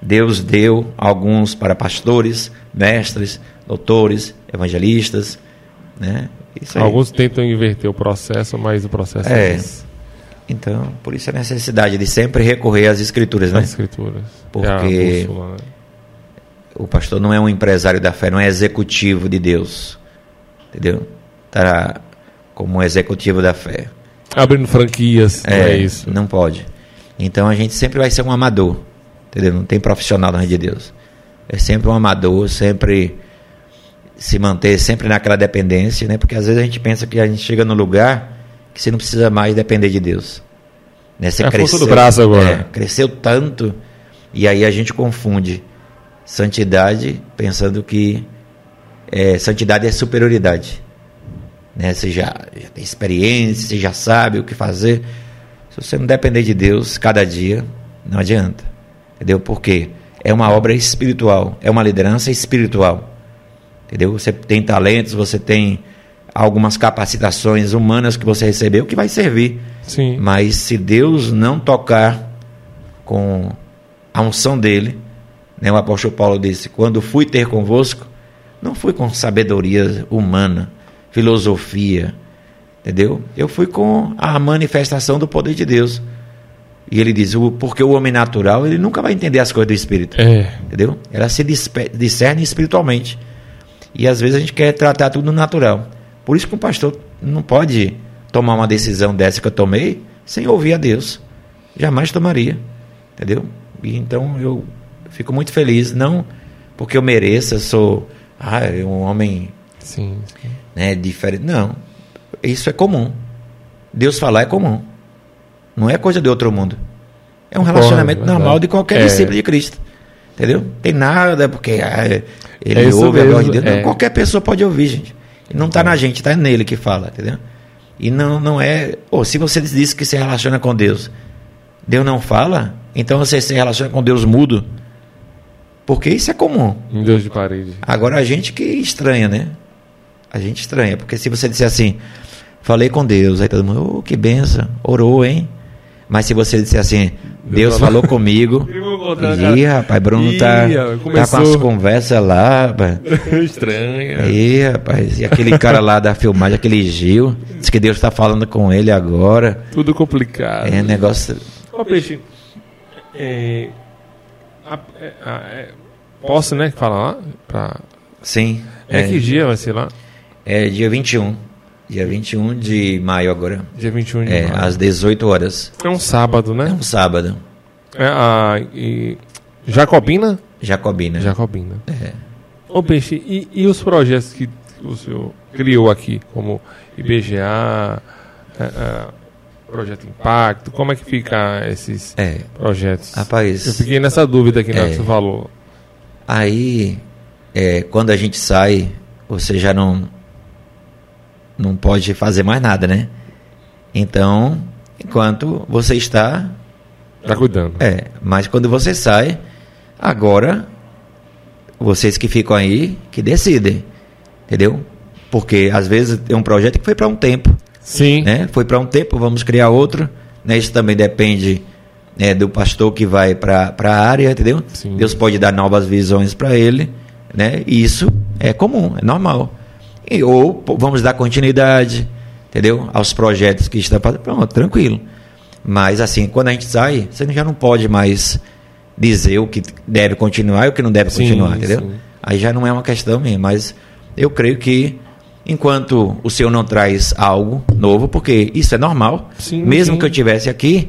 Speaker 1: Deus deu alguns para pastores, mestres, doutores, evangelistas, né?
Speaker 2: Alguns tentam inverter o processo, mas o processo
Speaker 1: É.
Speaker 2: é esse.
Speaker 1: Então, por isso a necessidade de sempre recorrer às escrituras, né?
Speaker 2: As escrituras.
Speaker 1: Porque-
Speaker 2: É bússola, né?
Speaker 1: O pastor não é um empresário da fé, não é executivo de Deus. Entendeu? Tá como um executivo da fé.
Speaker 2: Abrindo franquias, não é isso.
Speaker 1: Não pode. Então a gente sempre vai ser um amador. Entendeu? Não tem profissional na rede de Deus. É sempre um amador, sempre se manter sempre naquela dependência, né? Porque às vezes a gente pensa que a gente chega no lugar que você não precisa mais depender de Deus. Né? Você
Speaker 2: É a força do braço agora.
Speaker 1: é, cresceu tanto e aí a gente confunde santidade pensando que é, santidade é superioridade. Né? Você já, já tem experiência, você já sabe o que fazer. Se você não depender de Deus cada dia, não adianta. Entendeu? Porque é uma obra espiritual, é uma liderança espiritual. Entendeu? Você tem talentos, você tem algumas capacitações humanas que você recebeu que vai servir.
Speaker 2: Sim.
Speaker 1: Mas se Deus não tocar com a unção dele, né, o apóstolo Paulo disse: quando fui ter convosco, não fui com sabedoria humana, filosofia, entendeu? Eu fui com a manifestação do poder de Deus. E ele diz: o- porque o homem natural ele nunca vai entender as coisas do espírito,
Speaker 2: É.
Speaker 1: entendeu? Ela se discerne espiritualmente. E às vezes a gente quer tratar tudo no natural. Por isso que um pastor não pode tomar uma decisão dessa que eu tomei sem ouvir a Deus. Jamais tomaria. Entendeu? E então eu fico muito feliz, não porque eu mereça, sou ah, um homem
Speaker 2: Sim, sim.
Speaker 1: Né? Diferente. Não. Isso é comum. Deus falar é comum. Não é coisa de outro mundo. É um relacionamento normal de qualquer
Speaker 2: É.
Speaker 1: discípulo de Cristo. Entendeu? Tem nada porque ah, ele
Speaker 2: É
Speaker 1: ouve a voz
Speaker 2: mesmo,
Speaker 1: de Deus. Não,
Speaker 2: é.
Speaker 1: qualquer pessoa pode ouvir, gente. E não está na gente, está nele que fala, entendeu? E não, não é. Ou se você diz que se relaciona com Deus, Deus não fala, então você se relaciona com Deus mudo. Porque isso é comum.
Speaker 2: Em Deus de parede.
Speaker 1: Agora a gente que estranha, né? A gente estranha, porque se você disser assim, falei com Deus, aí todo mundo, oh, que benção, orou, hein? Mas se você disser assim, Deus falou comigo, *laughs* ih, rapaz, Bruno tá,
Speaker 2: Ih,
Speaker 1: tá com
Speaker 2: começou.
Speaker 1: as conversas lá, rapaz. *laughs*
Speaker 2: Estranha.
Speaker 1: Ih, rapaz, e aquele cara lá da filmagem, aquele Gil, diz que Deus tá falando com ele agora.
Speaker 2: Tudo complicado.
Speaker 1: É negócio.
Speaker 2: Ô, Peixe, é, a- é, a- é, posso, né, falar lá? Pra,
Speaker 1: Sim.
Speaker 2: é, que dia vai ser lá?
Speaker 1: É dia 21. Dia 21 de maio agora.
Speaker 2: Dia 21 de
Speaker 1: É,
Speaker 2: maio.
Speaker 1: às 18 horas.
Speaker 2: É um sábado,
Speaker 1: É
Speaker 2: né?
Speaker 1: um sábado.
Speaker 2: É a e- Jacobina?
Speaker 1: Jacobina.
Speaker 2: Jacobina.
Speaker 1: É.
Speaker 2: Ô, Peixe, e, e os projetos que o senhor criou aqui, como IBGA, é, é, Projeto Impacto, como é que fica esses
Speaker 1: É.
Speaker 2: projetos? Eu
Speaker 1: Rapaz,
Speaker 2: fiquei nessa dúvida aqui na hora
Speaker 1: É.
Speaker 2: que você falou.
Speaker 1: aí é, quando a gente sai, você já não não pode fazer mais nada, né? Então, enquanto você está,
Speaker 2: Tá cuidando.
Speaker 1: é, mas quando você sai, agora vocês que ficam aí que decidem, entendeu? Porque às vezes tem um projeto que foi para um tempo,
Speaker 2: Sim.
Speaker 1: né? Foi para um tempo, vamos criar outro, né? Isso também depende né, do pastor que vai para a área, entendeu?
Speaker 2: Sim.
Speaker 1: Deus pode dar novas visões para ele, né? E isso é comum, é normal. E, ou vamos dar continuidade, entendeu? Aos projetos que estão fazendo, pronto, tranquilo. Mas assim, quando a gente sai, você já não pode mais dizer o que deve continuar e o que não deve
Speaker 2: Sim,
Speaker 1: continuar, entendeu?
Speaker 2: sim.
Speaker 1: Aí já não é uma questão minha, mas eu creio que enquanto o Senhor não traz algo novo, porque isso é normal,
Speaker 2: Sim,
Speaker 1: mesmo que eu tivesse aqui,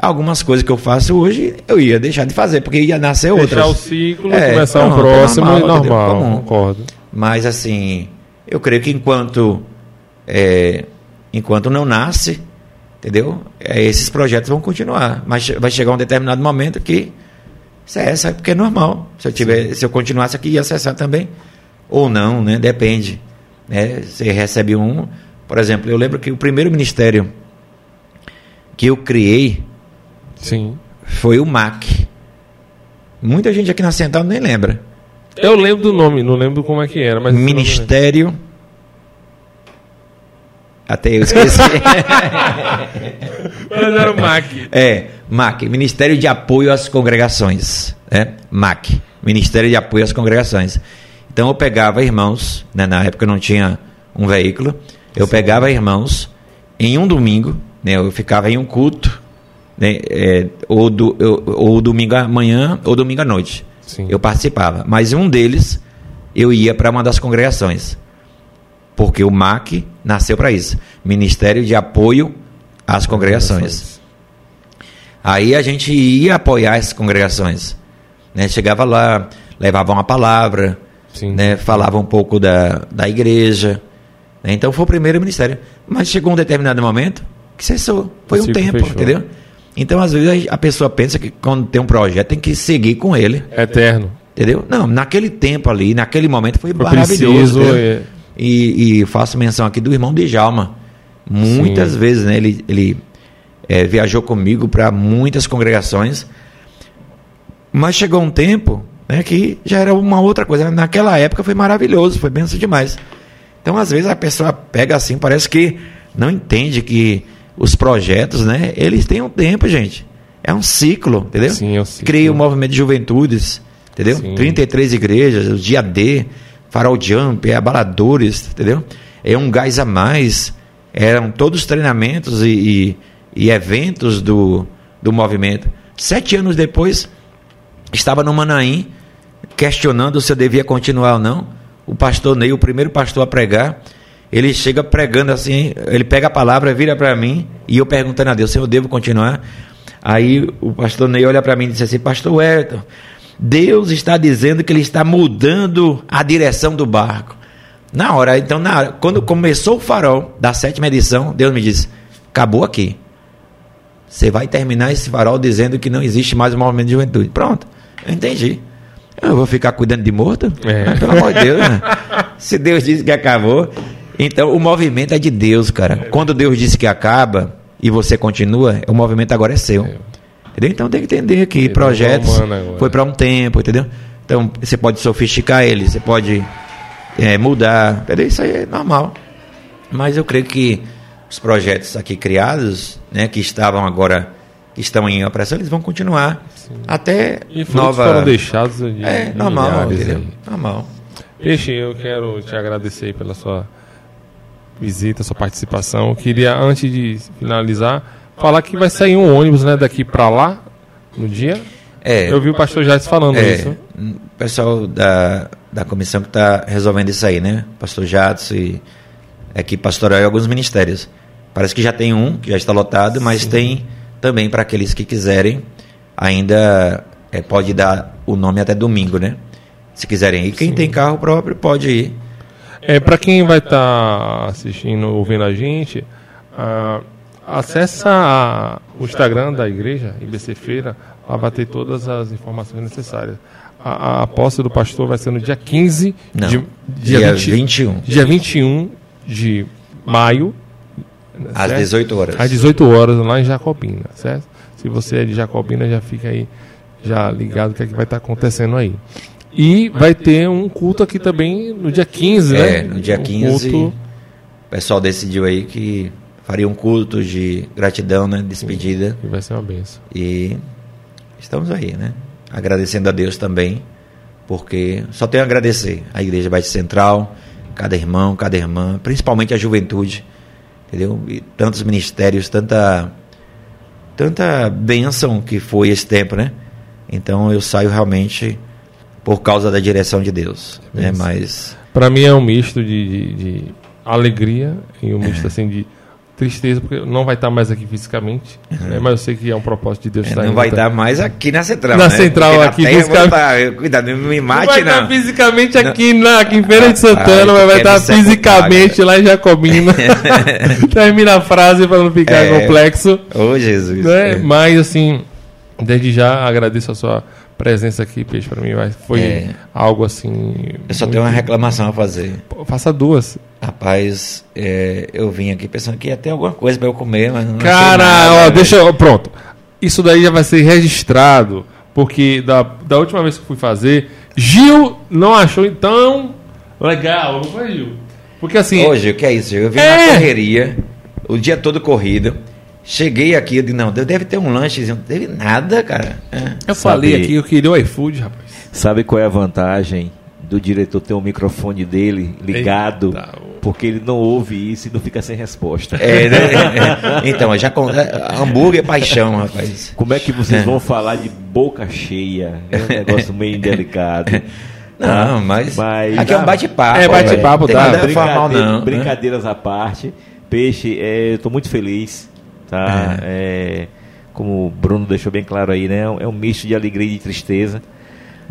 Speaker 1: algumas coisas que eu faço hoje eu ia deixar de fazer, porque ia nascer outras.
Speaker 2: Fechar o ciclo,
Speaker 1: É,
Speaker 2: começar um
Speaker 1: pronto,
Speaker 2: próximo
Speaker 1: normal,
Speaker 2: e
Speaker 1: entendeu?
Speaker 2: normal. Concordo.
Speaker 1: Mas assim, eu creio que enquanto é, enquanto não nasce, entendeu? É, esses projetos vão continuar, mas vai chegar um determinado momento que cessa, porque é normal. Se eu tiver, se eu continuasse aqui ia cessar também ou não, né? Depende. Né? Você recebe um, por exemplo, eu lembro que o primeiro ministério que eu criei
Speaker 2: Sim.
Speaker 1: foi o MAC. Muita gente aqui na Central nem lembra.
Speaker 2: Eu lembro do nome, não lembro como é que era, mas.
Speaker 1: Ministério. Até eu esqueci. *laughs*
Speaker 2: Mas era o MAC.
Speaker 1: é, MAC, Ministério de Apoio às Congregações. Né? MAC, Ministério de Apoio às Congregações. Então eu pegava irmãos, né, na época eu não tinha um veículo, eu pegava irmãos em um domingo, né, eu ficava em um culto, né, é, ou, do, eu- ou domingo à manhã ou domingo à noite.
Speaker 2: Sim.
Speaker 1: Eu participava. Mas um deles eu ia para uma das congregações. Porque o MAC nasceu para isso Ministério de Apoio às Congregações. Aí a gente ia apoiar essas congregações. Né? Chegava lá, levava uma palavra,
Speaker 2: Sim.
Speaker 1: né? falava um pouco da, da igreja. né? Então foi o primeiro ministério. Mas chegou um determinado momento que cessou. Foi
Speaker 2: O
Speaker 1: um tempo,
Speaker 2: fechou.
Speaker 1: entendeu? Então, às vezes, a pessoa pensa que quando tem um projeto tem que seguir com ele.
Speaker 2: Eterno.
Speaker 1: Entendeu? Não, naquele tempo ali, naquele momento foi,
Speaker 2: Foi
Speaker 1: maravilhoso.
Speaker 2: preciso. é,
Speaker 1: E, e faço menção aqui do irmão Djalma. Muitas
Speaker 2: Sim.
Speaker 1: vezes, né? Ele, ele eh, viajou comigo para muitas congregações. Mas chegou um tempo né, que já era uma outra coisa. Naquela época foi maravilhoso, foi benção demais. Então, às vezes, a pessoa pega assim, parece que não entende que os projetos, né? Eles têm um tempo, gente. É um ciclo, entendeu?
Speaker 2: Sim, é um ciclo.
Speaker 1: Criei o movimento de juventudes, entendeu?
Speaker 2: Sim.
Speaker 1: 33 igrejas, o dia D, Farol Jump, é abaladores, entendeu? É um gás a mais. Eram todos treinamentos e, e- e eventos do, do movimento. Sete anos depois, estava no Manaim, questionando se eu devia continuar ou não. O pastor Ney, o primeiro pastor a pregar, ele chega pregando assim, ele pega a palavra, vira para mim, e eu perguntando a Deus se eu devo continuar. Aí o pastor Ney olha para mim e diz assim: Pastor Everton, Deus está dizendo que ele está mudando a direção do barco. Na hora, então, na hora, quando começou o farol da sétima edição, Deus me disse: acabou aqui. Você vai terminar esse farol dizendo que não existe mais o movimento de juventude. Pronto, eu entendi. Eu vou ficar cuidando de morto?
Speaker 2: É.
Speaker 1: Pelo amor de Deus, né? *laughs* Se Deus disse que acabou. Então, o movimento é de Deus, cara. Quando Deus disse que acaba e você continua, o movimento agora é seu. Entendeu? Então tem que entender que
Speaker 2: tá
Speaker 1: projetos foi para um tempo, entendeu? Então você pode sofisticar ele, você pode é, mudar, entendeu? Isso aí é normal. Mas eu creio que os projetos aqui criados, né, que estavam agora, que estão em operação, eles vão continuar até
Speaker 2: E
Speaker 1: nova.
Speaker 2: foram deixados de
Speaker 1: É normal,
Speaker 2: milhares aí.
Speaker 1: Normal.
Speaker 2: Peixe, eu quero te agradecer pela sua visita, sua participação. Eu queria, antes de finalizar, falar que vai sair um ônibus né, daqui para lá, no dia.
Speaker 1: É,
Speaker 2: Eu vi o pastor Jades falando
Speaker 1: é,
Speaker 2: isso.
Speaker 1: o pessoal da, da comissão que está resolvendo isso aí, né? Pastor Jadson e equipe pastoral e alguns ministérios. Parece que já tem um, que já está lotado, mas tem também para aqueles que quiserem, ainda é, pode dar o nome até domingo, né? Se quiserem ir. Quem tem carro próprio pode ir.
Speaker 2: É, para quem vai estar assistindo, ouvindo a gente, ah, acessa o Instagram da igreja, IBC Feira, para bater todas as informações necessárias. A, a aposta do pastor vai ser no dia 15
Speaker 1: Não,
Speaker 2: de
Speaker 1: dia
Speaker 2: 20
Speaker 1: 21.
Speaker 2: dia 21 de maio,
Speaker 1: Às
Speaker 2: certo?
Speaker 1: 18 horas.
Speaker 2: às 18 horas, lá em Jacobina, certo? Se você é de Jacobina, já fica aí já ligado o que, é que vai estar acontecendo aí. E vai ter um culto aqui também no dia 15, né?
Speaker 1: É, no dia
Speaker 2: Um
Speaker 1: 15,
Speaker 2: culto-
Speaker 1: o pessoal decidiu aí que faria um culto de gratidão, né? Despedida.
Speaker 2: que vai ser uma benção.
Speaker 1: E estamos aí, né? Agradecendo a Deus também, porque só tenho a agradecer a Igreja Batista Central, cada irmão, cada irmã, principalmente a juventude, entendeu? E tantos ministérios, tanta tanta bênção que foi esse tempo, né? Então eu saio realmente por causa da direção de Deus, né?
Speaker 2: Isso.
Speaker 1: Mas
Speaker 2: Para mim é um misto de, de- de alegria e um
Speaker 1: É.
Speaker 2: misto assim de tristeza, porque não vai estar mais aqui fisicamente, né? mas eu sei que é um propósito de Deus
Speaker 1: é,
Speaker 2: estar
Speaker 1: não vai
Speaker 2: até-
Speaker 1: dar mais aqui na Central,
Speaker 2: Na
Speaker 1: né?
Speaker 2: Central,
Speaker 1: Porque na
Speaker 2: aqui,
Speaker 1: vou
Speaker 2: fisicamente-
Speaker 1: tá- Cuidado, não me
Speaker 2: Não
Speaker 1: mate
Speaker 2: vai
Speaker 1: não.
Speaker 2: estar fisicamente aqui, na, aqui em Feira de Santana,
Speaker 1: Ai,
Speaker 2: mas vai estar
Speaker 1: me
Speaker 2: fisicamente lá em Jacobina. *laughs* Termina a frase para não ficar
Speaker 1: É.
Speaker 2: complexo.
Speaker 1: Ô Jesus.
Speaker 2: né?
Speaker 1: É.
Speaker 2: Mas assim, desde já agradeço a sua presença aqui, Peixe, para mim vai- foi
Speaker 1: É.
Speaker 2: algo assim.
Speaker 1: Eu só
Speaker 2: muito-
Speaker 1: tenho uma reclamação a fazer.
Speaker 2: Pô, Faça duas.
Speaker 1: Rapaz, é, eu vim aqui pensando que ia ter alguma coisa pra eu comer, mas não
Speaker 2: Cara,
Speaker 1: nada,
Speaker 2: ó,
Speaker 1: velho.
Speaker 2: deixa eu. Pronto. Isso daí já vai ser registrado. Porque da, da última vez que fui fazer, Gil não achou então legal, não foi, Gil? Porque assim.
Speaker 1: Hoje, o que é isso? Eu vim
Speaker 2: É.
Speaker 1: na correria, o dia todo corrido. Cheguei aqui, eu disse, não, deve ter um lanchezinho. Não teve nada, cara. É.
Speaker 2: eu falei
Speaker 3: sabe-
Speaker 2: aqui, eu queria o iFood, rapaz.
Speaker 3: Sabe qual é a vantagem do diretor ter o microfone dele ligado?
Speaker 2: Eita,
Speaker 3: porque ele não ouve isso e não fica sem resposta.
Speaker 1: É, né? *laughs* então, já com, é, hambúrguer é paixão, rapaz.
Speaker 3: Como é que vocês
Speaker 1: É.
Speaker 3: vão falar de boca cheia? É um negócio meio indelicado. *laughs*
Speaker 1: Não, mas,
Speaker 3: Mas-
Speaker 1: aqui é um bate-papo.
Speaker 2: É, bate-papo,
Speaker 1: tem nada formal,
Speaker 3: Brincadeira-
Speaker 1: não. né?
Speaker 3: brincadeiras à parte. Peixe, é, eu tô muito feliz, tá? É, como o Bruno deixou bem claro aí, né? É um misto de alegria e de tristeza.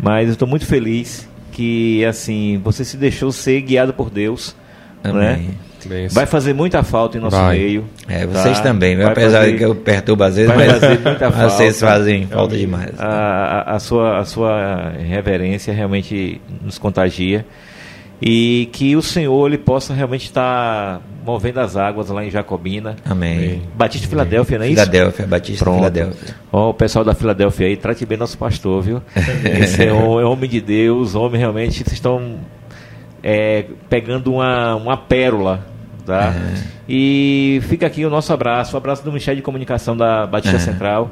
Speaker 3: Mas eu estou muito feliz que, assim, você se deixou ser guiado por Deus, né?
Speaker 1: Amém.
Speaker 2: Bem,
Speaker 3: Vai fazer muita falta em nosso
Speaker 2: Vai.
Speaker 3: meio.
Speaker 1: É, vocês
Speaker 3: tá?
Speaker 1: também?
Speaker 3: Vai
Speaker 1: apesar
Speaker 3: fazer-
Speaker 1: de que eu perturbo às vezes, mas *laughs*
Speaker 3: falta.
Speaker 1: vocês fazem falta demais.
Speaker 3: A, a, a sua, a sua reverência realmente nos contagia. E que o Senhor ele possa realmente estar movendo as águas lá em Jacobina.
Speaker 1: Amém.
Speaker 3: Batista Filadélfia, não é isso?
Speaker 1: Filadélfia, Batista
Speaker 3: Pronto.
Speaker 1: Filadélfia.
Speaker 3: Ó, o pessoal da Filadélfia aí, trate bem nosso pastor, viu? *laughs* Esse é, um, é homem de Deus, homem realmente, vocês estão é, pegando uma, uma pérola, tá?
Speaker 1: É.
Speaker 3: E fica aqui o nosso abraço, o abraço do Ministério de Comunicação da Batista
Speaker 1: É.
Speaker 3: Central,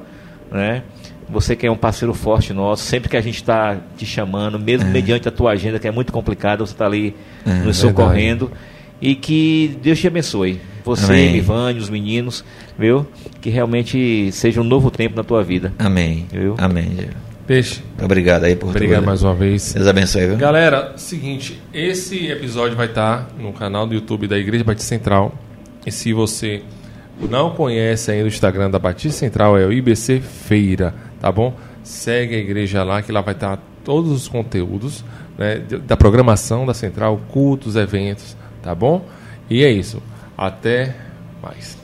Speaker 3: né? Você que é um parceiro forte nosso, sempre que a gente está te chamando, mesmo mediante a tua agenda, que é muito complicada, você está ali
Speaker 1: É,
Speaker 3: nos socorrendo. E que Deus te abençoe. Você,
Speaker 1: Amém.
Speaker 3: Ivane, os meninos, viu? Que realmente seja um novo tempo na tua vida.
Speaker 1: Amém.
Speaker 3: Viu?
Speaker 1: Amém.
Speaker 2: Peixe.
Speaker 1: Obrigado aí por
Speaker 2: Obrigado
Speaker 1: tudo.
Speaker 2: mais uma vez.
Speaker 1: Deus abençoe, viu?
Speaker 2: Galera, seguinte, esse episódio vai estar no canal do YouTube da Igreja Batista Central. E se você não conhece ainda o Instagram da Batista Central, é o IBC Feira, tá bom? Segue a igreja lá, que lá vai estar todos os conteúdos né, da programação da Central, cultos, eventos, tá bom? E é isso. Até mais.